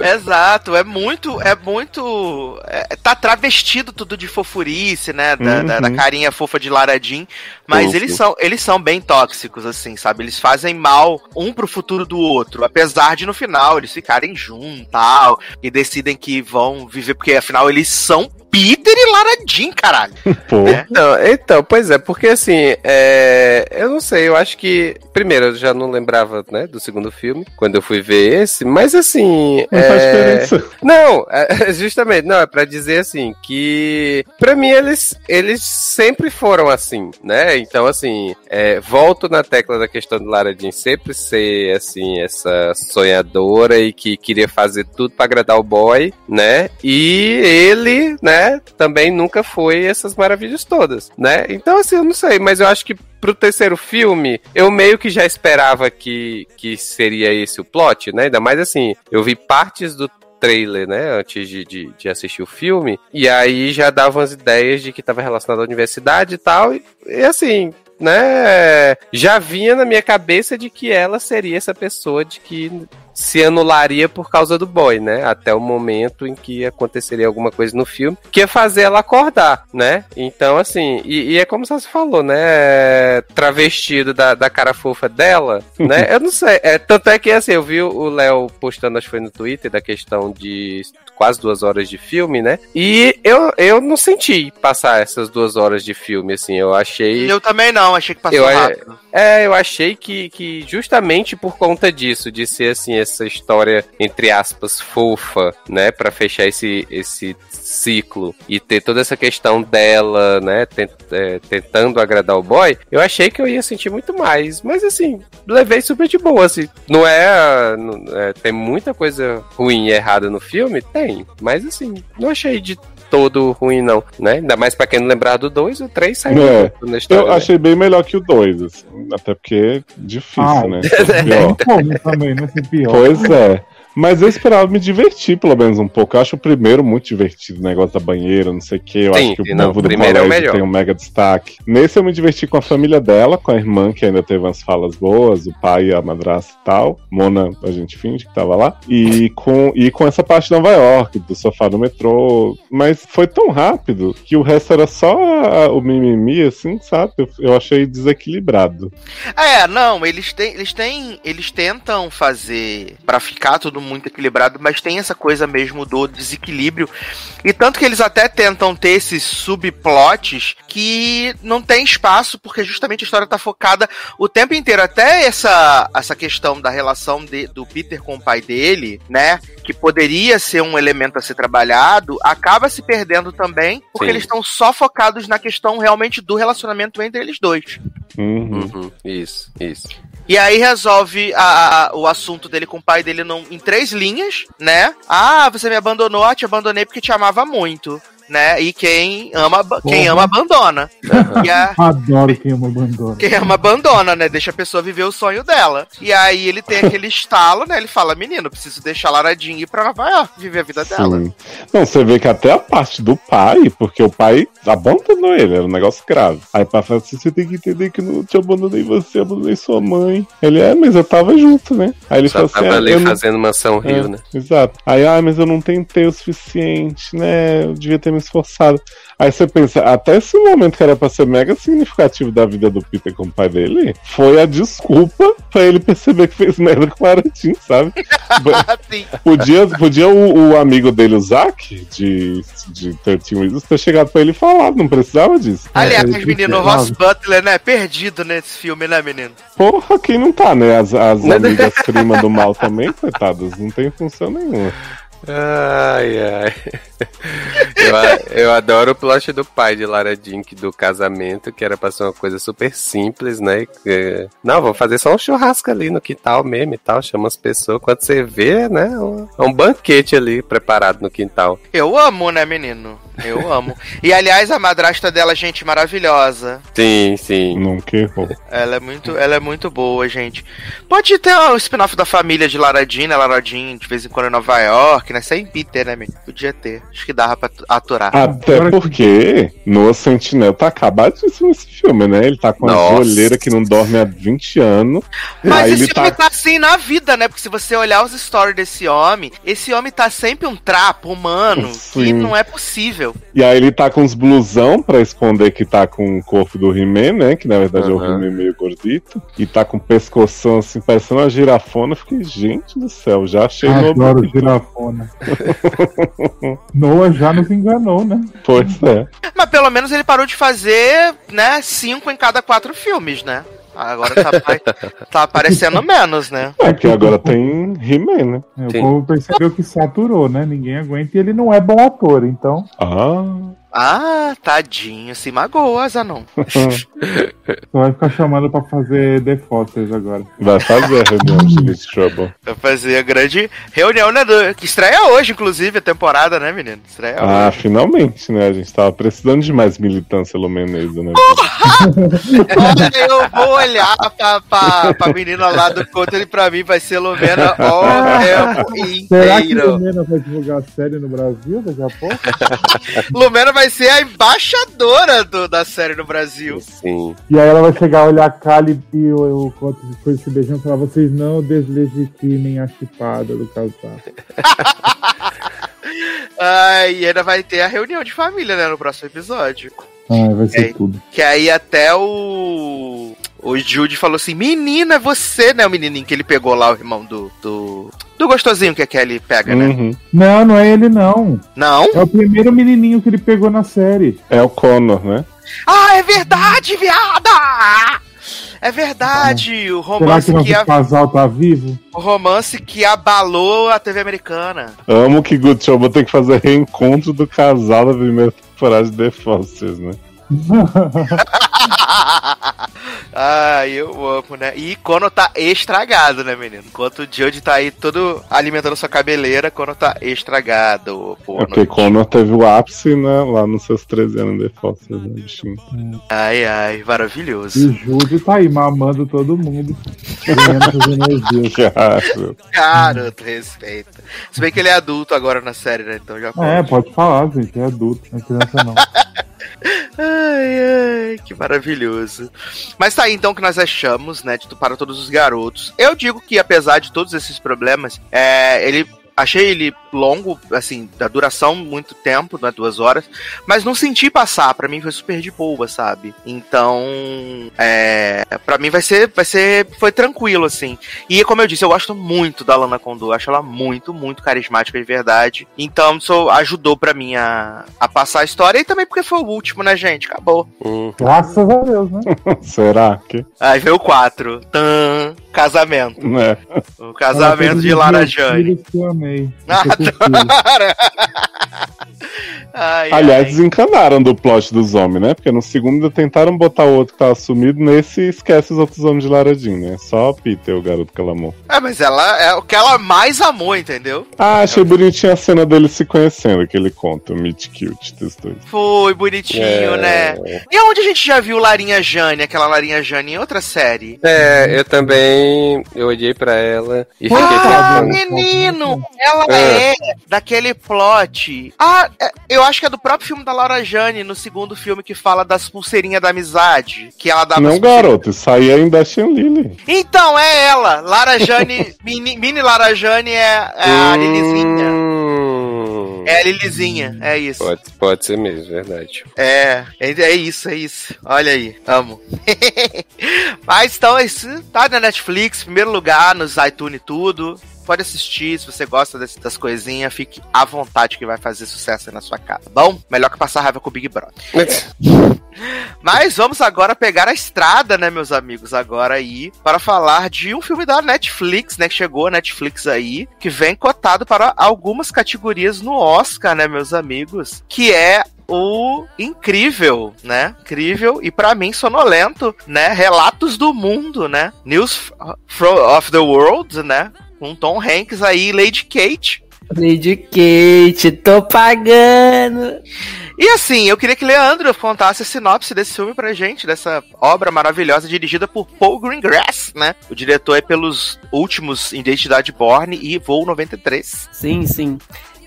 Exato, é muito, é muito, é, tá travestido tudo de fofurice, né, da, Uhum. da, da carinha fofa de Lara Jean, mas Fofo. eles são, eles são bem tóxicos, assim, sabe, eles fazem mal um pro futuro do outro, apesar de no final eles ficarem juntos, tal, e decidem que vão viver, porque afinal eles são Peter e Lara Jean, caralho. Pô. É. Então, então, pois é, porque assim, é, eu não sei, eu acho que. Primeiro, eu já não lembrava, né, do segundo filme, quando eu fui ver esse, mas assim. Não faz é, diferença. Não, é, justamente, não, é pra dizer assim, que pra mim eles, eles sempre foram assim, né? Então, assim, é, volto na tecla da questão de Lara Jean sempre ser, assim, essa sonhadora e que queria fazer tudo pra agradar o boy, né? E ele, né, também nunca foi essas maravilhas todas, né? Então, assim, eu não sei, mas eu acho que pro terceiro filme, eu meio que já esperava que, que seria esse o plot, né? Ainda mais assim, eu vi partes do trailer, né, antes de, de, de assistir o filme, e aí já davam as ideias de que estava relacionado à universidade e tal, e, e assim, né, já vinha na minha cabeça de que ela seria essa pessoa de que se anularia por causa do boy, né? Até o momento em que aconteceria alguma coisa no filme que ia fazer ela acordar, né? Então, assim, e, e é como você falou, né? Travestido da, da cara fofa dela, né? Eu não sei. É, tanto é que, assim, eu vi o Léo postando, acho que foi no Twitter, da questão de quase duas horas de filme, né? E eu, eu não senti passar essas duas horas de filme, assim. Eu achei. Eu também não, achei que passou Eu, rápido. é, eu achei que, que justamente por conta disso, de ser assim, essa história, entre aspas, fofa, né, Pra fechar esse, esse ciclo e ter toda essa questão dela, né, tent- é, tentando agradar o boy, eu achei que eu ia sentir muito mais. Mas assim, levei super de boa, assim. Não é, não- é, Tem muita coisa ruim e errada no filme? Tem. Mas assim, não achei de todo ruim, não, né? Ainda mais pra quem não lembrar do 2, o 3 saiu É, na história. Eu né? achei bem melhor que o 2, assim, até porque é difícil, Ah, né? É Pior. também, não ser pior. Pois é. Mas eu esperava me divertir, pelo menos um pouco. Eu acho o primeiro muito divertido, o negócio da banheira, não sei o quê. Eu Sim, acho que o não, novo o do primeiro é o colégio melhor. tem um mega destaque. Nesse eu me diverti com a família dela, com a irmã, que ainda teve umas falas boas, o pai, a madrasta e tal. Mona, a gente finge que tava lá. E com, e com essa parte de Nova York, do sofá no metrô. Mas foi tão rápido que o resto era só a- o mimimi, assim, sabe? Eu, eu achei desequilibrado. É, não, eles têm, eles têm, eles tentam fazer pra ficar tudo muito equilibrado, mas tem essa coisa mesmo do desequilíbrio. E tanto que eles até tentam ter esses subplots que não tem espaço, porque justamente a história tá focada o tempo inteiro. Até essa, essa questão da relação de- do Peter com o pai dele, né? Que poderia ser um elemento a ser trabalhado, acaba se perdendo também, porque Sim. eles estão só focados na questão realmente do relacionamento entre eles dois. Uhum. Uhum, isso, isso. E aí resolve a- a- o assunto dele com o pai dele num- em três linhas, né? Ah, você me abandonou, te abandonei porque te amava muito. Né? E quem ama, quem ama abandona. E a- Adoro quem ama abandona. quem ama abandona, né? Deixa a pessoa viver o sonho dela. E aí ele tem aquele estalo, né? Ele fala: Menino, preciso deixar a Laradinha ir pra Nova York, viver a vida dela. Sim. Não, você vê que até a parte do pai, porque o pai abandonou ele, era um negócio grave. Aí o pai fala assim: você tem que entender que eu não te abandonei você, abandonei sua mãe. Ele é, mas eu tava junto, né? Aí ele Só fala assim: tava "Ah, ali eu não- fazendo mansão Rio, É, né? Exato. Aí, ah, mas eu não tentei o suficiente, né? Eu devia ter me esforçado. Aí você pensa, até esse momento que era pra ser mega significativo da vida do Peter com o pai dele, foi a desculpa pra ele perceber que fez merda com o Aratim, sabe? Sim. Podia, podia o, o amigo dele, o Zack, de, de 13 Reasons, ter chegado pra ele e falado, não precisava disso. Aliás, ele menino, o. Ross Butler, né? Perdido nesse filme, né, menino? Porra, quem não tá, né? As, as amigas prima do mal também, coitadas, não tem função nenhuma. Ai, ai. Eu, eu adoro o plot do pai de Lara Dink do casamento, que era pra ser uma coisa super simples, né? Que- não, vamos fazer só um churrasco ali no quintal mesmo e tal, chama as pessoas. Quando você vê, né? um- É um banquete ali preparado no quintal. Eu amo, né, menino? Eu amo. E aliás, a madrasta dela, gente, maravilhosa. Sim, sim. Nunca errou. Ela é muito, ela é muito boa, gente. Pode ter o spin-off da família de Laradin, né? Laradin de vez em quando em Nova York, né? Sem Peter, né, menino? Podia ter. Acho que dava pra aturar. Até que- porque Noah Sentinel tá acabadíssimo nesse filme, né? Ele tá com a joelheira que não dorme há 20 anos. Mas esse homem tá. tá assim na vida, né? Porque se você olhar os stories desse homem, esse homem tá sempre um trapo humano que Sim. não é possível. E aí ele tá com uns blusão pra esconder que tá com o corpo do He-Man, né? Que na verdade é o. He-Man meio gordito. E tá com o pescoção assim, parecendo uma girafona. Eu fiquei, gente do céu, já achei no Adoro girafona. Noah já nos enganou, né? Pois é. Mas pelo menos ele parou de fazer, né, cinco em cada quatro filmes, né? Agora tá, tá aparecendo menos, né? É porque agora tem He-Man, né? É, O povo percebeu que saturou, né? Ninguém aguenta e ele não é bom ator, então. Ah. Ah, tadinho, se magoa, Zanon. Só vai ficar chamando pra fazer The Fosters agora. Vai fazer a reunião de Little Trouble. Vai fazer a grande reunião, né? do- que estreia hoje, inclusive, a temporada, né, menino? Estreia Ah, hoje. finalmente, né? A gente tava precisando de mais militância lumenesa, né? Olha, eu vou olhar pra, pra, pra menina lá do contra e pra mim vai ser Lumena o tempo Será que inteiro. Lumena vai divulgar a série no Brasil daqui a pouco? Lumena vai vai ser a embaixadora do- da série no Brasil. Sim. E aí ela vai chegar, olhar a Kali e o, o Coto depois se beijando e falar: vocês não deslegitimem a chipada do casal. Ah, e ainda vai ter a reunião de família, né, no próximo episódio. Ah, vai ser É. tudo. Que aí até o. O Jude falou assim: Menina, é você, né? O menininho que ele pegou lá, o irmão do. Do, do gostosinho que a Kelly pega, né? Uhum. Não, não é ele, não. Não? É o primeiro menininho que ele pegou na série. É o Connor, né? Ah, é verdade, viada! É verdade, o Será romance que que, a- casal tá vivo? o romance que abalou a TV americana. Amo que Good Show vou ter que fazer reencontro do casal da primeira temporada de The Fosters, né? Ai, eu amo, né? E Kono tá estragado, né, menino? Enquanto o Jude tá aí todo alimentando sua cabeleira, Kono tá estragado. Pô, É porque Connor teve o ápice, né? Lá nos seus 13 anos de Fosters, né, bichinho? Ai, ai, maravilhoso. E Júlio tá aí mamando todo mundo. Cara, Garoto, respeita. Se bem que ele é adulto agora na série, né? Então já É, pode. pode falar, gente. É adulto, não é criança não. Ai, ai, que maravilhoso. Mas tá aí então que nós achamos, né, de para todos os garotos. Eu digo que apesar de todos esses problemas, é, ele achei ele longo, assim, da duração muito tempo, né, duas horas, mas não senti passar. Pra mim foi super de boa, sabe? Então, é, para mim vai ser, vai ser, foi tranquilo assim. E como eu disse, eu gosto muito da Lana Condor, acho ela muito, muito carismática de verdade. Então, isso ajudou pra mim a, a passar a história e também porque foi o último, né, gente? Acabou. Hum. Graças a Deus, né? será que? Aí veio o 4. Tan, casamento. Né? O casamento de os Lara meus Jane. filhos que eu amei. Ah, Para! Ai, Aliás, ai. desencanaram do plot dos homens, né? Porque no segundo tentaram botar o outro que tava sumido, nesse esquece os outros homens de Laradinho, né? Só Peter, o garoto que ela amou. É, mas ela é o que ela mais amou, entendeu? Ah, achei bonitinha a cena deles se conhecendo, que ele conta, o Meet Cute dos dois. Foi bonitinho, É. né? E onde a gente já viu Larinha Jane, aquela Larinha Jane em outra série? É, eu também. Eu olhei pra ela e fiquei Ah, pensando. menino! Ela É. é daquele plot. Ah, é, eu acho que é do próprio filme da Laura Jane, no segundo filme que fala das pulseirinhas da amizade. Que ela as Não, garoto, isso aí é em Lily. Então, é ela. Lara Jane, mini, mini Lara Jane é, é a Lilizinha. Hum, É a Lilizinha, é isso. Pode, pode ser mesmo, verdade. É, é, é isso, é isso. Olha aí, amo. Mas então, isso tá na Netflix, primeiro lugar, nos iTunes e tudo. Pode assistir, se você gosta das coisinhas, fique à vontade que vai fazer sucesso aí na sua casa. Bom, melhor que passar raiva com o Big Brother. Mas vamos agora pegar a estrada, né, meus amigos, agora aí, para falar de um filme da Netflix, né, que chegou a Netflix aí, que vem cotado para algumas categorias no Oscar, né, meus amigos, que é o incrível, né? Incrível e pra mim sonolento, né? Relatos do mundo, né? News of the World, né? Com Tom Hanks aí, Lady Kate. Lady Kate, tô pagando. E assim, eu queria que Leandro contasse a sinopse desse filme pra gente, dessa obra maravilhosa dirigida por Paul Greengrass, né? O diretor é pelos últimos Identidade Born e Voo 93. Sim, sim.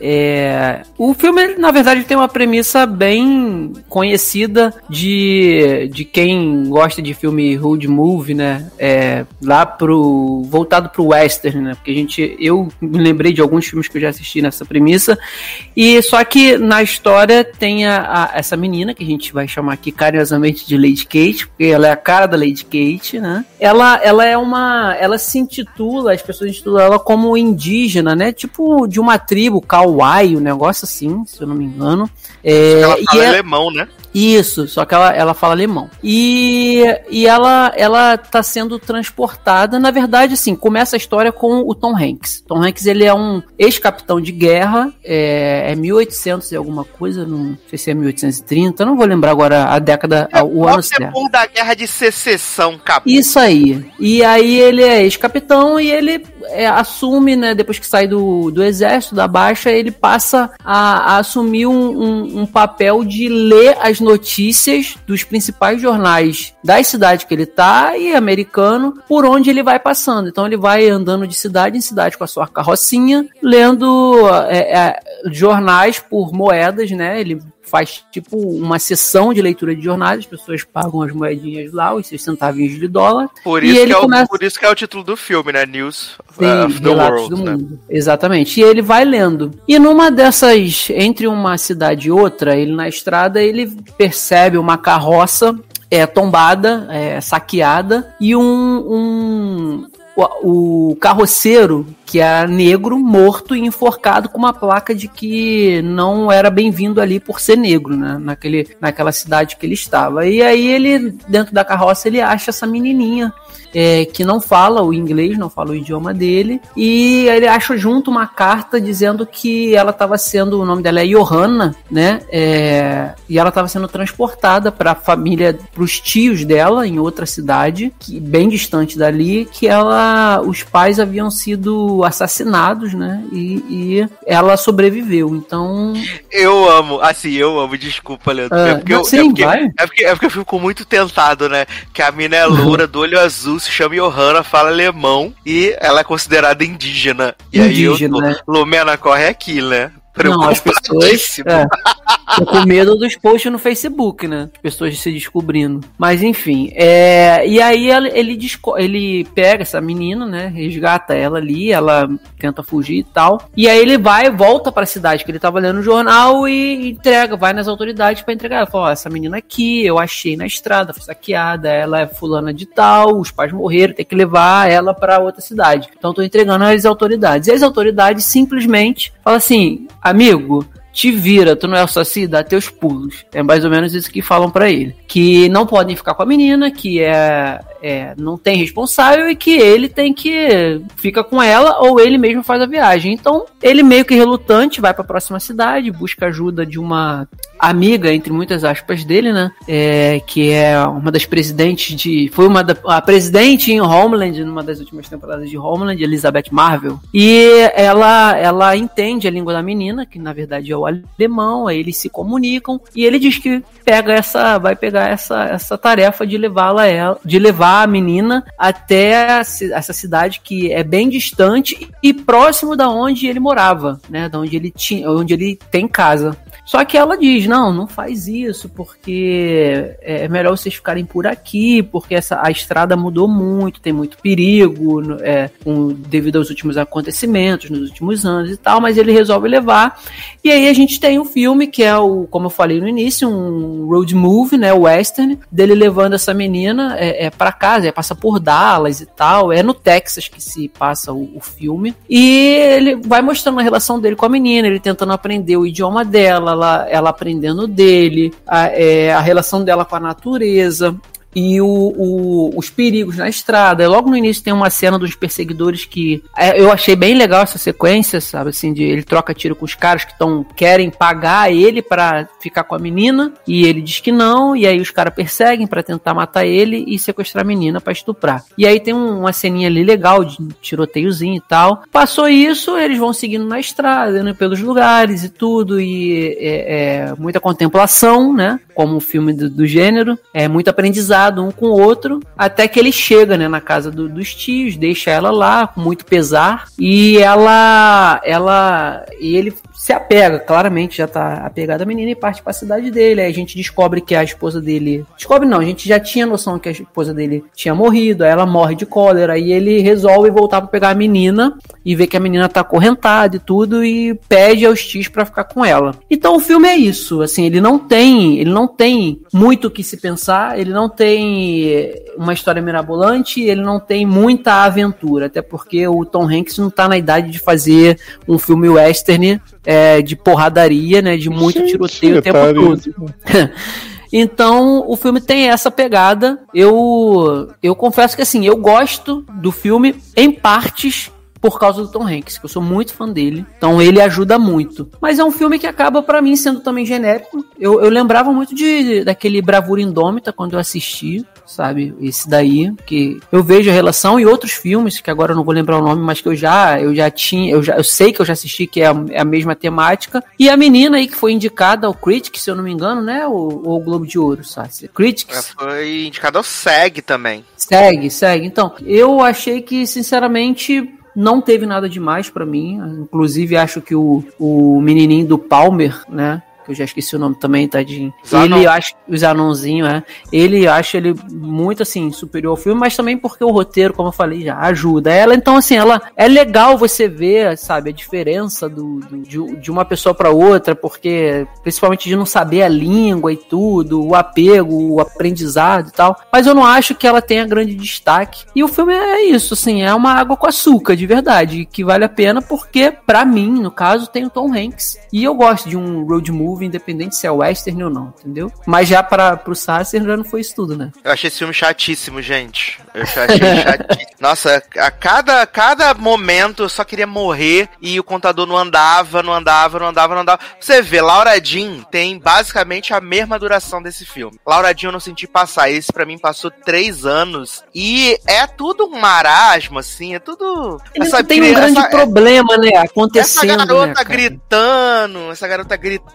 É, o filme, na verdade, tem uma premissa bem conhecida de, de quem gosta de filme road movie, né? É, lá pro voltado pro western, né? Porque a gente, eu me lembrei de alguns filmes que eu já assisti nessa premissa e só que na história tem a, a- essa menina que a gente vai chamar aqui carinhosamente de Lady Kate, porque ela é a cara da Lady Kate, né? Ela, ela é uma, ela se intitula, as pessoas intitulam ela como indígena, né? Tipo de uma tribo, Kauai, um negócio assim, se eu não me engano. É, Ela e fala é- alemão, né? Isso, só que ela, ela fala alemão. E, e ela, ela tá sendo transportada, na verdade, assim, começa a história com o Tom Hanks. Tom Hanks, ele é um ex-capitão de guerra, é, é 1800 e alguma coisa, não sei se é 1830, não vou lembrar agora a década, a- o ano certo. Depois da guerra de secessão, capô. Isso aí. E aí ele é ex-capitão e ele é, assume, né, depois que sai do, do exército, da baixa, ele passa a, a assumir um, um- um papel de ler as notícias dos principais jornais das cidades que ele tá e americano, por onde ele vai passando. Então ele vai andando de cidade em cidade com a sua carrocinha, lendo, é, é, jornais por moedas, né? Ele faz tipo uma sessão de leitura de jornais, as pessoas pagam as moedinhas lá, os seus centavinhos de dólar. Por isso, que é o, começa- por isso que é o título do filme, né? News Sim, of the World. do né? mundo. Exatamente. E ele vai lendo. E numa dessas, entre uma cidade e outra, ele na estrada, ele percebe uma carroça é, tombada, é, saqueada, e um. um o, o carroceiro, que era negro, morto e enforcado com uma placa de que não era bem-vindo ali por ser negro, né? Naquele, naquela cidade que ele estava. E aí ele, dentro da carroça, ele acha essa menininha é, que não fala o inglês, não fala o idioma dele, e ele acha junto uma carta dizendo que ela estava sendo, o nome dela é Johanna, né? É, e ela estava sendo transportada para a família, para os tios dela em outra cidade, que, bem distante dali, que ela, os pais haviam sido assassinados, né? E, e ela sobreviveu. Então, Eu amo, assim, eu amo, desculpa, Leandro. Ah, é, porque não, eu, sim, é, porque, é, porque, é porque eu fico muito tentado, né? Que a mina é loura, do olho azul, se chama Johanna, fala alemão e ela é considerada indígena. E aí eu Indígena, né? Lumena corre aqui, né? Não, as pessoas. É, com medo dos posts no Facebook, né? As pessoas se descobrindo. Mas enfim. É, e aí ele, ele pega essa menina, né? Resgata ela ali, ela tenta fugir e tal. E aí ele vai, volta pra cidade que ele tava lendo o jornal e entrega, vai nas autoridades pra entregar. Ela fala: Ó, essa menina aqui, eu achei na estrada, foi saqueada, ela é fulana de tal, os pais morreram, tem que levar ela pra outra cidade. Então tô entregando às autoridades. E as autoridades simplesmente falam assim: amigo, te vira, tu não é o saci, dá teus pulos. É mais ou menos isso que falam pra ele. Que não podem ficar com a menina, que é, é não tem responsável e que ele tem que fica com ela ou ele mesmo faz a viagem. Então, ele meio que relutante vai pra próxima cidade, busca ajuda de uma amiga, entre muitas aspas dele, né? É, que é uma das presidentes de. Foi uma da, a presidente em Homeland, numa das últimas temporadas de Homeland, Elizabeth Marvel. E ela, ela entende a língua da menina, que na verdade é o alemão, aí eles se comunicam, e ele diz que pega essa. vai pegar essa, essa tarefa de levá-la de levar a menina até essa cidade que é bem distante e próximo da onde ele morava, né? Da onde ele tinha, onde ele tem casa. Só que ela diz: não, não faz isso, porque é melhor vocês ficarem por aqui, porque essa, a estrada mudou muito, tem muito perigo, é, devido aos últimos acontecimentos, nos últimos anos e tal, mas ele resolve levar. E aí a gente tem um filme que é o, como eu falei no início, um road movie, né? Western, dele levando essa menina é, é para casa, é, passa por Dallas e tal. É no Texas que se passa o, o filme. E ele vai mostrando a relação dele com a menina, ele tentando aprender o idioma dela, ela, ela aprendendo dele, a, é, a relação dela com a natureza e o, o- os perigos na estrada. Logo no início tem uma cena dos perseguidores que é, eu achei bem legal essa sequência, sabe? Assim, de ele troca tiro com os caras que estão querem pagar ele pra ficar com a menina e ele diz que não, e aí os caras perseguem pra tentar matar ele e sequestrar a menina pra estuprar. E aí tem um- uma ceninha ali legal de tiroteiozinho e tal. Passou isso, eles vão seguindo na estrada, pelos lugares e tudo, e é, é muita contemplação, né? Como um filme do, do gênero, é muito aprendizado um com o outro, até que ele chega, né, na casa do- dos tios, deixa ela lá com muito pesar, e ela, ela, e ele se apega, claramente já tá apegado à menina e parte pra cidade dele. Aí a gente descobre que a esposa dele. Descobre não, a gente já tinha noção que a esposa dele tinha morrido, aí ela morre de cólera, e ele resolve voltar pra pegar a menina e ver que a menina tá acorrentada e tudo, e pede aos tios pra ficar com ela. Então o filme é isso, assim, ele não tem, ele não tem muito o que se pensar, ele não tem uma história mirabolante, ele não tem muita aventura, até porque o Tom Hanks não tá na idade de fazer um filme western é, de porradaria, né, de muito Gente, tiroteio o tempo detalhe. todo. Então, o filme tem essa pegada. Eu eu confesso que assim, eu gosto do filme em partes por causa do Tom Hanks, que eu sou muito fã dele. Então ele ajuda muito. Mas é um filme que acaba pra mim sendo também genérico. Eu, eu lembrava muito de daquele Bravura Indômita quando eu assisti, sabe? Esse daí, que eu vejo a relação e outros filmes que agora eu não vou lembrar o nome, mas que eu já eu já tinha, eu já eu sei que eu já assisti que é a, é a mesma temática. E a menina aí que foi indicada ao Critics, se eu não me engano, né? O, o Globo de Ouro, sabe? Critics. foi indicado ao SEG também. Segue, segue. Então, eu achei que, sinceramente, não teve nada demais pra mim. Inclusive, acho que o, o menininho do Palmer, né? Que eu já esqueci o nome também, tadinho. Zanon. Ele acha. O Zanonzinho, é. Ele acha ele muito, assim, superior ao filme, mas também porque o roteiro, como eu falei, já ajuda ela. Então, assim, ela é legal você ver, sabe, a diferença do, do- de, de uma pessoa pra outra, porque principalmente de não saber a língua e tudo, o apego, o aprendizado e tal. Mas eu não acho que ela tenha grande destaque. E o filme é isso, assim, é uma água com açúcar, de verdade, que vale a pena porque, pra mim, no caso, tem o Tom Hanks. E eu gosto de um road movie, independente se é western ou não, entendeu? Mas já para pro Sasser já não foi isso tudo, né? Eu achei esse filme chatíssimo, gente. Eu achei chatíssimo. Nossa, a cada, cada momento eu só queria morrer e o contador não andava, não andava, não andava, não andava. Você vê, Laura Jean tem basicamente a mesma duração desse filme. Laura Jean eu não senti passar. Esse pra mim passou três anos e é tudo um marasmo, assim, é tudo. Ele essa tem um grande essa- problema, né? essa Acontecendo, garota né, gritando, essa garota gritando,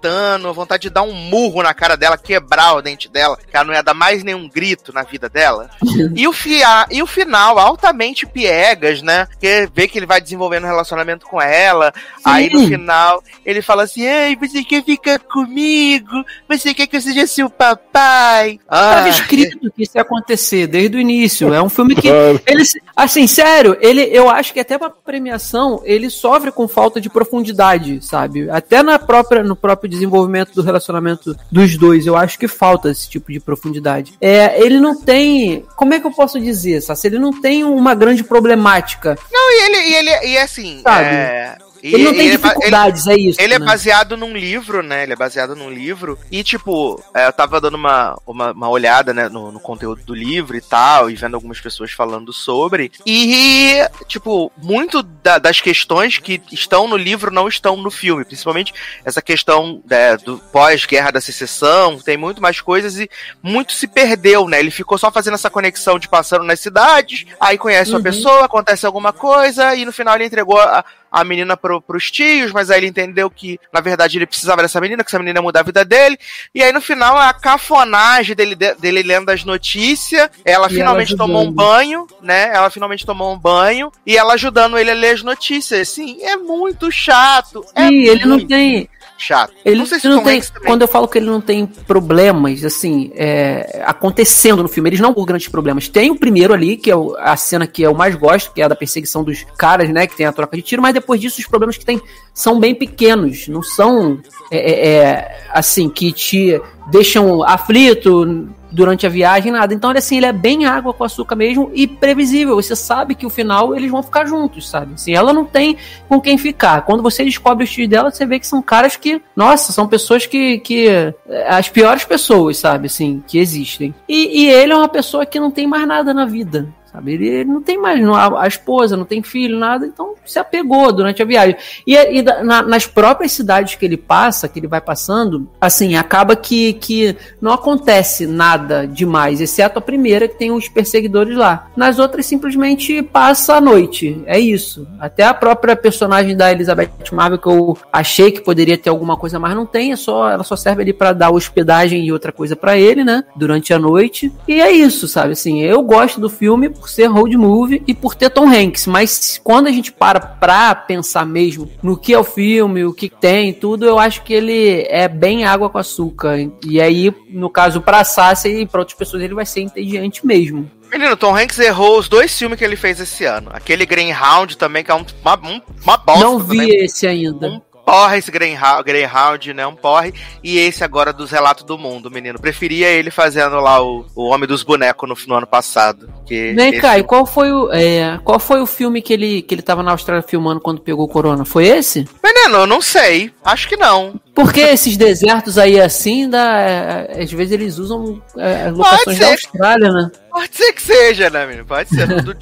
vontade de dar um murro na cara dela, quebrar o dente dela, que ela não ia dar mais nenhum grito na vida dela. e, o fia, e o final, altamente piegas, né? Porque vê que ele vai desenvolvendo um relacionamento com ela, aí no Sim. final ele fala assim: Ei, você quer ficar comigo? Você quer que eu seja seu papai? Tava Ah, escrito que isso ia acontecer desde o início. É um filme que ele, assim, sério, ele, eu acho que até pra premiação ele sofre com falta de profundidade, sabe? Até na própria, no próprio desenvolvimento do relacionamento dos dois, eu acho que falta esse tipo de profundidade. É, ele não tem, como é que eu posso dizer, Sassi? Ele não tem uma grande problemática. Não, e ele, e ele, e assim, Sabe? é, e- Ele não tem é ba- ele- dificuldades, é isso. Ele é né? baseado num livro, né? Ele é baseado num livro. E, tipo, é, eu tava dando uma, uma, uma olhada, né, no, no conteúdo do livro e tal, e vendo algumas pessoas falando sobre. E, tipo, muito da- das questões que estão no livro não estão no filme. Principalmente essa questão né, do pós-guerra da secessão. Tem muito mais coisas e muito se perdeu, né? Ele ficou só fazendo essa conexão de passando nas cidades, aí conhece uma Uhum. pessoa, acontece alguma coisa, e no final ele entregou a, a menina pro, pros tios, mas aí ele entendeu que, na verdade, ele precisava dessa menina, que essa menina ia mudar a vida dele. E aí, no final, a cafonagem dele, de- dele lendo as notícias, ela E finalmente ela tomou um banho, né? Ela finalmente tomou um banho, e ela ajudando ele a ler as notícias. Assim, é muito chato. É E ele não muito tem, chato. Ele não sei se não tem. Também- Quando eu falo que ele não tem problemas, assim, é, acontecendo no filme, eles não por grandes problemas. Tem o primeiro ali, que é o- a cena que eu mais gosto, que é a da perseguição dos caras, né? Que tem a troca de tiro, mas depois disso os problemas que tem são bem pequenos. Não são é, é, é, assim, que te deixam aflito durante a viagem, nada. Então, ele assim, ele é bem água com açúcar mesmo e previsível. Você sabe que o final eles vão ficar juntos, sabe? Assim, ela não tem com quem ficar. Quando você descobre os tios dela, você vê que são caras que, nossa, são pessoas que, que é, as piores pessoas, sabe, assim, que existem. E, e ele é uma pessoa que não tem mais nada na vida. Sabe? Ele, ele não tem mais não- a, a esposa, não tem filho, nada, então se apegou durante a viagem. E, e na- nas próprias cidades que ele passa, que ele vai passando, assim, acaba que, que não acontece nada demais, exceto a primeira que tem os perseguidores lá. Nas outras, simplesmente passa a noite. É isso. Até a própria personagem da Elizabeth Marvel, que eu achei que poderia ter alguma coisa, mas não tem, é só, ela só serve ali pra dar hospedagem e outra coisa pra ele, né? Durante a noite. E é isso, sabe? Assim, eu gosto do filme por ser road movie e por ter Tom Hanks, mas quando a gente para pra pensar mesmo no que é o filme, o que tem, tudo, eu acho que ele é bem água com açúcar. E aí, no caso, pra Sasha e pra outras pessoas, ele vai ser entediante mesmo. Menino, Tom Hanks errou os dois filmes que ele fez esse ano. Aquele Greyhound também, que é um- uma, um- uma bosta. não vi também. esse ainda. Um porra esse Greyhound, Greyhound, né? Um porre. E esse agora dos Relatos do Mundo, menino. Preferia ele fazendo lá o, o Homem dos Bonecos no, no ano passado. Que Vem esse- cá, e qual foi o, é, qual foi o filme que ele, que ele tava na Austrália filmando quando pegou o corona? Foi esse? Menino, eu não sei. Acho que não. Porque esses desertos aí assim, dá, é, às vezes eles usam é, locações da Austrália, né? Pode ser que seja, né, menino? Pode ser. não, não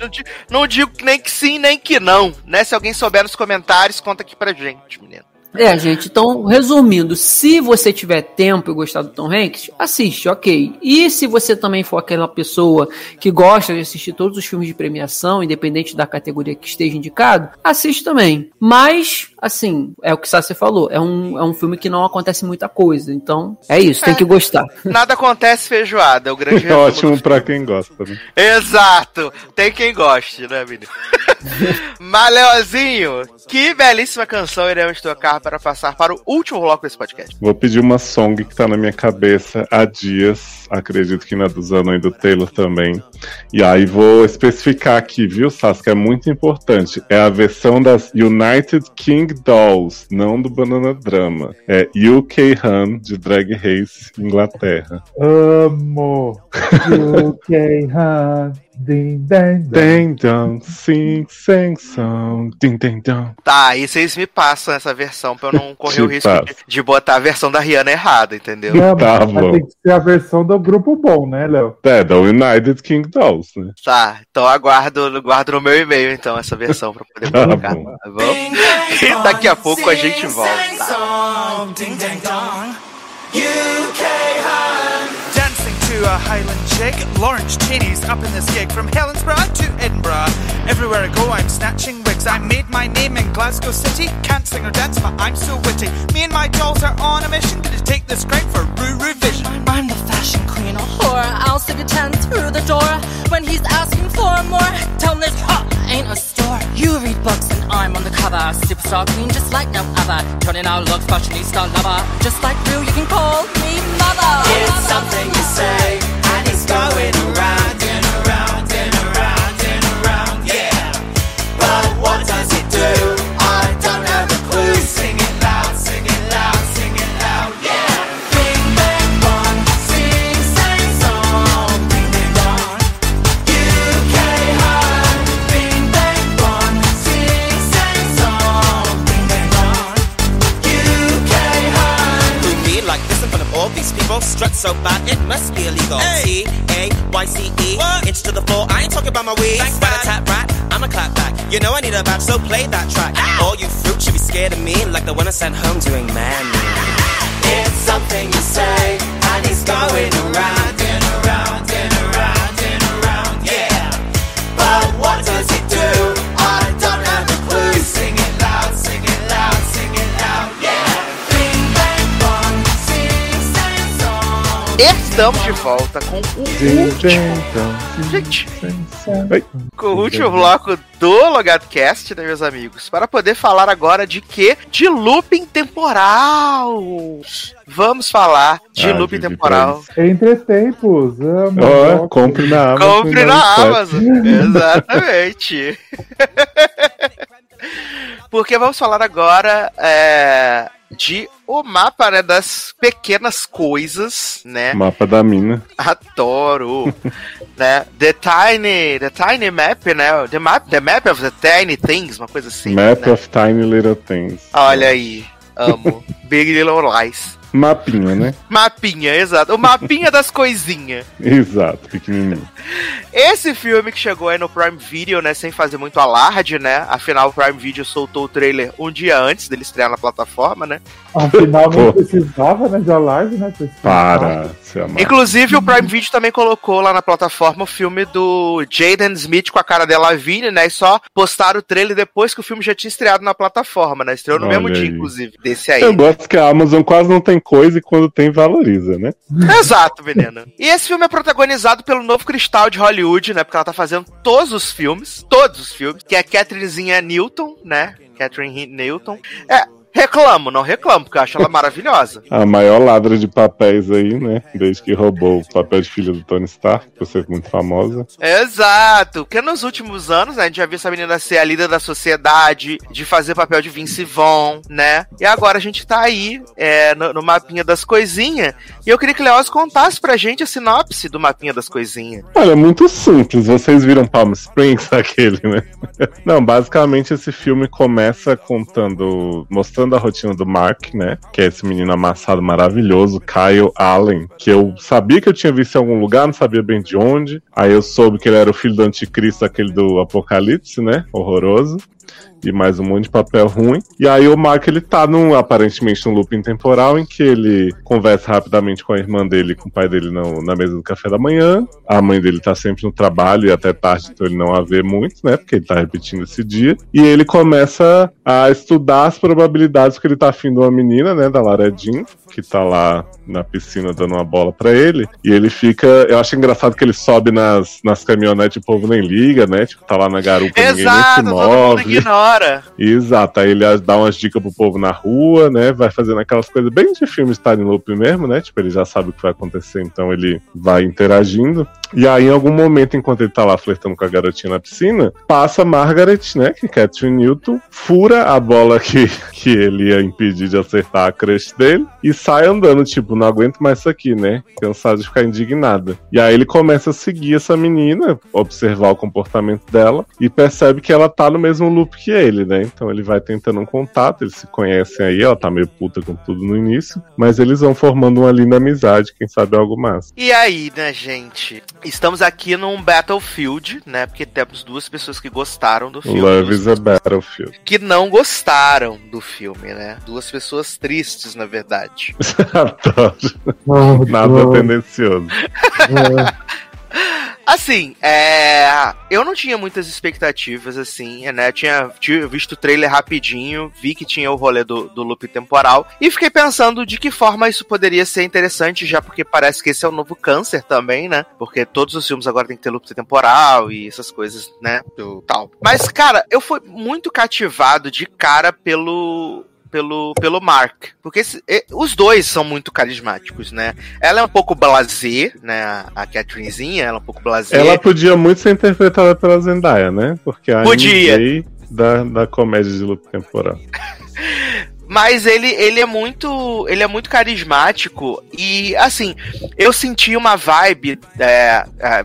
não digo nem que sim, nem que não. Né? Se alguém souber nos comentários, conta aqui pra gente, menino. É, gente, então, resumindo, se você tiver tempo e gostar do Tom Hanks, assiste, ok. E se você também for aquela pessoa que gosta de assistir todos os filmes de premiação, independente da categoria que esteja indicado, assiste também. Mas, assim, é o que Sassi falou, é um, é um filme que não acontece muita coisa. Então, é isso, tem que gostar. Nada acontece feijoada, é o grande É ótimo pra quem gosta, né? Exato! Tem quem goste, né, menino? Mas, Leozinho, que belíssima canção iremos tocar para passar para o último bloco desse podcast. Vou pedir uma song que tá na minha cabeça há dias. Acredito que na do Zano e do Taylor também. E aí vou especificar aqui, viu, Sas, que é muito importante. É a versão das United King Dolls, não do Banana Drama. É UK Han, de Drag Race, Inglaterra. Amo. UK, huh? Ding, dang, dang. Ding dong, sing, sing song, ding ding dong. Tá, aí vocês me passam essa versão pra eu não correr o risco de, de botar a versão da Rihanna errada, entendeu? Não, Tá bom. tem que ser a versão do grupo bom, né, Léo? É, da United King Dolls, né? Tá, então aguardo, guardo no meu e-mail então essa versão pra poder Tá colocar, bom. tá bom? E daqui a pouco a gente volta. Ding dang dong. Dancing to a Highland chick. Lawrence Cheney's up in this gig from Helensburgh to Edinburgh. Everywhere I go, I'm snatching wigs. I made my name in Glasgow City. Can't sing or dance, but I'm so witty. Me and my dolls are on a mission Gonna take this crowd for Ruru Vision. I'm the fashion queen of horror. I'll stick a ten through the door when he's asking for more. Tell him this huh, ain't a store. You read books and I'm on the cover. Superstar queen just like no other. Turning out looks, fashionista lover. Just like Rue, you can call me mother. It's something you say, and it's going around and around Strut so bad, it must be illegal. T A Y C E. Inch to the floor, I ain't talking about my weed. Thanks, Rat tat rat, I'm a clap back. You know I need a badge, so play that track. Ah. All you fruit should be scared of me, like the one I sent home doing man. It's something you say, and it's going around and around Estamos de volta com o último, gente, com o último bloco do Logadcast, né, meus amigos? Para poder falar agora de quê? De looping temporal. Vamos falar de Ah, looping temporal. Entre tempos. Amo. Ó, compre na Amazon. Compre e na. Amazon. Exatamente. Porque vamos falar agora é, de o mapa né, das pequenas coisas, né? Mapa da mina. Adoro. né? The Tiny, the Tiny Map, né? The Map, the Map of the Tiny Things, uma coisa assim. Map né? of Tiny Little Things. Olha aí, amo. Big Little Lies. Mapinha, né? Mapinha, exato. O mapinha das coisinhas. Exato, pequenininho. Esse filme que chegou aí no Prime Video, né, sem fazer muito alarde, né? Afinal, o Prime Video soltou o trailer um dia antes dele estrear na plataforma, né? Afinal, Pô. não precisava, né, de alarde, né? Para. Inclusive, o Prime Video também colocou lá na plataforma o filme do Jaden Smith com a cara dela Lavigne, né? E só postaram o trailer depois que o filme já tinha estreado na plataforma, né? Estreou no Olha mesmo dia, aí. inclusive, desse aí. Eu gosto que a Amazon quase não tem coisa e quando tem, valoriza, né? Exato, menina. E esse filme é protagonizado pelo novo cristal de Hollywood, né? Porque ela tá fazendo todos os filmes, todos os filmes, que é a Catherinezinha Newton, né? Catherine Newton. É, reclamo, não reclamo, porque eu acho ela maravilhosa. A maior ladra de papéis aí, né? Desde que roubou o papel de filha do Tony Stark, por ser muito famosa. Exato, porque nos últimos anos, né, a gente já viu essa menina ser a líder da sociedade, de fazer papel de Vince Vaughn, né? E agora a gente tá aí é, no, no mapinha das coisinhas. E eu queria que o Leoz contasse pra gente a sinopse do mapinha das coisinhas. Olha, é muito simples. Vocês viram Palm Springs, aquele, né? Não, basicamente esse filme começa contando, mostrando a rotina do Mark, né? Que é esse menino amassado maravilhoso, Kyle Allen, que eu sabia que eu tinha visto em algum lugar, não sabia bem de onde. Aí eu soube que ele era o filho do anticristo, aquele do Apocalipse, né? Horroroso. E mais um monte de papel ruim. E aí o Mark ele tá num, aparentemente num looping temporal em que ele conversa rapidamente com a irmã dele e com o pai dele no- na mesa do café da manhã. A mãe dele tá sempre no trabalho e até tarde, então ele não a vê muito, né? Porque ele tá repetindo esse dia. E ele começa a estudar as probabilidades que ele tá afim de uma menina, né? Da Lara Jean, que tá lá na piscina dando uma bola pra ele. E ele fica. Eu acho engraçado que ele sobe nas, nas caminhonetes e o povo nem liga, né? Tipo, tá lá na garupa, ninguém nem se Exato, move. Ignora. Exato, aí ele dá umas dicas pro povo na rua, né? Vai fazendo aquelas coisas bem de filme Time Loop mesmo, né? Tipo, ele já sabe o que vai acontecer, então ele vai interagindo. E aí, em algum momento, enquanto ele tá lá flertando com a garotinha na piscina, passa Margaret, né? Que é Catherine Newton, fura a bola que, que ele ia impedir de acertar a crush dele e sai andando, tipo, não aguento mais isso aqui, né? Cansado de ficar indignada. E aí ele começa a seguir essa menina, observar o comportamento dela e percebe que ela tá no mesmo loop que ele, né? Então ele vai tentando um contato, eles se conhecem aí, ela tá meio puta com tudo no início, mas eles vão formando uma linda amizade, quem sabe algo mais. E aí, né, gente? Estamos aqui num Battlefield, né? Porque temos duas pessoas que gostaram do filme. Love duas is a Battlefield. que não gostaram do filme, né? Duas pessoas tristes, na verdade. Adoro. Nada tendencioso. é. Assim, é. Eu não tinha muitas expectativas, assim, né? Tinha, tinha visto o trailer rapidinho, vi que tinha o rolê do, do loop temporal, e fiquei pensando de que forma isso poderia ser interessante, já porque parece que esse é o novo câncer também, né? Porque todos os filmes agora tem que ter loop temporal e essas coisas, né? Do tal. Mas, cara, eu fui muito cativado de cara pelo pelo, pelo Mark. Porque esse- os dois são muito carismáticos, né? Ela é um pouco blasé, né? A, Catherinezinha, ela é um pouco blasé. Ela podia muito ser interpretada pela Zendaya, né? Porque a Podia. MJ da, da comédia de loop temporal. Mas ele, ele é muito. Ele é muito carismático. E assim, eu senti uma vibe. é, é,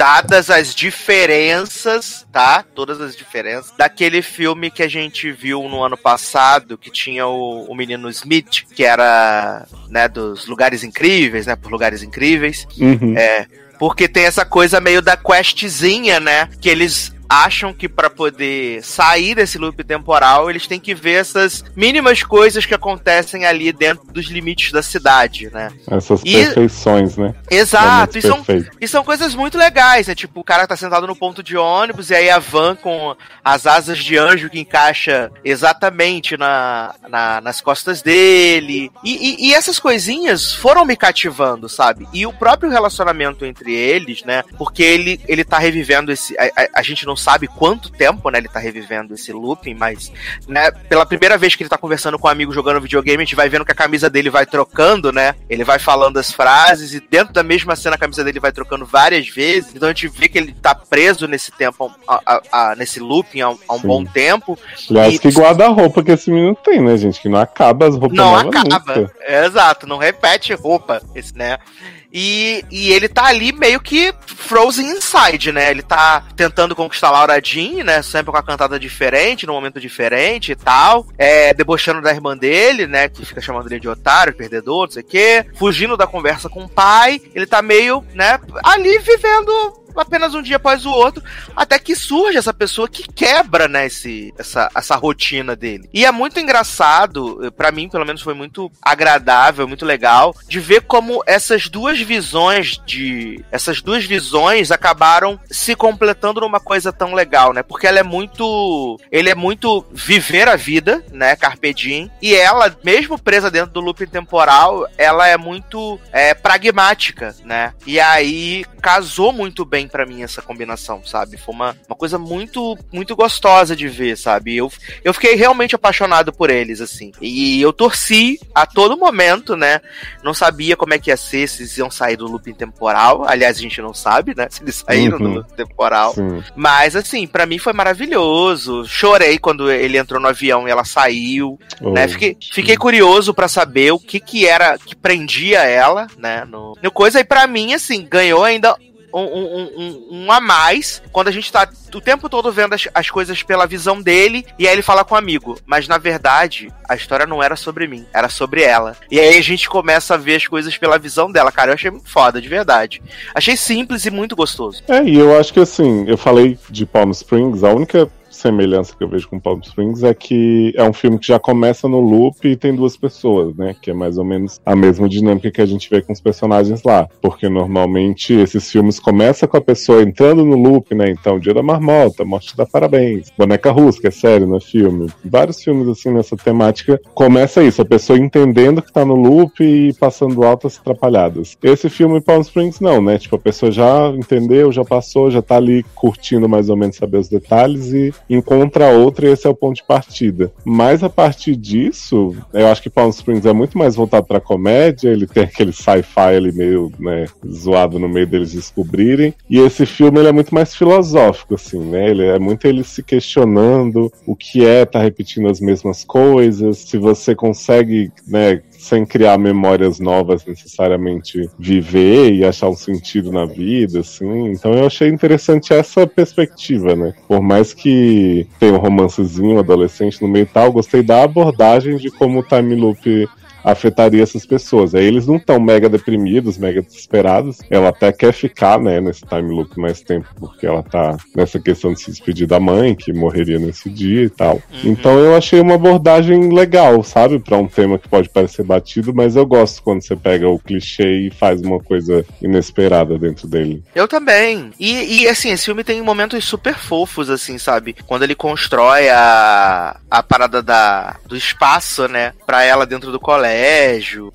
dadas as diferenças, tá? Todas as diferenças. Daquele filme que a gente viu no ano passado, que tinha o, o menino Smith, que era, né, dos lugares incríveis, né? Por lugares incríveis. Uhum. É, porque tem essa coisa meio da questzinha, né? Que eles acham que pra poder sair desse loop temporal, eles têm que ver essas mínimas coisas que acontecem ali dentro dos limites da cidade, né? Essas E- perfeições, né? Exato, e são, e são coisas muito legais, é tipo, o cara tá sentado no ponto de ônibus e aí a van com as asas de anjo que encaixa exatamente na, na- nas costas dele. E, e- e essas coisinhas foram me cativando, sabe? E o próprio relacionamento entre eles, né? Porque ele, ele tá revivendo esse. A, a- a gente não sabe quanto tempo, né? Ele tá revivendo esse looping, mas, né? Pela primeira vez que ele tá conversando com um amigo jogando videogame, a gente vai vendo que a camisa dele vai trocando, né? Ele vai falando as frases e dentro da mesma cena a camisa dele vai trocando várias vezes. Então a gente vê que ele tá preso nesse tempo, a- a- a- nesse looping há, um- Sim. bom tempo. Aliás, E- que guarda-roupa que esse menino tem, né, gente? Que não acaba as roupas Não acaba. É, exato, não repete roupa, esse, né? E, e ele tá ali meio que frozen inside, né? Ele tá tentando conquistar Laura Jean, né? Sempre com a cantada diferente, num momento diferente e tal. É, debochando da irmã dele, né? Que fica chamando ele de otário, perdedor, não sei o quê. Fugindo da conversa com o pai. Ele tá meio, né? Ali vivendo apenas um dia após o outro, até que surge essa pessoa que quebra, né, esse, essa, essa rotina dele. E é muito engraçado, eh, pra mim, pelo menos, foi muito agradável, muito legal, de ver como essas duas visões de. Essas duas visões acabaram se completando numa coisa tão legal, né? Porque ela é muito. Ele é muito viver a vida, né? Carpe Diem. E ela, mesmo presa dentro do loop temporal, ela é muito é, pragmática, né? E aí casou muito bem pra mim essa combinação, sabe? Foi uma, uma coisa muito muito gostosa de ver, sabe? Eu, eu fiquei realmente apaixonado por eles, assim. E eu torci a todo momento, né? Não sabia como é que ia ser, se eles iam sair do looping temporal. Aliás, a gente não sabe, né? Se eles saíram do Uhum. looping temporal. Sim. Mas, assim, pra mim foi maravilhoso. Chorei quando ele entrou no avião e ela saiu né? Oh. Fiquei, fiquei curioso pra saber o que que era que prendia ela, né? No, no coisa, e pra mim, assim, ganhou ainda um, um, um, um a mais quando a gente tá o tempo todo vendo as, as coisas pela visão dele e aí ele fala com o amigo. Mas na verdade, a história não era sobre mim, era sobre ela. E aí a gente começa a ver as coisas pela visão dela. Cara, eu achei muito foda, de verdade. Achei simples e muito gostoso. É, e eu acho que assim, eu falei de Palm Springs, a única semelhança que eu vejo com Palm Springs é que é um filme que já começa no loop e tem duas pessoas, né? Que é mais ou menos a mesma dinâmica que a gente vê com os personagens lá. Porque normalmente esses filmes começam com a pessoa entrando no loop, né? Então, Dia da Marmota, Morte da Parabéns, Boneca Russa, é série, não é filme. Vários filmes assim nessa temática começa isso, a pessoa entendendo que tá no loop e passando altas atrapalhadas. Esse filme Palm Springs não, né? Tipo, a pessoa já entendeu, já passou, já tá ali curtindo mais ou menos saber os detalhes e encontra outra e esse é o ponto de partida. Mas a partir disso, eu acho que Palm Springs é muito mais voltado pra comédia, ele tem aquele sci-fi ali meio, né, zoado no meio deles descobrirem. E esse filme ele é muito mais filosófico, assim, né? Ele é muito ele se questionando o que é tá repetindo as mesmas coisas, se você consegue, né, sem criar memórias novas necessariamente viver e achar um sentido na vida, assim. Então eu achei interessante essa perspectiva, né? Por mais que tenha um romancezinho adolescente no meio e tal, gostei da abordagem de como o time loop afetaria essas pessoas. Aí eles não estão mega deprimidos, mega desesperados. Ela até quer ficar, né, nesse time loop mais tempo, porque ela tá nessa questão de se despedir da mãe, que morreria nesse dia e tal. Então eu achei uma abordagem legal, sabe, Pra um tema que pode parecer batido, mas eu gosto quando você pega o clichê e faz uma coisa inesperada dentro dele. Eu também. E, e, assim, esse filme tem momentos super fofos, assim, sabe? Quando ele constrói a, a parada da, do espaço, né? Pra ela dentro do colégio.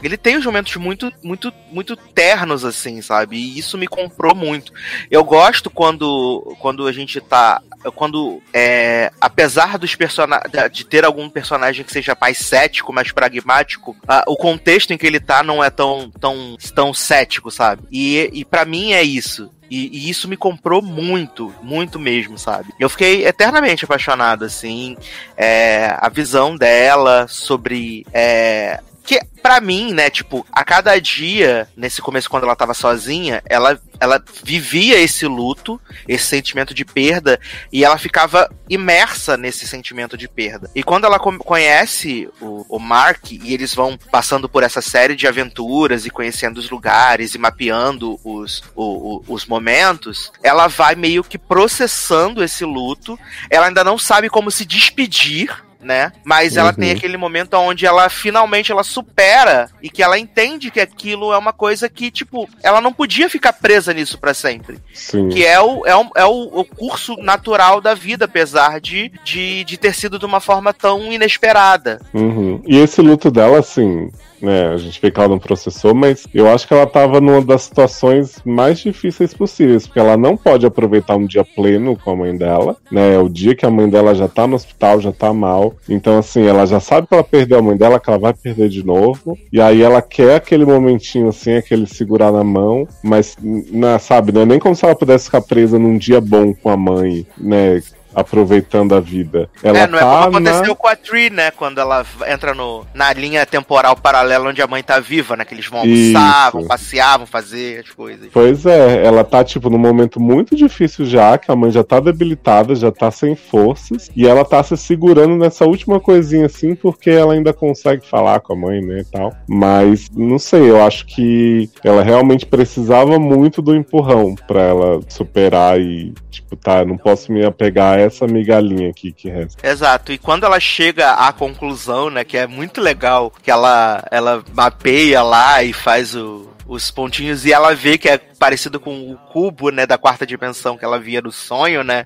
Ele tem uns momentos muito, muito, muito ternos, assim, sabe? E isso me comprou muito. Eu gosto quando, quando a gente tá. Quando, é, apesar dos personagens. de ter algum personagem que seja mais cético, mais pragmático, ah, o contexto em que ele tá não é tão, tão, tão cético, sabe? E, e para mim é isso. E, e, isso me comprou muito, muito mesmo, sabe? Eu fiquei eternamente apaixonado, assim. É, a visão dela sobre. É, que, pra mim, né, tipo, a cada dia, nesse começo, quando ela tava sozinha, ela, ela vivia esse luto, esse sentimento de perda, e ela ficava imersa nesse sentimento de perda. E quando ela conhece o, o Mark, e eles vão passando por essa série de aventuras, e conhecendo os lugares, e mapeando os, o- o- os momentos, ela vai meio que processando esse luto. Ela ainda não sabe como se despedir né? Mas ela Uhum. tem aquele momento onde ela finalmente ela supera e que ela entende que aquilo é uma coisa que, tipo, ela não podia ficar presa nisso pra sempre. Sim. Que é o, é, o, é o curso natural da vida, apesar de, de, de ter sido de uma forma tão inesperada. Uhum. E esse luto dela, assim, né? A gente vê que ela não processou, mas eu acho que ela tava numa das situações mais difíceis possíveis, porque ela não pode aproveitar um dia pleno com a mãe dela, né? É o dia que a mãe dela já tá no hospital, já tá mal. Então, assim, ela já sabe que ela perdeu a mãe dela, que ela vai perder de novo. E aí ela quer aquele momentinho, assim, aquele segurar na mão, mas, na, sabe, não é nem como se ela pudesse ficar presa num dia bom com a mãe, né? Aproveitando a vida. Ela é, não é tá como na- aconteceu com a Tree, né? Quando ela entra no, na linha temporal paralela onde a mãe tá viva, né? Que eles vão almoçar, vão passear, vão fazer as coisas. Pois é, ela tá, tipo, num momento muito difícil já, que a mãe já tá debilitada, já tá sem forças, e ela tá se segurando nessa última coisinha assim, porque ela ainda consegue falar com a mãe, né, e tal. Mas, não sei, eu acho que ela realmente precisava muito do empurrão pra ela superar e, tipo, tá, não posso me apegar a essa migalhinha aqui que resta. Exato, e quando ela chega à conclusão, né, que é muito legal, que ela, ela mapeia lá e faz o, os pontinhos e ela vê que é parecido com o cubo, né, da quarta dimensão que ela via no sonho, né,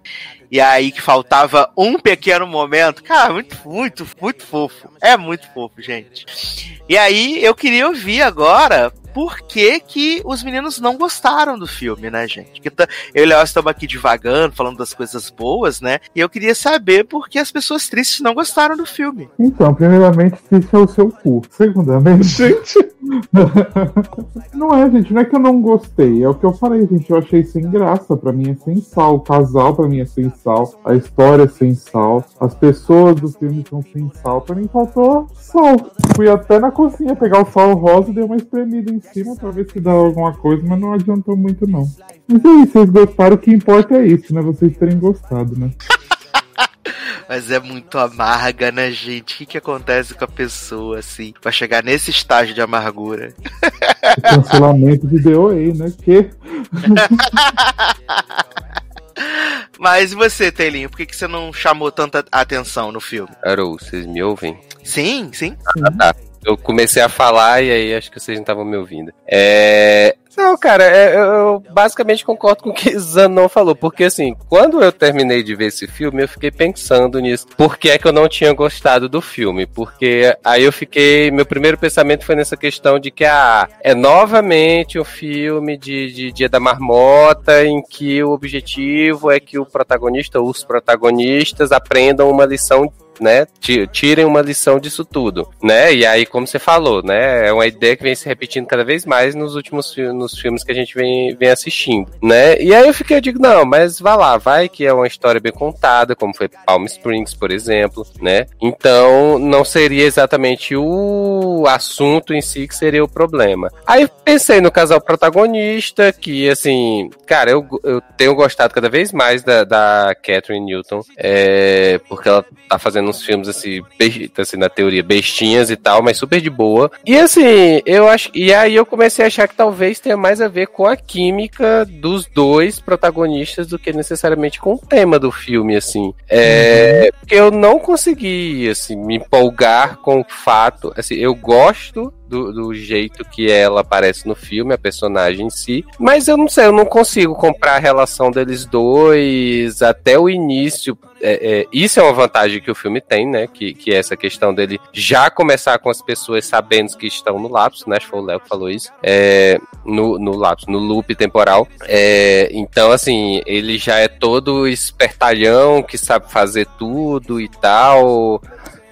e aí que faltava um pequeno momento, cara, muito, muito, muito fofo, é muito fofo, gente. E aí eu queria ouvir agora por que, que os meninos não gostaram do filme, né, gente? Que tá- eu e o Léo estamos aqui divagando, falando das coisas boas, né? E eu queria saber por que as pessoas tristes não gostaram do filme. Então, primeiramente, isso é o seu cu. Segundamente. Gente! não é, gente, não é que eu não gostei. É o que eu falei, gente. Eu achei sem graça. Pra mim é sem sal. O casal, pra mim, é sem sal. A história é sem sal. As pessoas do filme são sem sal. Pra mim faltou sal. Fui até na cozinha pegar o sal rosa e dei uma espremida em cima pra ver se dá alguma coisa, mas não adiantou muito, não. Mas é isso, vocês gostaram. O que importa é isso, né? Vocês terem gostado, né? Mas é muito amarga, né, gente? O que, que acontece com a pessoa, assim, pra chegar nesse estágio de amargura? O cancelamento de DOA, né? Que Mas e você, Telinho, por que, que você não chamou tanta atenção no filme? Arou, vocês me ouvem? Sim, sim. Ah, tá. Eu comecei a falar e aí acho que vocês não estavam me ouvindo. É. Não, cara, é, eu, basicamente concordo com o que Zanon falou, porque assim, quando eu terminei de ver esse filme, eu fiquei pensando nisso. Por que é que eu não tinha gostado do filme? Porque aí eu fiquei. Meu primeiro pensamento foi nessa questão de que, ah, é novamente um filme de, de Dia da Marmota em que o objetivo é que o protagonista, os protagonistas, aprendam uma lição né, ti- tirem uma lição disso tudo, né? E aí, como você falou, né, é uma ideia que vem se repetindo cada vez mais nos últimos nos filmes que a gente vem, vem assistindo, né? E aí eu fiquei, eu digo, não, mas vá lá, vai que é uma história bem contada, como foi Palm Springs, por exemplo, né? Então, não seria exatamente o assunto em si que seria o problema. Aí pensei no casal protagonista, que assim, cara, eu, eu tenho gostado cada vez mais da, da Catherine Newton, é, porque ela tá fazendo uns filmes assim, assim, na teoria, bestinhas e tal, mas super de boa. E assim, eu acho. E aí eu comecei a achar que talvez tenha mais a ver com a química dos dois protagonistas do que necessariamente com o tema do filme, assim. É, Porque eu não consegui, assim, me empolgar com o fato. Assim, eu gosto do, do jeito que ela aparece no filme, a personagem em si. Mas eu não sei, eu não consigo comprar a relação deles dois até o início. É, é, isso é uma vantagem que o filme tem, né? Que, que é essa questão dele já começar com as pessoas sabendo que estão no lapso, né? Acho que foi o Léo que falou isso. É, no, no lapso, no loop temporal. É, então, assim, ele já é todo espertalhão, que sabe fazer tudo e tal.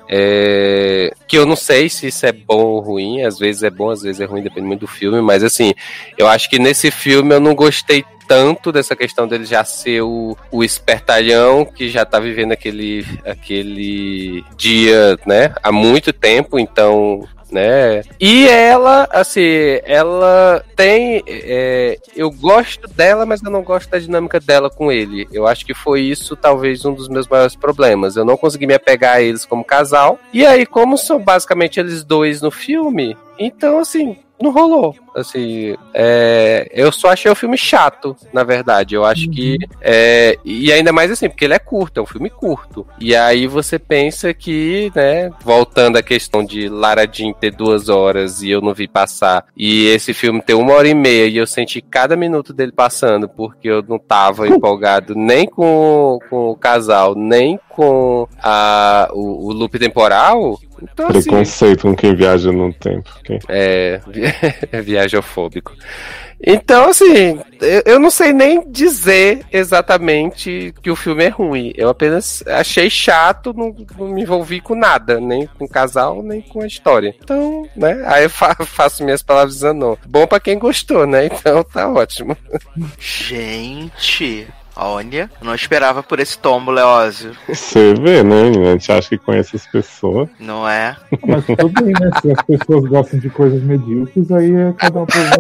É, que eu não sei se isso é bom ou ruim, às vezes é bom, às vezes é ruim, depende muito do filme, mas assim, eu acho que nesse filme eu não gostei tanto dessa questão dele já ser o, o espertalhão que já tá vivendo aquele, aquele dia, né, há muito tempo, então né? E ela, assim, ela tem. é, eu gosto dela, mas eu não gosto da dinâmica dela com ele. Eu acho que foi isso, talvez, um dos meus maiores problemas. Eu não consegui me apegar a eles como casal. E aí, como são basicamente eles dois no filme, então, assim. Não rolou. Assim, é, eu só achei o filme chato, na verdade. Eu acho que. é, e ainda mais assim, porque ele é curto, é um filme curto. E aí você pensa que, né, voltando à questão de Lara Jean ter duas horas e eu não vi passar, e esse filme ter uma hora e meia e eu senti cada minuto dele passando, porque eu não tava empolgado nem com, com o casal, nem com a, o, o loop temporal. Então, assim, Preconceito com quem viaja no tempo. é, vi- viajofóbico. Então, assim, eu, eu não sei nem dizer exatamente que o filme é ruim. Eu apenas achei chato, não, não me envolvi com nada, nem com o casal, nem com a história. Então, né, aí eu fa- faço minhas palavras dizendo, bom pra quem gostou, né? Então tá ótimo. Gente, olha, eu não esperava por esse tombo, Leózio. Você vê, né? A gente acha que conhece as pessoas. Não é? Mas tudo bem, né? Se as pessoas gostam de coisas medíocres, aí é cada um problema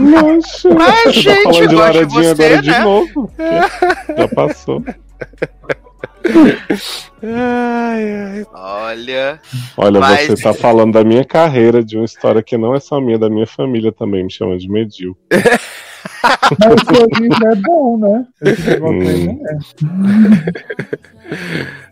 né? Nossa, Mas, você gente, tá falando de eu de Laradinha você, agora de né? novo. porque Já passou. Olha. Olha, Mas- você tá falando da minha carreira, de uma história que não é só minha, da minha família também, me chama de medíocre. Mas o seu livro é bom, né?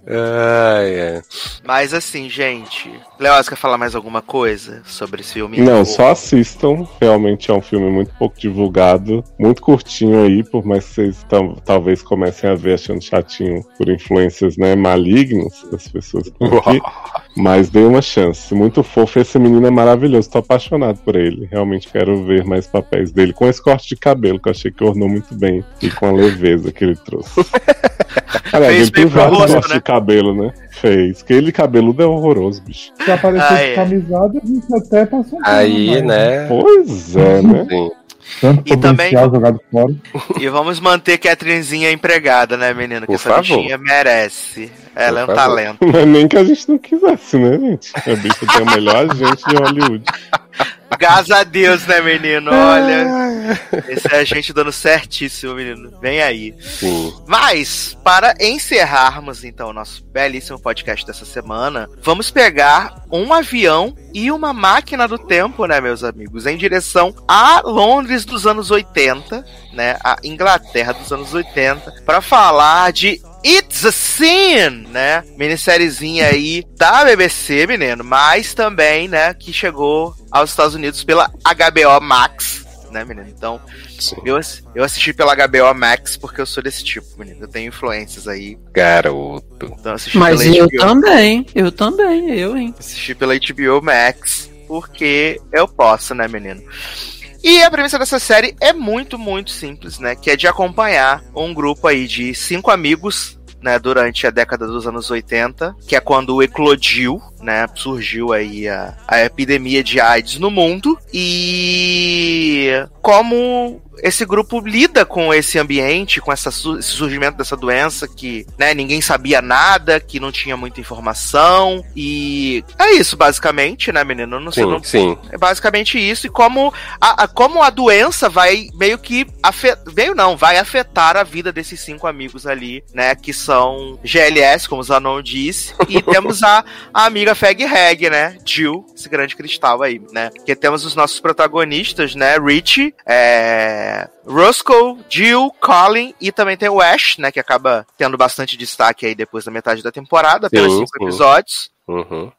É. Ai. Mas assim, gente. Leózio, quer falar mais alguma coisa sobre esse filme? Não, só assistam. Realmente é um filme muito pouco divulgado, muito curtinho aí, por mais que vocês tam- talvez comecem a ver achando chatinho por influências né, malignas das pessoas que estão aqui. Mas dê uma chance. Muito fofo. Esse menino é maravilhoso. Tô apaixonado por ele. Realmente quero ver mais papéis dele. Com esse corte de cabelo, que eu achei que ornou muito bem. E com a leveza que ele trouxe. Aliás, Fez ele tem vários rosto, né? de cabelo, né? Fez. Que ele cabeludo é horroroso, bicho. Se aparecer Ah, de é. camisada, a gente até passa um Aí, mais, né? Pois é, né? Sim. Tanto E também- jogado fora. E vamos manter Catherinezinha empregada, né, menina? Que Por essa favor. bichinha merece. Ela é um talento. Mas nem que a gente não quisesse, né, gente? A bicha tem o melhor agente de Hollywood. Graças a Deus, né, menino? Olha. Esse é a gente dando certíssimo, menino. Vem aí. Sim. Mas, para encerrarmos então o nosso belíssimo podcast dessa semana, vamos pegar um avião e uma máquina do tempo, né, meus amigos, em direção a Londres dos anos 80, né, a Inglaterra dos anos 80, para falar de It's a Sin, né? Minissériezinha aí da BBC, menino, mas também, né, que chegou aos Estados Unidos pela HBO Max, né, menino? Então, Sim. eu, eu assisti pela HBO Max porque eu sou desse tipo, menino. Eu tenho influências aí. Garoto. Então, assisti Mas pela eu HBO. também, eu também, eu, hein? Assisti pela HBO Max porque eu posso, né, menino? E a premissa dessa série é muito, muito simples, né? Que é de acompanhar um grupo aí de cinco amigos, né? Durante a década dos anos 80, que é quando eclodiu, né? Surgiu aí a, a epidemia de AIDS no mundo. E como esse grupo lida com esse ambiente, com essa, esse surgimento dessa doença que né, ninguém sabia nada, que não tinha muita informação. E é isso, basicamente, né, menino? Não sei, Sim, não, sim. é basicamente isso. E como a, a- como a doença vai meio que afetar. Meio não, vai afetar a vida desses cinco amigos ali, né? Que são GLS, como o Zanon disse. E temos a, a amiga Fag Hag, né? Jill, esse grande cristal aí, né? Que temos os nossos protagonistas, né? Richie, é. Roscoe, Jill, Colin e também tem o Ash, né? Que acaba tendo bastante destaque aí depois da metade da temporada, Sim, cinco sim. episódios. Uhum.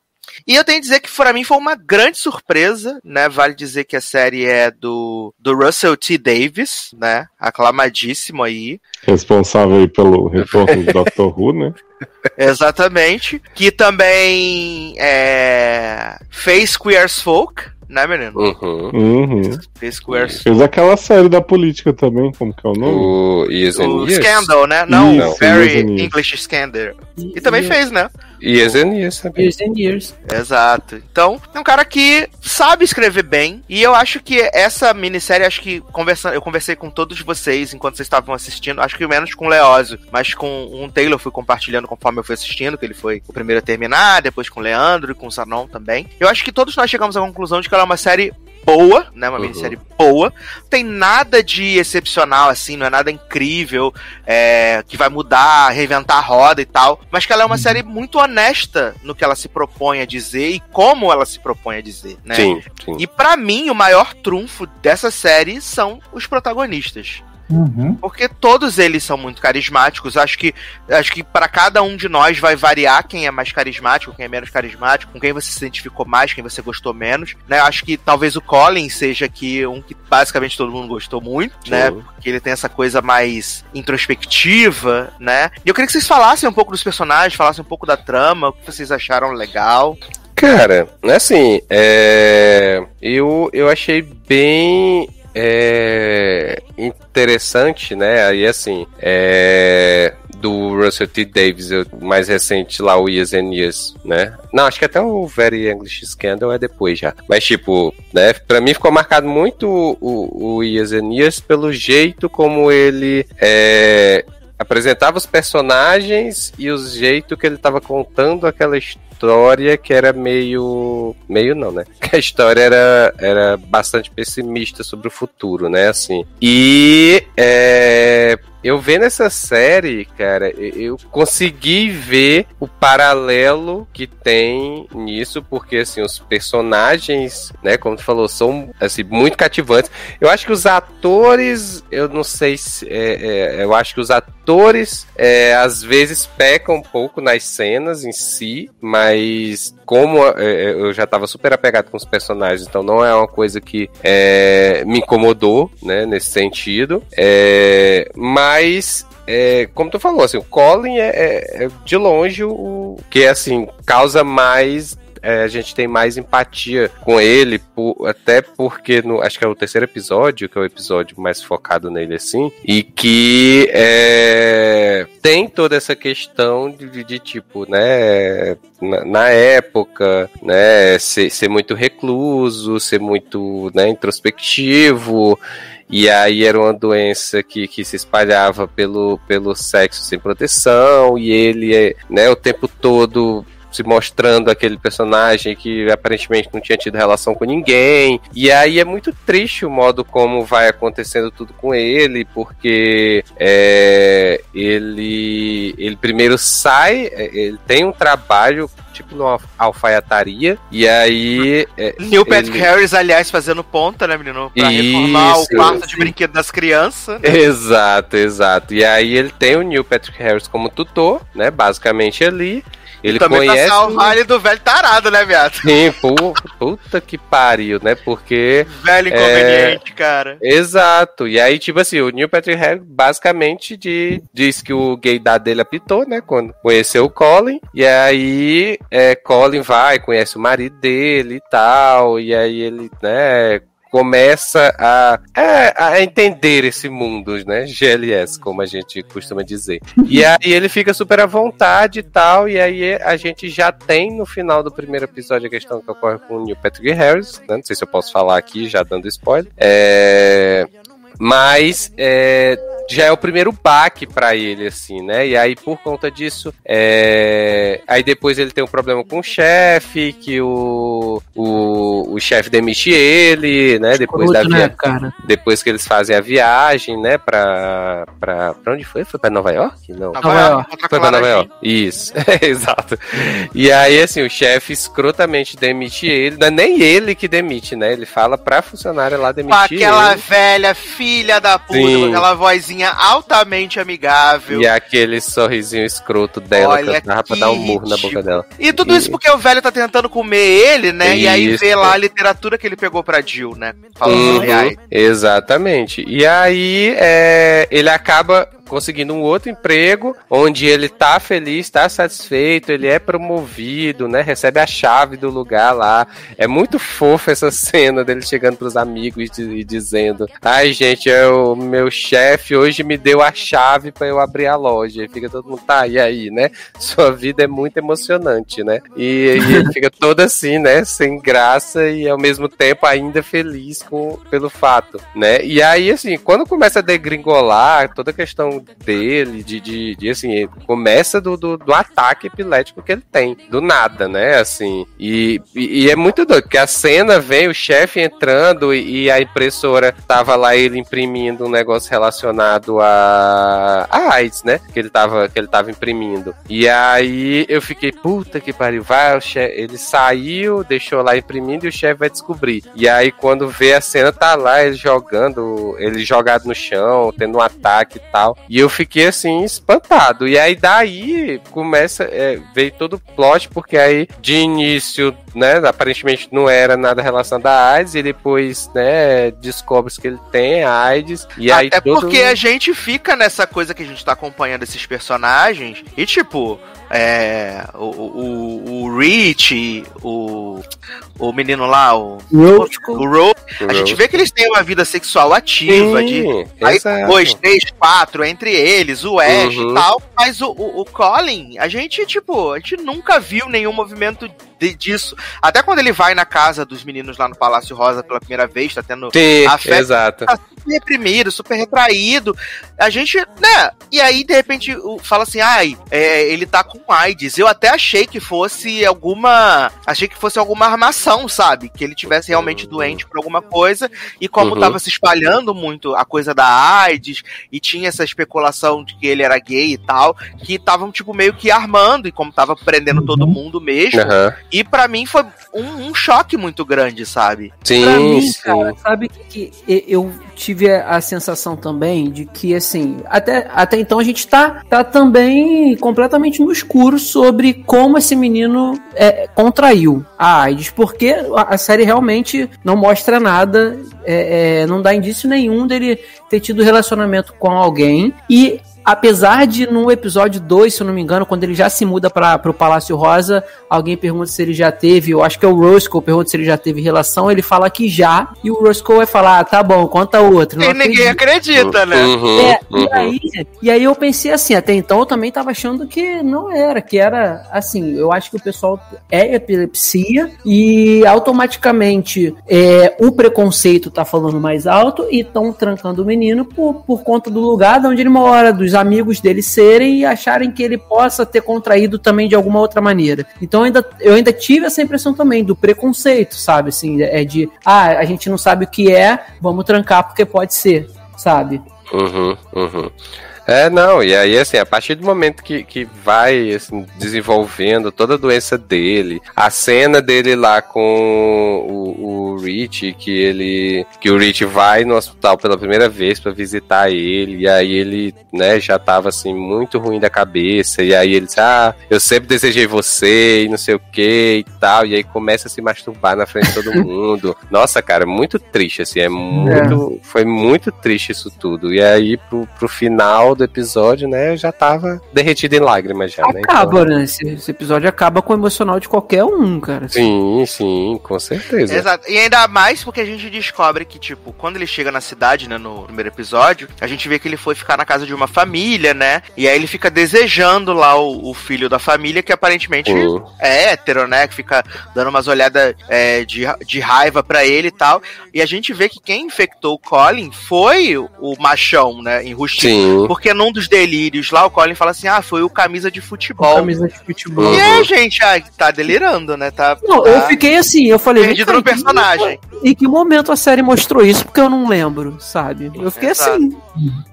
E eu tenho que dizer que pra mim foi uma grande surpresa, né? Vale dizer que a série é do, do Russell T. Davis, né? Aclamadíssimo aí. Responsável aí pelo retorno do Doctor Who, né? Exatamente. Que também é, fez Queer as Folk, né, menino? Uhum. Uhum. Fez Queer as Fez aquela série da política também, como que é o nome? O O. Scandal, né? Não, Isso, Very. English Scandal. E também fez, né? Years and Years também. Years and years. Exato. Então, é um cara que sabe escrever bem. E eu acho que essa minissérie, acho que conversando, eu conversei com todos vocês enquanto vocês estavam assistindo, acho que menos com o Leózio, mas com um Taylor eu fui compartilhando conforme eu fui assistindo, que ele foi o primeiro a terminar, depois com o Leandro e com o Sanon também. Eu acho que todos nós chegamos à conclusão de que ela é uma série boa, né? Uma Uhum. minissérie boa. Tem nada de excepcional, assim, não é nada incrível, é, que vai mudar, reinventar a roda e tal. Mas que ela é uma série muito honesta no que ela se propõe a dizer e como ela se propõe a dizer, né? Sim, sim. E pra mim, o maior trunfo dessa série são os protagonistas. Uhum. Porque todos eles são muito carismáticos. Acho que acho que para cada um de nós vai variar quem é mais carismático, quem é menos carismático, com quem você se identificou mais, quem você gostou menos. Né? Acho que talvez o Colin seja aqui um que basicamente todo mundo gostou muito, né? Sim. Porque ele tem essa coisa mais introspectiva, né? E eu queria que vocês falassem um pouco dos personagens, falassem um pouco da trama, o que vocês acharam legal. Cara, assim, é... eu, eu achei bem é... interessante, né? Aí, assim, é... do Russell T. Davis, mais recente lá, o Years and Years, né? Não, acho que até o Very English Scandal é depois já. Mas, tipo, né? Pra mim ficou marcado muito o, o Years and Years pelo jeito como ele é, apresentava os personagens e o jeito que ele tava contando aquela história que era meio. meio não, né? Que a história era, era bastante pessimista sobre o futuro, né? Assim. E é, eu vendo essa série, cara, eu eu consegui ver o paralelo que tem nisso, porque assim, os personagens, né, como tu falou, são assim, muito cativantes. Eu acho que os atores, eu não sei se. é, é, eu acho que os atores é, às vezes pecam um pouco nas cenas em si, mas como é, eu já estava super apegado com os personagens, então não é uma coisa que é, me incomodou, né, nesse sentido. É, mas é, como tu falou, assim, o Colin é, é- é de longe o que assim causa mais é, a gente tem mais empatia com ele, por- até porque no, acho que é o terceiro episódio, que é o episódio mais focado nele assim, e que é, tem toda essa questão de, de- tipo, né, na, na época, né, ser, ser muito recluso, ser muito né, introspectivo. E aí era uma doença que, que se espalhava pelo, pelo sexo sem proteção, e ele, é, né, o tempo todo se mostrando aquele personagem que aparentemente não tinha tido relação com ninguém. E aí é muito triste o modo como vai acontecendo tudo com ele, porque é, ele, ele primeiro sai, é, ele tem um trabalho tipo numa alfaiataria, e aí. É, Neil Patrick ele- Harris, aliás, fazendo ponta, né, menino? Pra Isso, reformar o quarto de brinquedo das crianças. né? Exato, exato. E aí ele tem o Neil Patrick Harris como tutor, né? Basicamente ali. Ele Também conhece. pra salvar ele do velho tarado, né, viado? Sim, pu- puta que pariu, né? Porque. Velho inconveniente, cara. Exato. E aí, tipo assim, o Neil Patrick Harris basicamente de, diz que o gaydar dele apitou, né? Quando conheceu o Colin. E aí, é, Colin vai, conhece o marido dele e tal. E aí ele, né? Começa a, é, a entender esse mundo, né? GLS, como a gente costuma dizer. E aí ele fica super à vontade e tal. E aí a gente já tem no final do primeiro episódio a questão que ocorre com o Neil Patrick Harris. Né? Não sei se eu posso falar aqui, já dando spoiler. É, mas é, já é o primeiro baque pra ele, assim, né? E aí, por conta disso, é, aí depois ele tem um problema com o chefe, que o, o, o chefe demite ele, né? Depois da né, via... cara? Depois que eles fazem a viagem, né, pra, pra, pra onde foi? Foi pra Nova York? Não. Nova Nova York, Foi pra Nova. York. Isso, exato. E aí, assim, o chefe escrotamente demite ele. Não é nem ele que demite, né? Ele fala pra funcionária lá demitir aquela ele. velha filha da puta, Sim. com aquela vozinha altamente amigável. E aquele sorrisinho escroto dela Olha que dava pra dar um murro na boca ridículo. dela. E tudo isso porque o velho tá tentando comer ele, né? E aí Isso. vê lá a literatura que ele pegou pra Jill, né? Falando Uhum, exatamente. E aí é, ele acaba conseguindo um outro emprego onde ele tá feliz, tá satisfeito, ele é promovido, né? Recebe a chave do lugar lá. É muito fofo essa cena dele chegando pros amigos e, e dizendo: Ai, gente, é o meu chefe hoje me deu a chave pra eu abrir a loja. E fica todo mundo, tá, e aí, né? Sua vida é muito emocionante, né? E, e ele fica todo assim, né? Sem graça e ao mesmo tempo ainda feliz com, pelo fato, né? E aí, assim, quando começa a degringolar toda a questão dele, de, de, de, assim, começa do, do, do ataque epilético que ele tem, do nada, né? Assim, e, e, e é muito doido, porque a cena vem o chefe entrando e, e a impressora tava lá ele imprimindo um negócio relacionado a, a AIDS, né? Que ele tava, que ele tava imprimindo. E aí eu fiquei, puta que pariu, vai, chefe, ele saiu, deixou lá imprimindo e o chefe vai descobrir. E aí quando vê a cena, tá lá ele jogando, ele jogado no chão, tendo um ataque e tal. E eu fiquei assim, espantado. E aí daí começa, é, veio todo o plot, porque aí de início, né, aparentemente não era nada relacionado à AIDS, e depois, né, descobre que ele tem AIDS. E aí Até todo... porque a gente fica nessa coisa que a gente tá acompanhando esses personagens e tipo. É. O, o, o Rich, o. O menino lá, o. Rose. O a gente vê que eles têm uma vida sexual ativa, de Sim, Aí, exato. dois, três, quatro, entre eles, o Ash Uhum. e tal. Mas o, o, o Colin, a gente, tipo, a gente nunca viu nenhum movimento de- disso. Até quando ele vai na casa dos meninos lá no Palácio Rosa pela primeira vez, tá tendo Sim, a festa- exato. tá super reprimido, super retraído. A gente, né? E aí, de repente, fala assim: ai, é, ele tá com AIDS. Eu até achei que fosse alguma. Achei que fosse alguma armação, sabe? Que ele tivesse realmente doente por alguma coisa. E como Uhum. tava se espalhando muito a coisa da AIDS, e tinha essa especulação de que ele era gay e tal, que estavam, tipo, meio que armando, e como tava prendendo todo mundo mesmo. Aham. E pra mim foi um, um choque muito grande, sabe? Sim, Pra mim, sim. cara, sabe que que eu tive a sensação também de que, assim, até, até então a gente tá, tá também completamente no escuro sobre como esse menino é, contraiu a AIDS, porque a, a série realmente não mostra nada, é, é, não dá indício nenhum dele ter tido relacionamento com alguém e. Apesar de no episódio 2, se eu não me engano, quando ele já se muda para pro Palácio Rosa, alguém pergunta se ele já teve, eu acho que é o Roscoe pergunta se ele já teve relação, ele fala que já, e o Roscoe vai falar, ah, tá bom, conta outra. não E ninguém acredita, né? Uhum, É, uhum. e, aí, e aí eu pensei assim, até então eu também tava achando que não era, que era assim, eu acho que o pessoal é epilepsia e automaticamente é, o preconceito tá falando mais alto e estão trancando o menino por, por conta do lugar de onde ele mora, dos os amigos dele serem e acharem que ele possa ter contraído também de alguma outra maneira. Então ainda, eu ainda tive essa impressão também do preconceito, sabe? Assim, é de, ah, a gente não sabe o que é, vamos trancar porque pode ser, sabe? Uhum, uhum. É, não, e aí, assim, a partir do momento que, que vai, assim, desenvolvendo toda a doença dele, a cena dele lá com o, o Rich, que ele, que o Rich vai no hospital pela primeira vez pra visitar ele, e aí ele, né, já tava, assim, muito ruim da cabeça, e aí ele diz, ah, eu sempre desejei você, e não sei o que, e tal, e aí começa a se masturbar na frente de todo mundo. Nossa, cara, muito triste, assim, é muito, foi muito triste isso tudo, e aí pro, pro final do episódio, né, eu já tava derretido em lágrimas já, né? Acaba, Então, né? Esse, esse episódio acaba com o emocional de qualquer um, cara. Sim, sim, com certeza. Exato. E ainda mais porque a gente descobre que, tipo, quando ele chega na cidade, né, no primeiro episódio, a gente vê que ele foi ficar na casa de uma família, né? E aí ele fica desejando lá o, o filho da família, que aparentemente é hétero, né? Que fica dando umas olhadas é, de, de raiva pra ele e tal. E a gente vê que quem infectou o Colin foi o, o machão, né? Enrustido. Sim. Porque num dos delírios lá, o Colin fala assim: ah, foi o camisa de futebol. Camisa de futebol. E é, gente, ah, tá delirando, né? Tá, Não, tá eu fiquei assim, eu falei. perdido "Cara, no em que personagem. momento- Em que momento a série mostrou isso? Porque eu não lembro, sabe? Eu fiquei Exato. assim.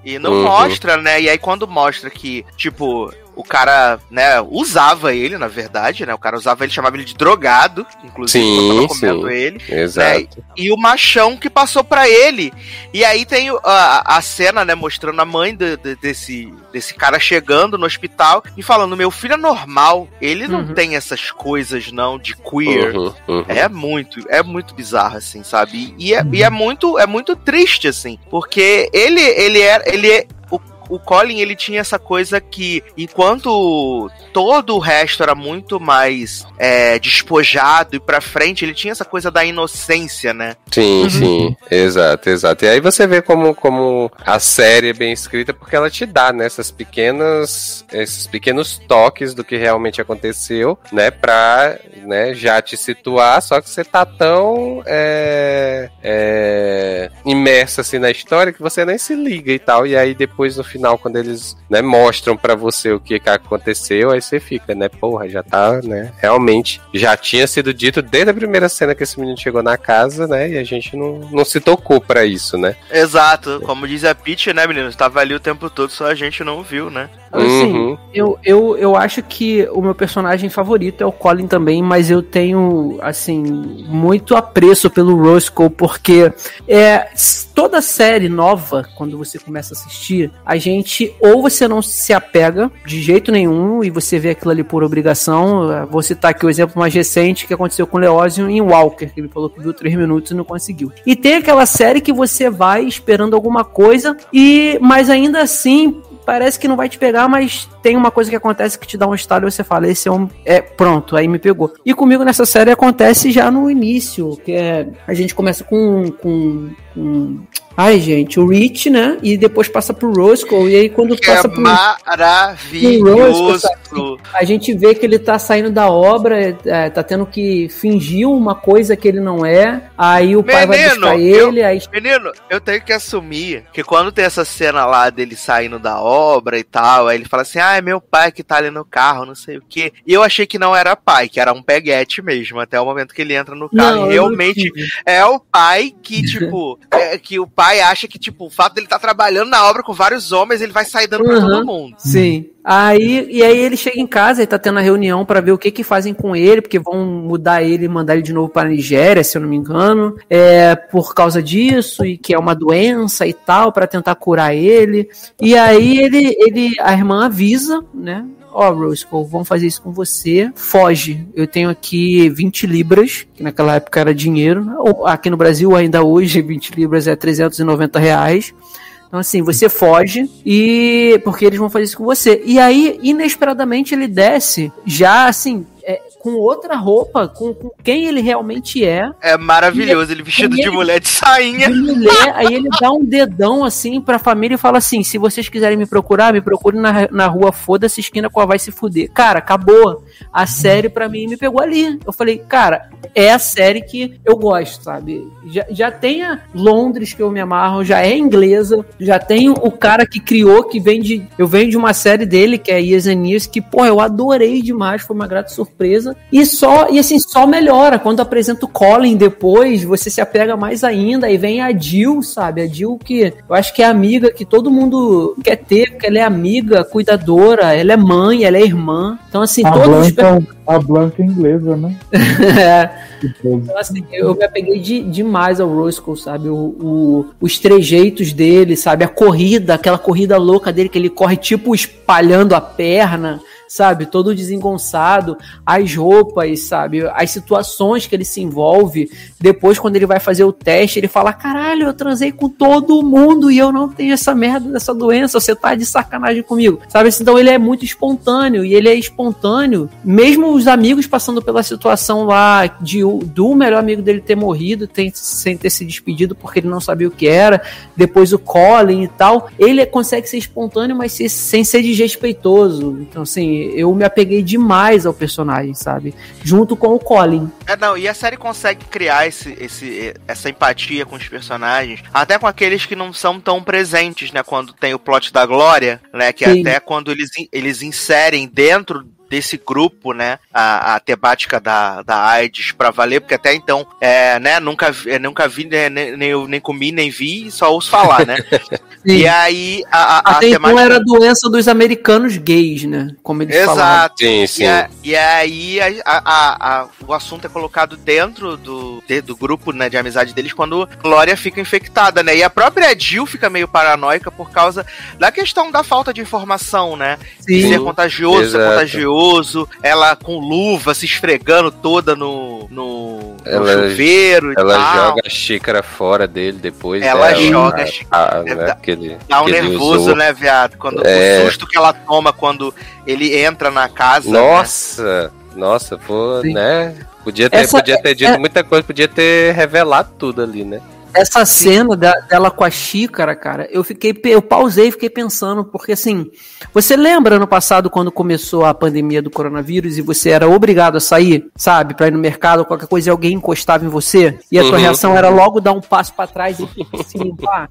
E não Uhum. mostra, né? E aí quando mostra que, tipo, o cara, né, usava ele, na verdade, né? O cara usava ele, chamava ele de drogado, inclusive, Sim, quando eu tava comendo sim. ele. Exato. E o machão que passou pra ele. E aí tem o- a, a cena, né, mostrando a mãe do- do- desse, desse cara chegando no hospital e falando: Meu filho é normal, ele não Uhum. tem essas coisas, não, de queer. Uhum, uhum. É muito, é muito bizarro, assim, sabe? E é, e é muito, é muito triste, assim, porque ele, ele era, ele é, o, Colin, ele tinha essa coisa que, enquanto todo o resto era muito mais é, despojado e pra frente, ele tinha essa coisa da inocência, né? Sim, sim, exato, exato. E aí você vê como, como a série é bem escrita, porque ela te dá né, essas pequenas, esses pequenos toques do que realmente aconteceu, né, pra né, já te situar, só que você tá tão é, é, imerso assim na história que você nem se liga e tal. E aí depois no final, quando eles né, mostram pra você o que, que aconteceu, aí você fica, né, porra, já tá, né, realmente já tinha sido dito desde a primeira cena que esse menino chegou na casa, né, e a gente não, não se tocou pra isso, né. Exato, como diz a Peach, né, menino? Tava ali o tempo todo, só a gente não viu, né? Assim, Uhum. eu, eu, eu acho que o meu personagem favorito é o Colin também, mas eu tenho, assim, muito apreço pelo Roscoe, porque é, toda série nova, quando você começa a assistir, a gente, ou você não se apega de jeito nenhum, e você vê aquilo ali por obrigação, vou citar aqui o exemplo mais recente que aconteceu com o Leózio em Walker, que ele falou que viu três minutos e não conseguiu. E tem aquela série que você vai esperando alguma coisa, e mas ainda assim parece que não vai te pegar, mas tem uma coisa que acontece que te dá um estalo e você fala, esse é um. É, pronto, aí me pegou. E comigo nessa série acontece já no início, que é. A gente começa com. com, com ai, gente, o Rich, né? E depois passa pro Roscoe, e aí quando Que é passa pro. maravilhoso. A gente vê que ele tá saindo da obra, é, tá tendo que fingir uma coisa que ele não é. Aí o pai vai Menino, buscar eu- ele, aí Menino, eu tenho que assumir que quando tem essa cena lá dele saindo da obra e tal, aí ele fala assim: ah, é meu pai que tá ali no carro, não sei o quê. E eu achei que não era pai, que era um peguete mesmo, até o momento que ele entra no carro. Não, eu realmente é o pai que, tipo, é, que o pai acha que, tipo, o fato dele estar trabalhando na obra com vários homens, ele vai sair dando pra Uhum. todo mundo. Sim. Aí, e aí ele chega em casa e tá tendo a reunião pra ver o que que fazem com ele, porque vão mudar ele e mandar ele de novo pra Nigéria, se eu não me engano, é, por causa disso, e que é uma doença e tal, pra tentar curar ele. E aí ele, ele a irmã avisa, né? Ó, Roscoe, vamos fazer isso com você. Foge. Eu tenho aqui 20 libras, que naquela época era dinheiro. Ou Aqui no Brasil, ainda hoje, 20 libras é 390 reais. Então, assim, você foge e. Porque eles vão fazer isso com você. E aí, inesperadamente, ele desce já, assim, é, com outra roupa, com, com quem ele realmente é. É maravilhoso, ele vestido e de ele- mulher de sainha. De mulher, aí ele dá um dedão assim pra família e fala assim: se vocês quiserem me procurar, me procure na, na rua Foda-se, esquina com a Vai Se Fuder. Cara, acabou. a série pra mim me pegou ali. Eu falei, cara, é a série que eu gosto, sabe? Já, já tem a Londres que eu me amarro, já é inglesa, já tem o cara que criou, que vem de. Eu venho de uma série dele, que é Years and Years, que, pô, eu adorei demais, foi uma grata surpresa. E só, e assim, só melhora. Quando apresenta o Colin depois, você se apega mais ainda. Aí vem a Jill, sabe? A Jill que eu acho que é amiga que todo mundo quer ter, porque ela é amiga, cuidadora, ela é mãe, ela é irmã. Então, assim, A todos os Blanca, a Blanca é inglesa, né? É. Então, assim, eu me apeguei de- demais ao Roscoe, sabe? O, o- os trejeitos dele, sabe? A corrida, aquela corrida louca dele, que ele corre tipo espalhando a perna, sabe? Todo desengonçado, as roupas, sabe? As situações que ele se envolve. Depois, quando ele vai fazer o teste, ele fala: caralho, eu transei com todo mundo e eu não tenho essa merda dessa doença, você tá de sacanagem comigo, sabe? Então ele é muito espontâneo e ele é espontâneo, mesmo os amigos passando pela situação lá de, do melhor amigo dele ter morrido, tem- sem ter se despedido porque ele não sabia o que era, depois o Colin e tal, ele consegue ser espontâneo, mas se- sem ser desrespeitoso. Então, assim, eu me apeguei demais ao personagem, sabe? Junto com o Colin. É, não, e a série consegue criar esse, esse, essa empatia com os personagens, até com aqueles que não são tão presentes, né? Quando tem o plot da Glória, né? Que Sim. até quando eles, eles inserem dentro desse grupo, né, a, a temática da, da AIDS pra valer, porque até então, é, né, nunca, vi- é, nunca vi, né, nem, nem, eu nem comi, nem vi, só ouço falar, né? e aí, a, a, a Até então temática... era a doença dos americanos gays, né? Como eles falavam. Exato. Sim, E, sim. a- e aí a- a- a- a- o assunto é colocado dentro do, de- do grupo né, de amizade deles quando Glória fica infectada, né? E a própria Jill fica meio paranoica por causa da questão da falta de informação, né? Sim. ser contagioso, ser Exato. contagioso, ela com luva se esfregando toda no, no, no Ela- chuveiro e Ela tal. joga a xícara fora dele depois. Ela dela, joga a xícara. a- né, Dá- aquele, Dá um que ele nervoso, usou. né, viado? Quando, É. O susto que ela toma quando ele entra na casa. né? Nossa, nossa, pô, Sim. né? Podia ter, Essa- podia ter dito é- muita coisa, podia ter revelado tudo ali, né? Essa cena da- dela com a xícara, cara, eu fiquei, eu pausei e fiquei pensando, porque assim, você lembra ano passado quando começou a pandemia do coronavírus e você era obrigado a sair, sabe, pra ir no mercado, qualquer coisa e alguém encostava em você e a tua Uhum. reação era logo dar um passo pra trás e se limpar?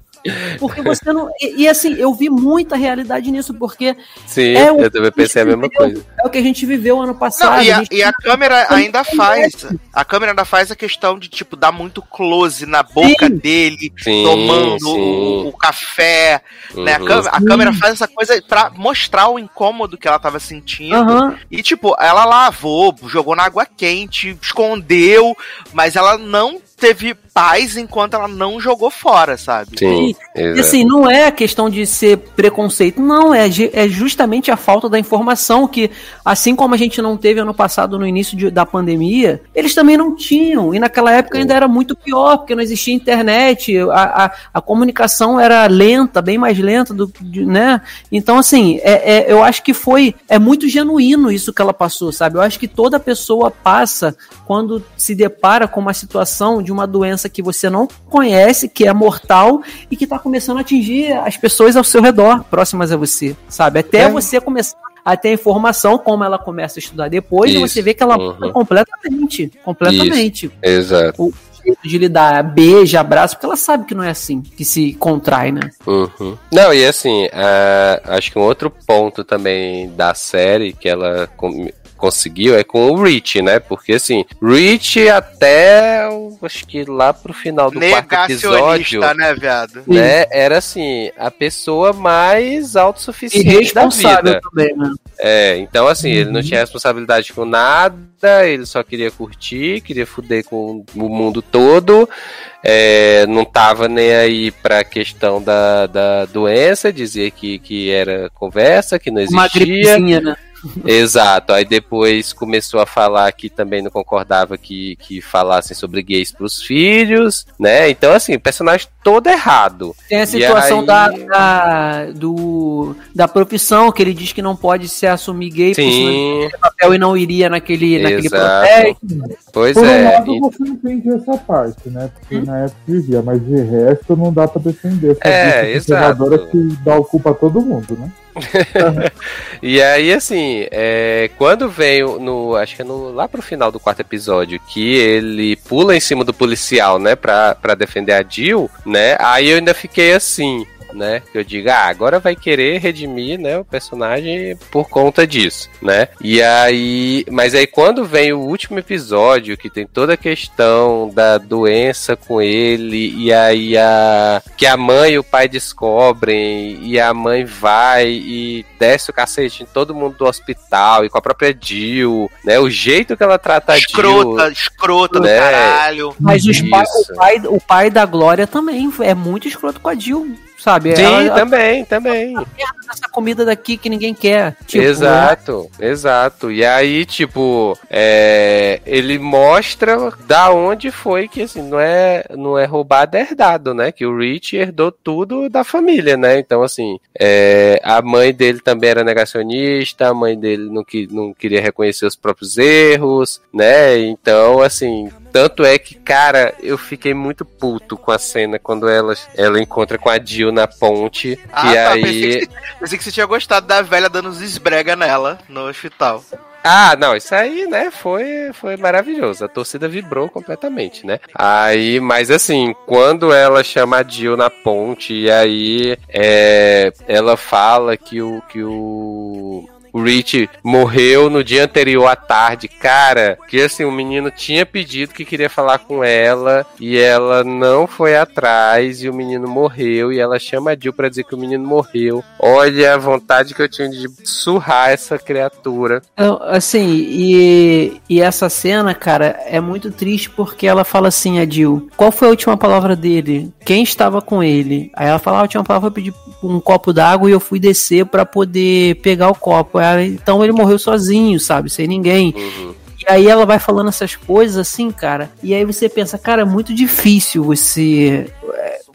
Porque você não. E, e, assim, eu vi muita realidade nisso, porque Sim, É o- eu também pensei a mesma coisa. é o que a gente viveu ano passado. Não, e a, gente- e a câmera ainda faz. A câmera ainda faz a questão de, tipo, dar muito close na boca Sim. dele, Sim, tomando sim. o, o café. Né? A, Uhum. câmera, a câmera faz essa coisa pra mostrar o incômodo que ela tava sentindo. Aham. E, tipo, ela lavou, jogou na água quente, escondeu, mas ela não teve paz enquanto ela não jogou fora, sabe? Sim, E exato. assim, não é questão de ser preconceito, não, é, é justamente a falta da informação que, assim como a gente não teve ano passado no início de- da pandemia, eles também não tinham. E naquela época ainda era muito pior, porque não existia internet, a, a, a comunicação era lenta, bem mais lenta, do, de- né? Então, assim, é, é- eu acho que foi. É muito genuíno isso que ela passou, sabe? Eu acho que toda pessoa passa quando se depara com uma situação de uma doença que você não conhece, que é mortal e que está começando a atingir as pessoas ao seu redor, próximas a você, sabe? Até É. você começar a ter informação, como ela começa a estudar depois, e Isso. você vê que ela Uhum. muda completamente, completamente. Exato. O jeito de lidar, beija, abraço, porque ela sabe que não é assim que se contrai, né? Uhum. Não, e assim, ah, acho que um outro ponto também da série que ela conseguiu é com o Rich, né? Porque assim, Rich até acho que lá pro final do quarto episódio, né, viado? né, era assim, a pessoa mais E autossuficiente da responsável vida. também, né? É, então assim, ele não tinha responsabilidade com nada, ele só queria curtir, queria fuder com o mundo todo, é, não tava nem aí pra questão da, da doença, dizia que, que era conversa, que não Uma existia. gripezinha, né? Exato, aí depois começou a falar que também não concordava que, que falassem sobre gays pros filhos, né? Então, assim, o personagem todo errado. Tem a situação aí- da, da, do, da profissão, que ele diz que não pode se assumir gay, Sim, papel e não iria naquele, naquele protesto. pois Por um é. lado, E- você entende essa parte, né? Porque na época vivia, mas de resto não dá pra defender. essa É, exato. que dá o culpa a todo mundo, né? E aí, assim, é, quando veio no. Acho que é no, lá pro final do quarto episódio, que ele pula em cima do policial, né, pra, pra defender a Jill, né? Aí eu ainda fiquei assim. Né, que eu digo, ah, agora vai querer redimir, né, o personagem por conta disso, né? E aí, mas aí quando vem o último episódio que tem toda a questão da doença com ele e aí a que a mãe e o pai descobrem e a mãe vai e desce o cacete em todo mundo do hospital e com a própria Jill, né? O jeito que ela trata a Jill. Escrota, escrota do né? caralho. Mas os pa- Isso. o, pai, o pai da Glória também é muito escroto com a Jill, sabe? Sim, Ela- também, também. essa comida daqui que ninguém quer. Tipo, exato, exato. E aí, tipo, é, ele mostra da onde foi que, assim, não é, não é roubado, é herdado, né? Que o Rich herdou tudo da família, né? Então, assim, é, a mãe dele também era negacionista, a mãe dele não, que, não queria reconhecer os próprios erros, né? Então, assim, tanto é que, cara, eu fiquei muito puto com a cena quando ela, ela encontra com a Jill na ponte. Ah, e tá. aí. Pensei, que, pensei que você tinha gostado da velha dando uns esbrega nela no hospital. Ah, não, isso aí, né, foi, foi maravilhoso. A torcida vibrou completamente, né? Aí, mas assim, quando ela chama a Jill na ponte, e aí é, ela fala que o, que o, o Rich morreu no dia anterior à tarde, cara, que assim, o menino tinha pedido que queria falar com ela, e ela não foi atrás, e o menino morreu, e ela chama a Jill pra dizer que o menino morreu. Olha a vontade que eu tinha de surrar essa criatura. Eu, Assim, e, e essa cena, cara, é muito triste porque ela fala assim, a Jill, qual foi a última palavra dele? Quem estava com ele? Aí ela fala, "Ah, a última palavra foi pedir um copo d'água e eu fui descer pra poder pegar o copo. Ela, então ele morreu sozinho, sabe? Sem ninguém. Uhum. E aí ela vai falando essas coisas assim, cara. E aí você pensa, cara, é muito difícil você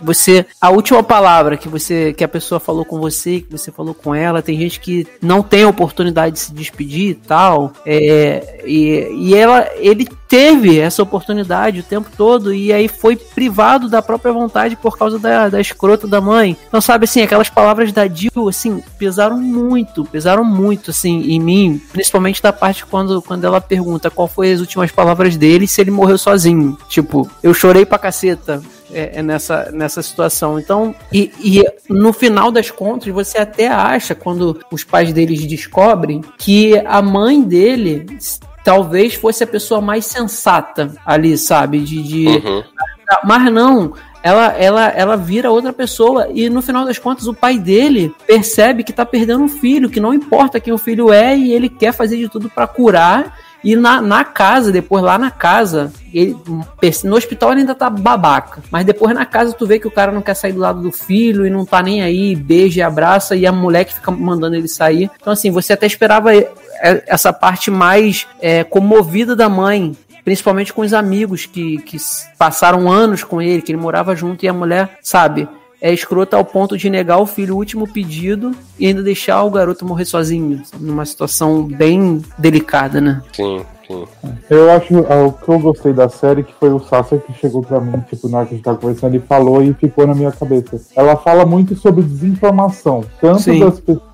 você a última palavra que você que a pessoa falou com você, que você falou com ela, tem gente que não tem a oportunidade de se despedir e tal. É, e, e ela ele teve essa oportunidade o tempo todo e aí foi privado da própria vontade por causa da, da escrota da mãe. Então, sabe assim, aquelas palavras da Jill, assim, pesaram muito, pesaram muito, assim, em mim, principalmente da parte quando, quando ela pergunta qual foi as últimas palavras dele se ele morreu sozinho. Tipo, eu chorei pra caceta. É, é nessa, nessa situação. Então, e, e no final das contas, você até acha, quando os pais deles descobrem, que a mãe dele talvez fosse a pessoa mais sensata ali, sabe? De, de... Uhum. Mas não, ela, ela, ela vira outra pessoa e no final das contas o pai dele percebe que tá perdendo um filho, que não importa quem o filho é e ele quer fazer de tudo para curar. E na, na casa, depois lá na casa, ele, no hospital ele ainda tá babaca. Mas depois na casa tu vê que o cara não quer sair do lado do filho e não tá nem aí, beija e abraça, e a mulher que fica mandando ele sair. Então, assim, você até esperava essa parte mais é, comovida da mãe, principalmente com os amigos que, que passaram anos com ele, que ele morava junto, e a mulher, sabe, é escrota ao ponto de negar o filho o último pedido e ainda deixar o garoto morrer sozinho, numa situação bem delicada, né? Sim, sim. Eu acho ah, o que eu gostei da série que foi o Sasser que chegou pra mim, tipo, na hora que a gente tava conversando, ele falou e ficou na minha cabeça. Ela fala muito sobre desinformação, tanto Sim. das pessoas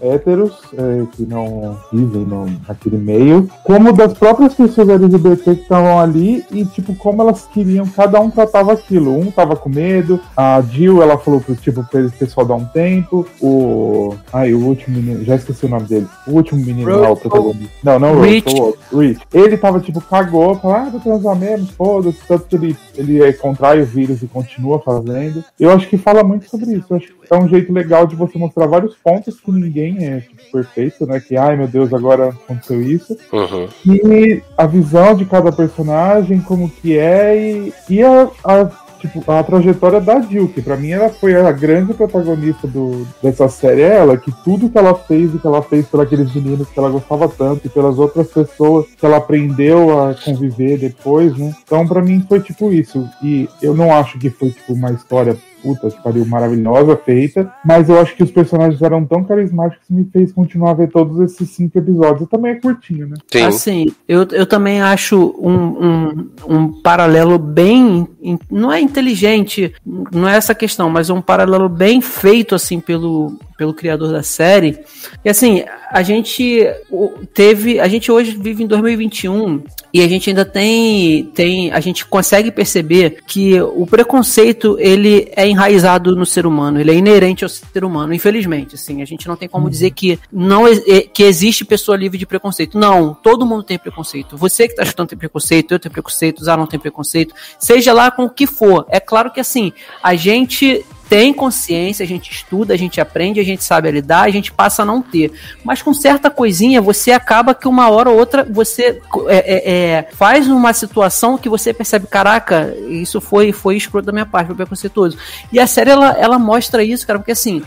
héteros é, que não vivem no, naquele meio, como das próprias pessoas LGBT que estavam ali e, tipo, como elas queriam, cada um tratava aquilo. Um tava com medo, a Jill, ela falou pro, tipo, pra esse pessoal dar um tempo, o... Ai, o último menino, já esqueci o nome dele. O último menino lá, o protagonista. Não, não o Rich. O. Rich. Ele tava, tipo, cagou, falou, ah, vou transar mesmo, foda-se, tanto que ele, ele é, contrai o vírus e continua fazendo. Eu acho que fala muito sobre isso. Eu acho que é um jeito legal de você mostrar vários pontos que ninguém é tipo, perfeito, né? Que, ai meu Deus, agora aconteceu isso. Uhum. E a visão de cada personagem, como que é, e, e a, a, tipo, a trajetória da Jill, que pra mim ela foi a grande protagonista do, dessa série, é ela, que tudo que ela fez e que ela fez por aqueles meninos que ela gostava tanto e pelas outras pessoas que ela aprendeu a conviver depois, né? Então pra mim foi tipo isso. E eu não acho que foi tipo uma história puta que pariu maravilhosa feita, mas eu acho que os personagens eram tão carismáticos que me fez continuar a ver todos esses cinco episódios. E também é curtinho, né? Sim. Assim, eu, eu também acho um, um, um paralelo bem. Não é inteligente, não é essa questão, mas um paralelo bem feito, assim, pelo, pelo criador da série. E assim, a gente teve. A gente hoje vive em 2021 e a gente ainda tem. tem a gente consegue perceber que o preconceito ele é enraizado no ser humano, ele é inerente ao ser humano, infelizmente. Assim, a gente não tem como dizer que não é- que existe pessoa livre de preconceito. Não, todo mundo tem preconceito. Você que tá chutando tem preconceito, eu tenho preconceito, Zá não tem preconceito, seja lá com o que for. É claro que assim, a gente tem consciência, a gente estuda, a gente aprende, a gente sabe lidar, a gente passa a não ter. Mas com certa coisinha, você acaba que uma hora ou outra você é, é, é, faz uma situação que você percebe, caraca, isso foi, foi escroto da minha parte, foi preconceituoso. E a série, ela, ela mostra isso, cara, porque assim,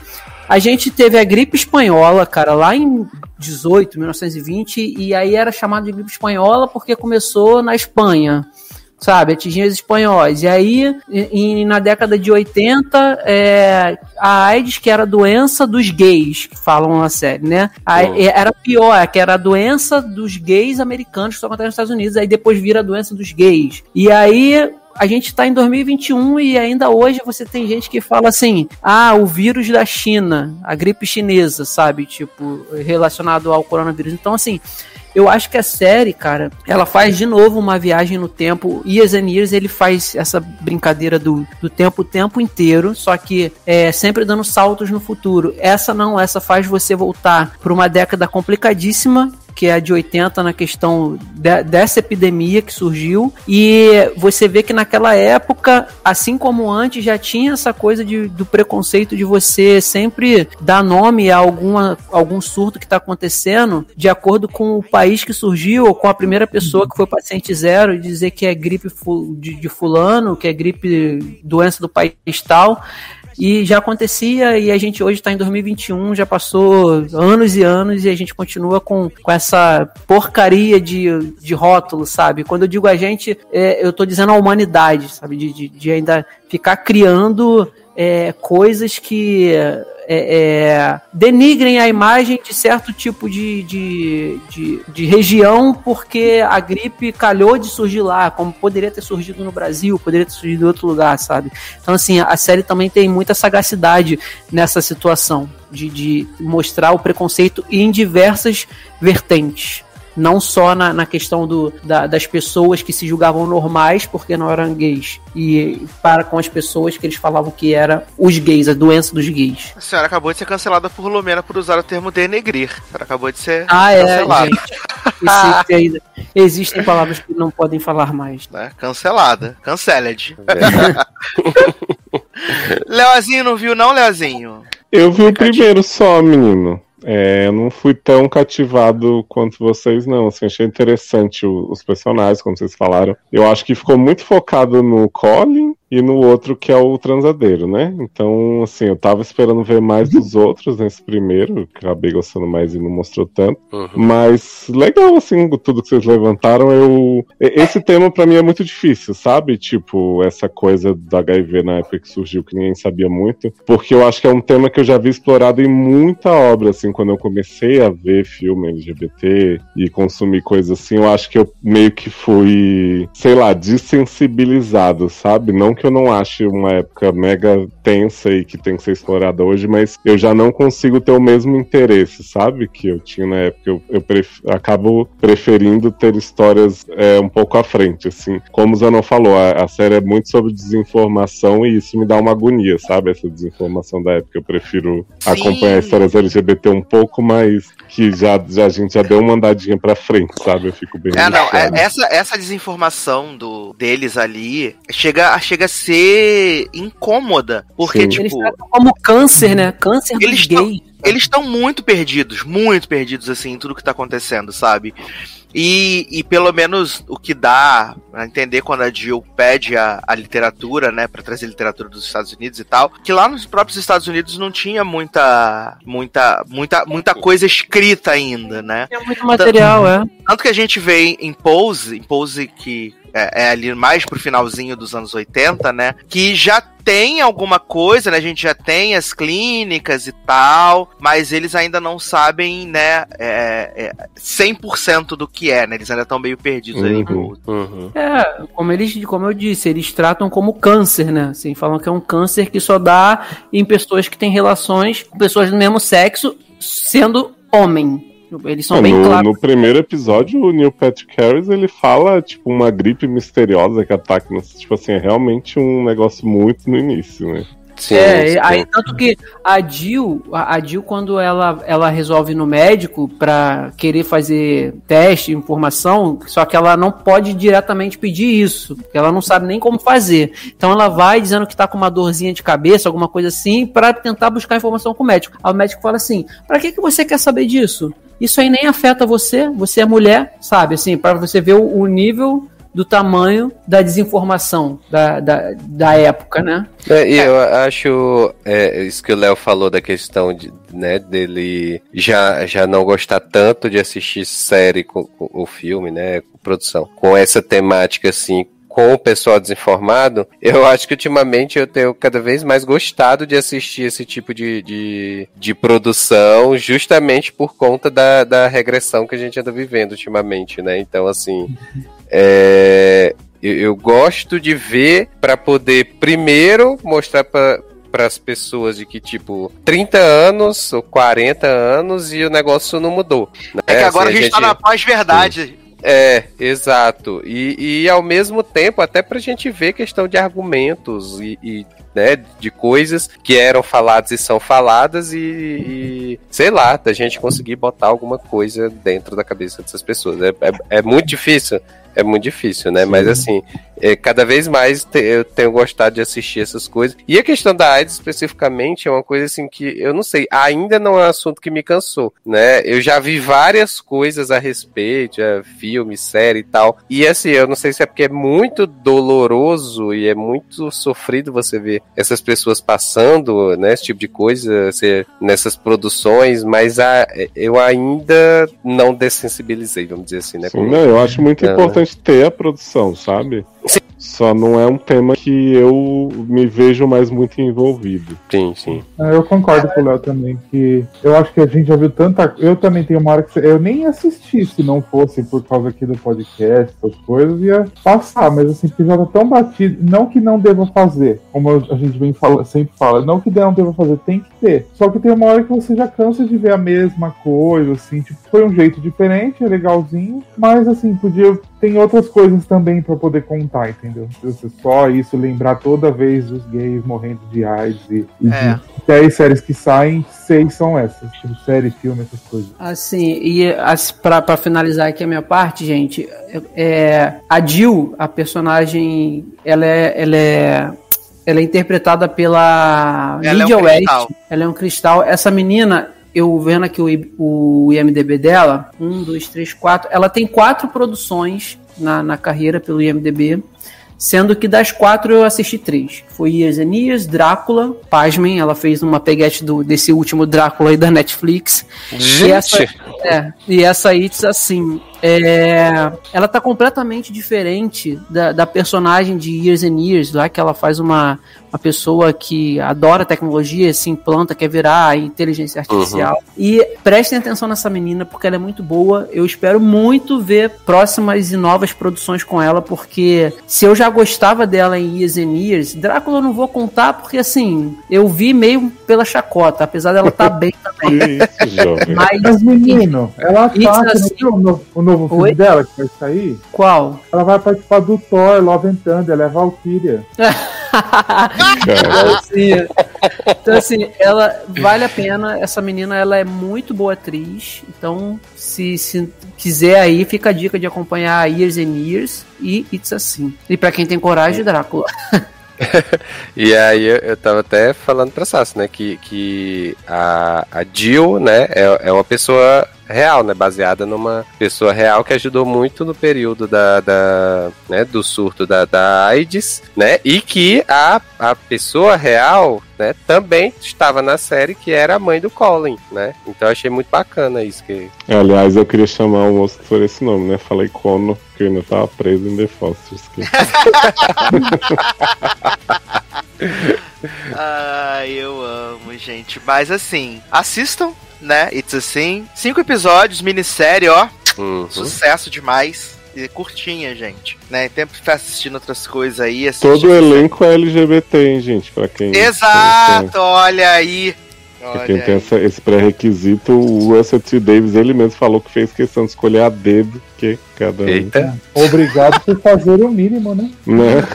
a gente teve a gripe espanhola, cara, lá em 18, 1920, e aí era chamado de gripe espanhola porque começou na Espanha sabe, atingindo os espanhóis. E aí, e, e na década de 80, é, a AIDS, que era a doença dos gays, que falam na série, né? A- e- Era pior, que era a doença dos gays americanos que só acontece nos Estados Unidos, aí depois vira a doença dos gays. E aí. A gente está em 2021 e ainda hoje você tem gente que fala assim: ah, o vírus da China, a gripe chinesa, sabe? Tipo, relacionado ao coronavírus. Então, assim, eu acho que a série, cara, ela faz de novo uma viagem no tempo. Years and Years, ele faz essa brincadeira do, do tempo o tempo inteiro, só que é sempre dando saltos no futuro. Essa não, essa faz você voltar para uma década complicadíssima que é a de 80 na questão de- dessa epidemia que surgiu e você vê que naquela época, assim como antes, já tinha essa coisa de, do preconceito de você sempre dar nome a alguma, algum surto que está acontecendo de acordo com o país que surgiu ou com a primeira pessoa que foi paciente zero e dizer que é gripe de, de fulano, que é gripe doença do país tal. E já acontecia e a gente hoje está em 2021, já passou anos e anos e a gente continua com, com essa porcaria de, de rótulo, sabe? Quando eu digo a gente, é, eu tô dizendo a humanidade, sabe? De, de, de ainda ficar criando é, coisas que é, é, denigrem a imagem de certo tipo de, de, de, de região porque a gripe calhou de surgir lá, como poderia ter surgido no Brasil, poderia ter surgido em outro lugar, sabe? Então, assim, a série também tem muita sagacidade nessa situação de, de mostrar o preconceito em diversas vertentes. Não só na, na questão do, da- das pessoas que se julgavam normais porque não eram gays, e para com as pessoas que eles falavam que era os gays, a doença dos gays. A senhora acabou de ser cancelada por Lumena por usar o termo denegrir. A senhora acabou de ser Ah, é, cancelada. gente. Existe ainda- existem palavras que não podem falar mais. Né? Cancelada. Canceled. Leozinho não viu, não, Leozinho? Eu vi o primeiro só, menino. É, eu não fui tão cativado quanto vocês, não. Assim, achei interessante o- os personagens, como vocês falaram. Eu acho que ficou muito focado no Colin e no outro que é o transadeiro, né? Então, assim, eu tava esperando ver mais dos outros nesse primeiro, que acabei gostando mais e não mostrou tanto. Uhum. Mas legal, assim, tudo que vocês levantaram. Eu... Esse tema pra mim é muito difícil, sabe? Tipo, essa coisa do HIV na época que surgiu, que ninguém sabia muito. Porque eu acho que é um tema que eu já vi explorado em muita obra, assim, quando eu comecei a ver filme LGBT e consumir coisas assim, eu acho que eu meio que fui, sei lá, desensibilizado, sabe? Não que eu não ache uma época mega tensa e que tem que ser explorada hoje, mas eu já não consigo ter o mesmo interesse, sabe? Que eu tinha na época. Eu, eu pref- acabo preferindo ter histórias é, um pouco à frente, assim. Como o Zanon falou, a, a série é muito sobre desinformação e isso me dá uma agonia, sabe? Essa desinformação da época. Eu prefiro Sim. acompanhar histórias LGBT um pouco mais que já, já a gente já deu uma andadinha pra frente, sabe? Eu fico bem É, não, é- essa, essa desinformação do, deles ali chega, chega chega a ser incômoda. Porque, Sim. Eles tipo, tratam como câncer, né? Câncer Eles tão- eles estão muito perdidos, muito perdidos, assim, em tudo que tá acontecendo, sabe? E, e pelo menos o que dá a entender quando a Jill pede a, a literatura, né, pra trazer literatura dos Estados Unidos e tal, que lá nos próprios Estados Unidos não tinha muita, muita, muita, muita coisa escrita ainda, né? Tem muito material, é. Tanto que a gente vê em Pose, em Pose que é, é ali mais pro finalzinho dos anos 80, né? Que já tem alguma coisa, né? A gente já tem as clínicas e tal, mas eles ainda não sabem, né? É, é, 100% do que é, né? Eles ainda estão meio perdidos ali. em Uhum. Uhum. É, como eles, como eu disse, eles tratam como câncer, né? Assim, falam que é um câncer que só dá em pessoas que têm relações com pessoas do mesmo sexo, sendo homem. Eles são É, bem no, claros. no primeiro episódio, o Neil Patrick Harris, ele fala, tipo, uma gripe misteriosa que ataca, tipo assim, é realmente um negócio muito no início, né? Sim, É, sim. aí tanto que a Jill, a Jill quando ela, ela resolve ir no médico pra querer fazer teste, informação, só que ela não pode diretamente pedir isso, porque ela não sabe nem como fazer. Então ela vai dizendo que tá com uma dorzinha de cabeça, alguma coisa assim, pra tentar buscar informação com o médico. Aí o médico fala assim: "Pra que que você quer saber disso? Isso aí nem afeta você, você é mulher, sabe? Assim, para você ver o, o nível do tamanho da desinformação da, da, da época, né? É, e eu acho é, isso que o Léo falou da questão de, né, dele já, já não gostar tanto de assistir série com, com o filme, né, com produção, com essa temática assim. Com o pessoal desinformado, eu acho que ultimamente eu tenho cada vez mais gostado de assistir esse tipo de, de, de produção, justamente por conta da, da regressão que a gente anda vivendo ultimamente, né? Então, assim, é, eu, eu gosto de ver para poder primeiro mostrar para para as pessoas de que tipo 30 anos ou 40 anos e o negócio não mudou. né? É que agora Assim, a gente tá na pós-verdade. é, exato. E, e ao mesmo tempo, até pra gente ver questão de argumentos e, e, né, de coisas que eram faladas e são faladas e, e, sei lá, da gente conseguir botar alguma coisa dentro da cabeça dessas pessoas. É, é, é muito difícil. É muito difícil, né? Mas assim, é, cada vez mais te- eu tenho gostado de assistir essas coisas. E a questão da AIDS especificamente é uma coisa assim que eu não sei, ainda não é um assunto que me cansou, né? Eu já vi várias coisas a respeito, já filme, série e tal. E assim, eu não sei se é porque é muito doloroso e é muito sofrido você ver essas pessoas passando, né, esse tipo de coisa, ser nessas produções, mas a, eu ainda não dessensibilizei, vamos dizer assim, né? Sim, não, eu acho muito É, importante ter a produção, sabe? Só não é um tema que eu me vejo mais muito envolvido. Sim, sim. É, Eu concordo com o Léo também, que eu acho que a gente já viu tanta. Eu também tenho uma hora que eu nem assisti se não fosse por causa aqui do podcast, essas coisas, ia passar, mas assim, que já tá tão batido. Não que não deva fazer, como a gente vem fala, sempre fala, não que não deva fazer, tem que ter. Só que tem uma hora que você já cansa de ver a mesma coisa, assim, tipo, foi um jeito diferente, é legalzinho, mas assim, podia. Tem outras coisas também pra poder contar, entendeu? Se você só isso lembrar toda vez os gays morrendo de AIDS e, e É. de 10 séries que saem, seis são essas. Tipo, série, filme, essas coisas. Assim, e as, pra, pra finalizar aqui a minha parte, gente, é, a Jill, a personagem, ela é, ela é, ela é interpretada pela Ela é um Lydia West. Ela é um cristal. Essa menina, eu vendo aqui o, o IMDB dela, um, dois, três, quatro, ela tem quatro produções na, na carreira pelo IMDB. Sendo que das quatro eu assisti três. Foi Years and Years, Drácula, pasmem, ela fez uma peguete do, desse último Drácula aí da Netflix. E essa, Gente, é, e essa It's, assim, é, ela tá completamente diferente da, da personagem de Years and Years, lá que ela faz uma, uma pessoa que adora tecnologia, se implanta, quer virar inteligência artificial. E prestem atenção nessa menina, porque ela é muito boa. Eu espero muito ver próximas e novas produções com ela, porque se eu já gostava dela em Years and Years, Drácula eu não vou contar, porque assim, eu vi meio pela chacota, apesar dela estar bem também. Que isso. Mas, Mas, menino, ela tá. assim- Você não viu o novo, filme Oi? dela que vai sair? qual? Ela vai participar do Thor, Love and Thunder, ela é Valkyria. Cara, Assim, então, assim, ela vale a pena. Essa menina, ela é muito boa atriz. Então, se, se quiser aí, fica a dica de acompanhar Years and Years e It's Assim. E pra quem tem coragem, Drácula. E aí eu, eu tava até falando pra Sassi, né, que, que a, a Jill, né, é, é uma pessoa real, né, baseada numa pessoa real que ajudou muito no período da, da né, do surto da, da AIDS, né, e que a, a pessoa real, né, também estava na série que era a mãe do Colin, né, então eu achei muito bacana isso que... É, Aliás, eu queria chamar o moço que for esse nome, né? Falei Cono, porque eu ainda tava preso em The Fosters. que- Ai, eu amo, gente. Mas assim, assistam, né? It's Assim. Cinco episódios, minissérie, ó. Uhum. Sucesso demais. E curtinha, gente. Né? Tempo de ficar assistindo outras coisas aí. Todo elenco é LGBT, hein, gente? Pra quem. Exato, olha aí. Pra Olha quem tem essa- esse pré-requisito, o Russell T. Davis, ele mesmo falou que fez questão de escolher a dedo, que cada um. Eita. Obrigado por fazer o mínimo, né? Né?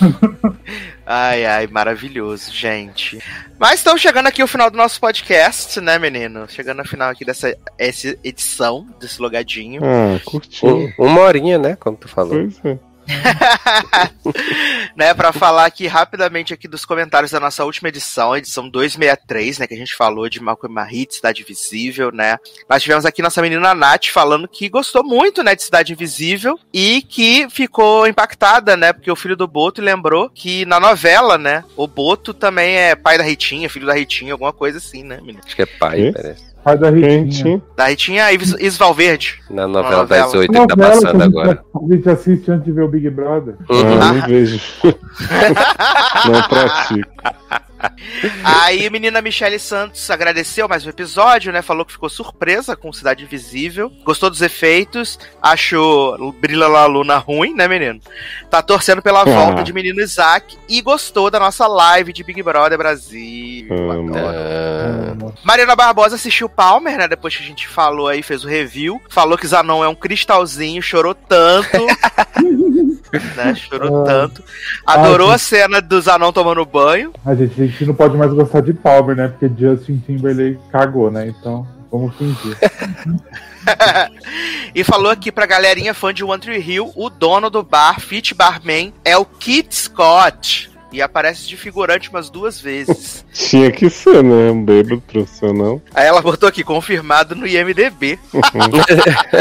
Ai, ai, maravilhoso, gente. Mas estamos chegando aqui ao final do nosso podcast, né, menino? Chegando ao final aqui dessa essa edição, desse logadinho. Ah, curti. Um- uma horinha, né, como tu falou. Pois é. né, para falar aqui rapidamente aqui dos comentários da nossa última edição, edição 263, né, que a gente falou de Malcolm e Marie, de Cidade Invisível, né. Nós tivemos aqui nossa menina Nath falando que gostou muito, né, de Cidade Invisível e que ficou impactada, né, porque o filho do Boto lembrou que na novela, né, o Boto também é pai da Ritinha, filho da Ritinha, alguma coisa assim, né, menino? Acho que é pai, Quê? parece. Pai da Ritinha. Da Ritinha Is, Is Valverde. Na novela novela. das oito que tá que passando a gente- agora. A gente assiste antes de ver o Big Brother. Uhum. ah, não vejo. não pratico. Aí, menina Michele Santos agradeceu mais um episódio, né? Falou que ficou surpresa com Cidade Invisível. Gostou dos efeitos. Achou Brilha La Luna ruim, né, menino? Tá torcendo pela Ah. volta de menino Isaac. E gostou da nossa live de Big Brother Brasil. Adoro. Ah, Mariana Barbosa assistiu Palmer, né? Depois que a gente falou aí, fez o review. Falou que Zanon é um cristalzinho, chorou tanto. né? Chorou Ah. tanto. Adorou Ah, a cena do Zanon tomando banho. A gente, a gente não pode mais gostar de Palmer, né? Porque Justin Timberlake cagou, né? Então, vamos fingir. e falou aqui pra galerinha fã de One Tree Hill, o dono do bar, Fit Barman, é o Kit Scott. E aparece de figurante umas duas vezes. Tinha que ser, né? Um bêbado profissional. Aí ela botou aqui, confirmado no IMDB.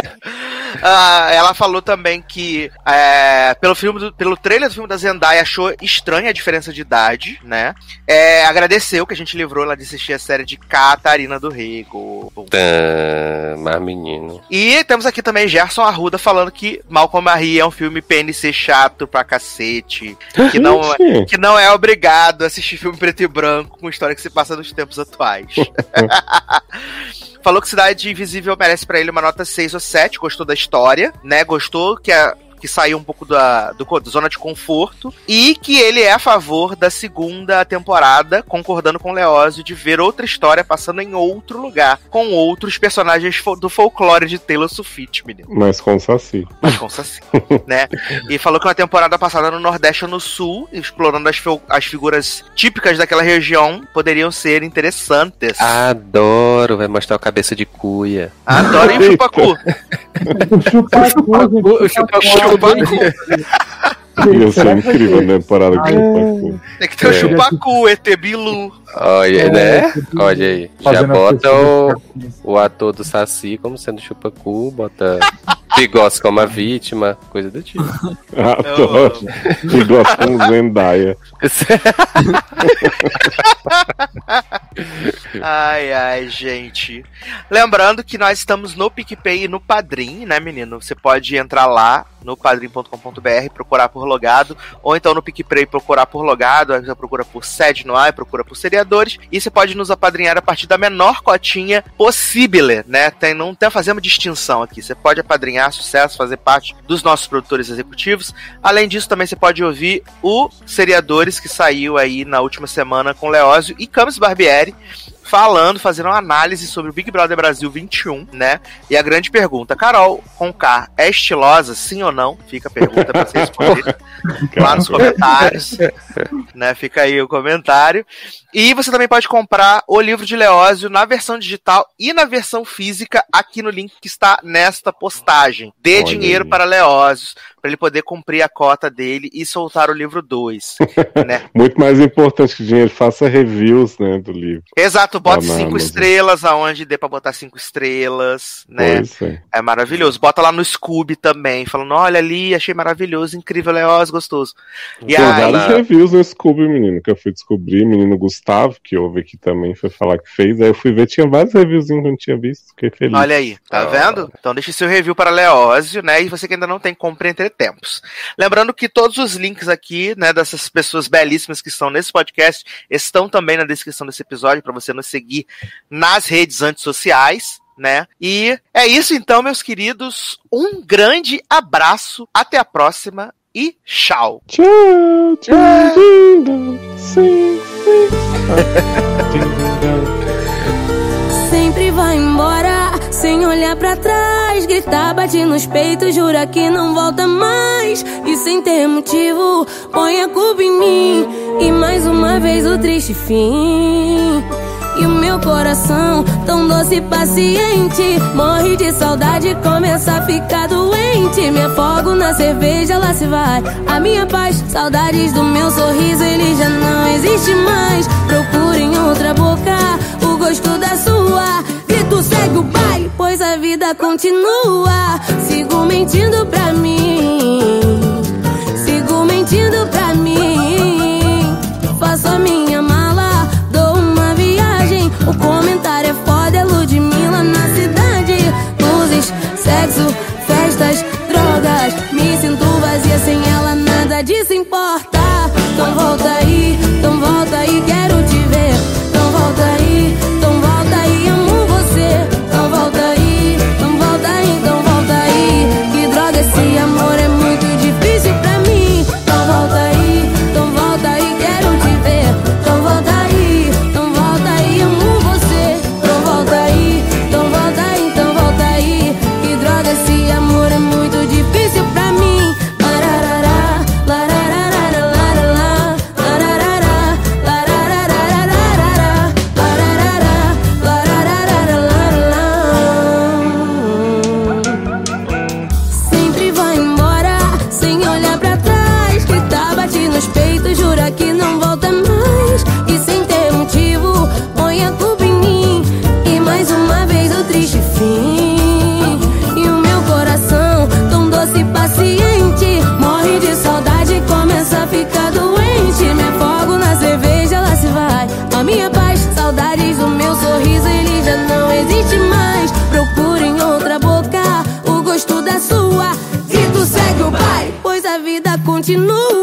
Ah, ela falou também que é, pelo filme do- pelo trailer do filme da Zendaya achou estranha a diferença de idade, né? É, agradeceu que a gente livrou ela de assistir a série de Catarina do Rego. Tã, mais menino. E temos aqui também Gerson Arruda falando que Malcolm Marie é um filme PNC chato pra cacete, que não, é- que não é obrigado a assistir filme preto e branco com história que se passa nos tempos atuais. Falou que Cidade Invisível merece pra ele uma nota 6 ou 7, gostou da história, né? Gostou que a que saiu um pouco da, do, da zona de conforto e que ele é a favor da segunda temporada, concordando com o Leózio de ver outra história passando em outro lugar, com outros personagens fo- do folclore de Taylor Swift, menino. mas com Saci. Mas com Saci, né? E falou que uma temporada passada no Nordeste ou no Sul, explorando as, as figuras típicas daquela região, poderiam ser interessantes. Adoro, vai mostrar o cabeça de cuia. Adoro e o chupacu. O chupacu, O chupacu. Pânico. Ia ser incrível a temporada com Ah, o. Tem que ter o É. chupacu, ET Bilu. Olha, É, né? Olha aí. Já bota o, o ator do Saci como sendo chupacu, bota Bigos como a vítima, coisa do tipo. Adoro. Igual com Zendaya. Ai, ai, gente. Lembrando que nós estamos no PicPay e no Padrim, né, menino? Você pode entrar lá no padrim.com.br, procurar por logado, ou então no PicPay procurar por logado, aí você procura por sede no ar, procura por seriadores, e você pode nos apadrinhar a partir da menor cotinha possível, né? Tem, não tem fazendo distinção aqui. Você pode apadrinhar sucesso, fazer parte dos nossos produtores executivos. Além disso, também você pode ouvir o Seriadores que saiu aí na última semana com Leózio e Camis Barbieri falando, fazendo uma análise sobre o Big Brother Brasil 21, né? E a grande pergunta, Carol Conká é estilosa, sim ou não? Fica a pergunta pra você responder lá nos comentários, né? Fica aí o comentário. E você também pode comprar o livro de Leózio na versão digital e na versão física aqui no link que está nesta postagem. Dê Olha dinheiro aí. para Leózio, pra ele poder cumprir a cota dele e soltar o livro 2, né? Muito mais importante que dinheiro, faça reviews, né, do livro. Exato, bota cinco Amazon. estrelas aonde dê pra botar cinco estrelas, né? Pois é. É maravilhoso. Bota lá no Scooby também, falando, olha ali, achei maravilhoso, incrível, Leoz, gostoso. E Tem aí, vários reviews no Scooby, menino, que eu fui descobrir. Menino Gustavo, que houve aqui também, foi falar que fez. Aí eu fui ver, tinha vários reviewzinhos que eu não tinha visto. Fiquei feliz. olha aí, tá Ah. vendo? Então deixe seu review para Leózio, né? E você que ainda não tem, compre entre tempos. Lembrando que todos os links aqui, né, dessas pessoas belíssimas que estão nesse podcast, estão também na descrição desse episódio, para você nos seguir nas redes antissociais. Né? E é isso então, meus queridos. Um grande abraço, até a próxima e tchau. Tchau, tchau. Sempre vai embora, sem olhar pra trás. Gritar, bate nos peitos, jura que não volta mais. E sem ter motivo, põe a culpa em mim. E mais uma vez o triste fim. E o meu coração, tão doce e paciente, morre de saudade, começa a ficar doente. Me afogo na cerveja, lá se vai a minha paz. Saudades do meu sorriso, ele já não existe mais. Procura em outra boca o gosto da sua. Grito, segue o baile, pois a vida continua. Sigo mentindo pra mim. Sigo mentindo pra sexo, festas, vida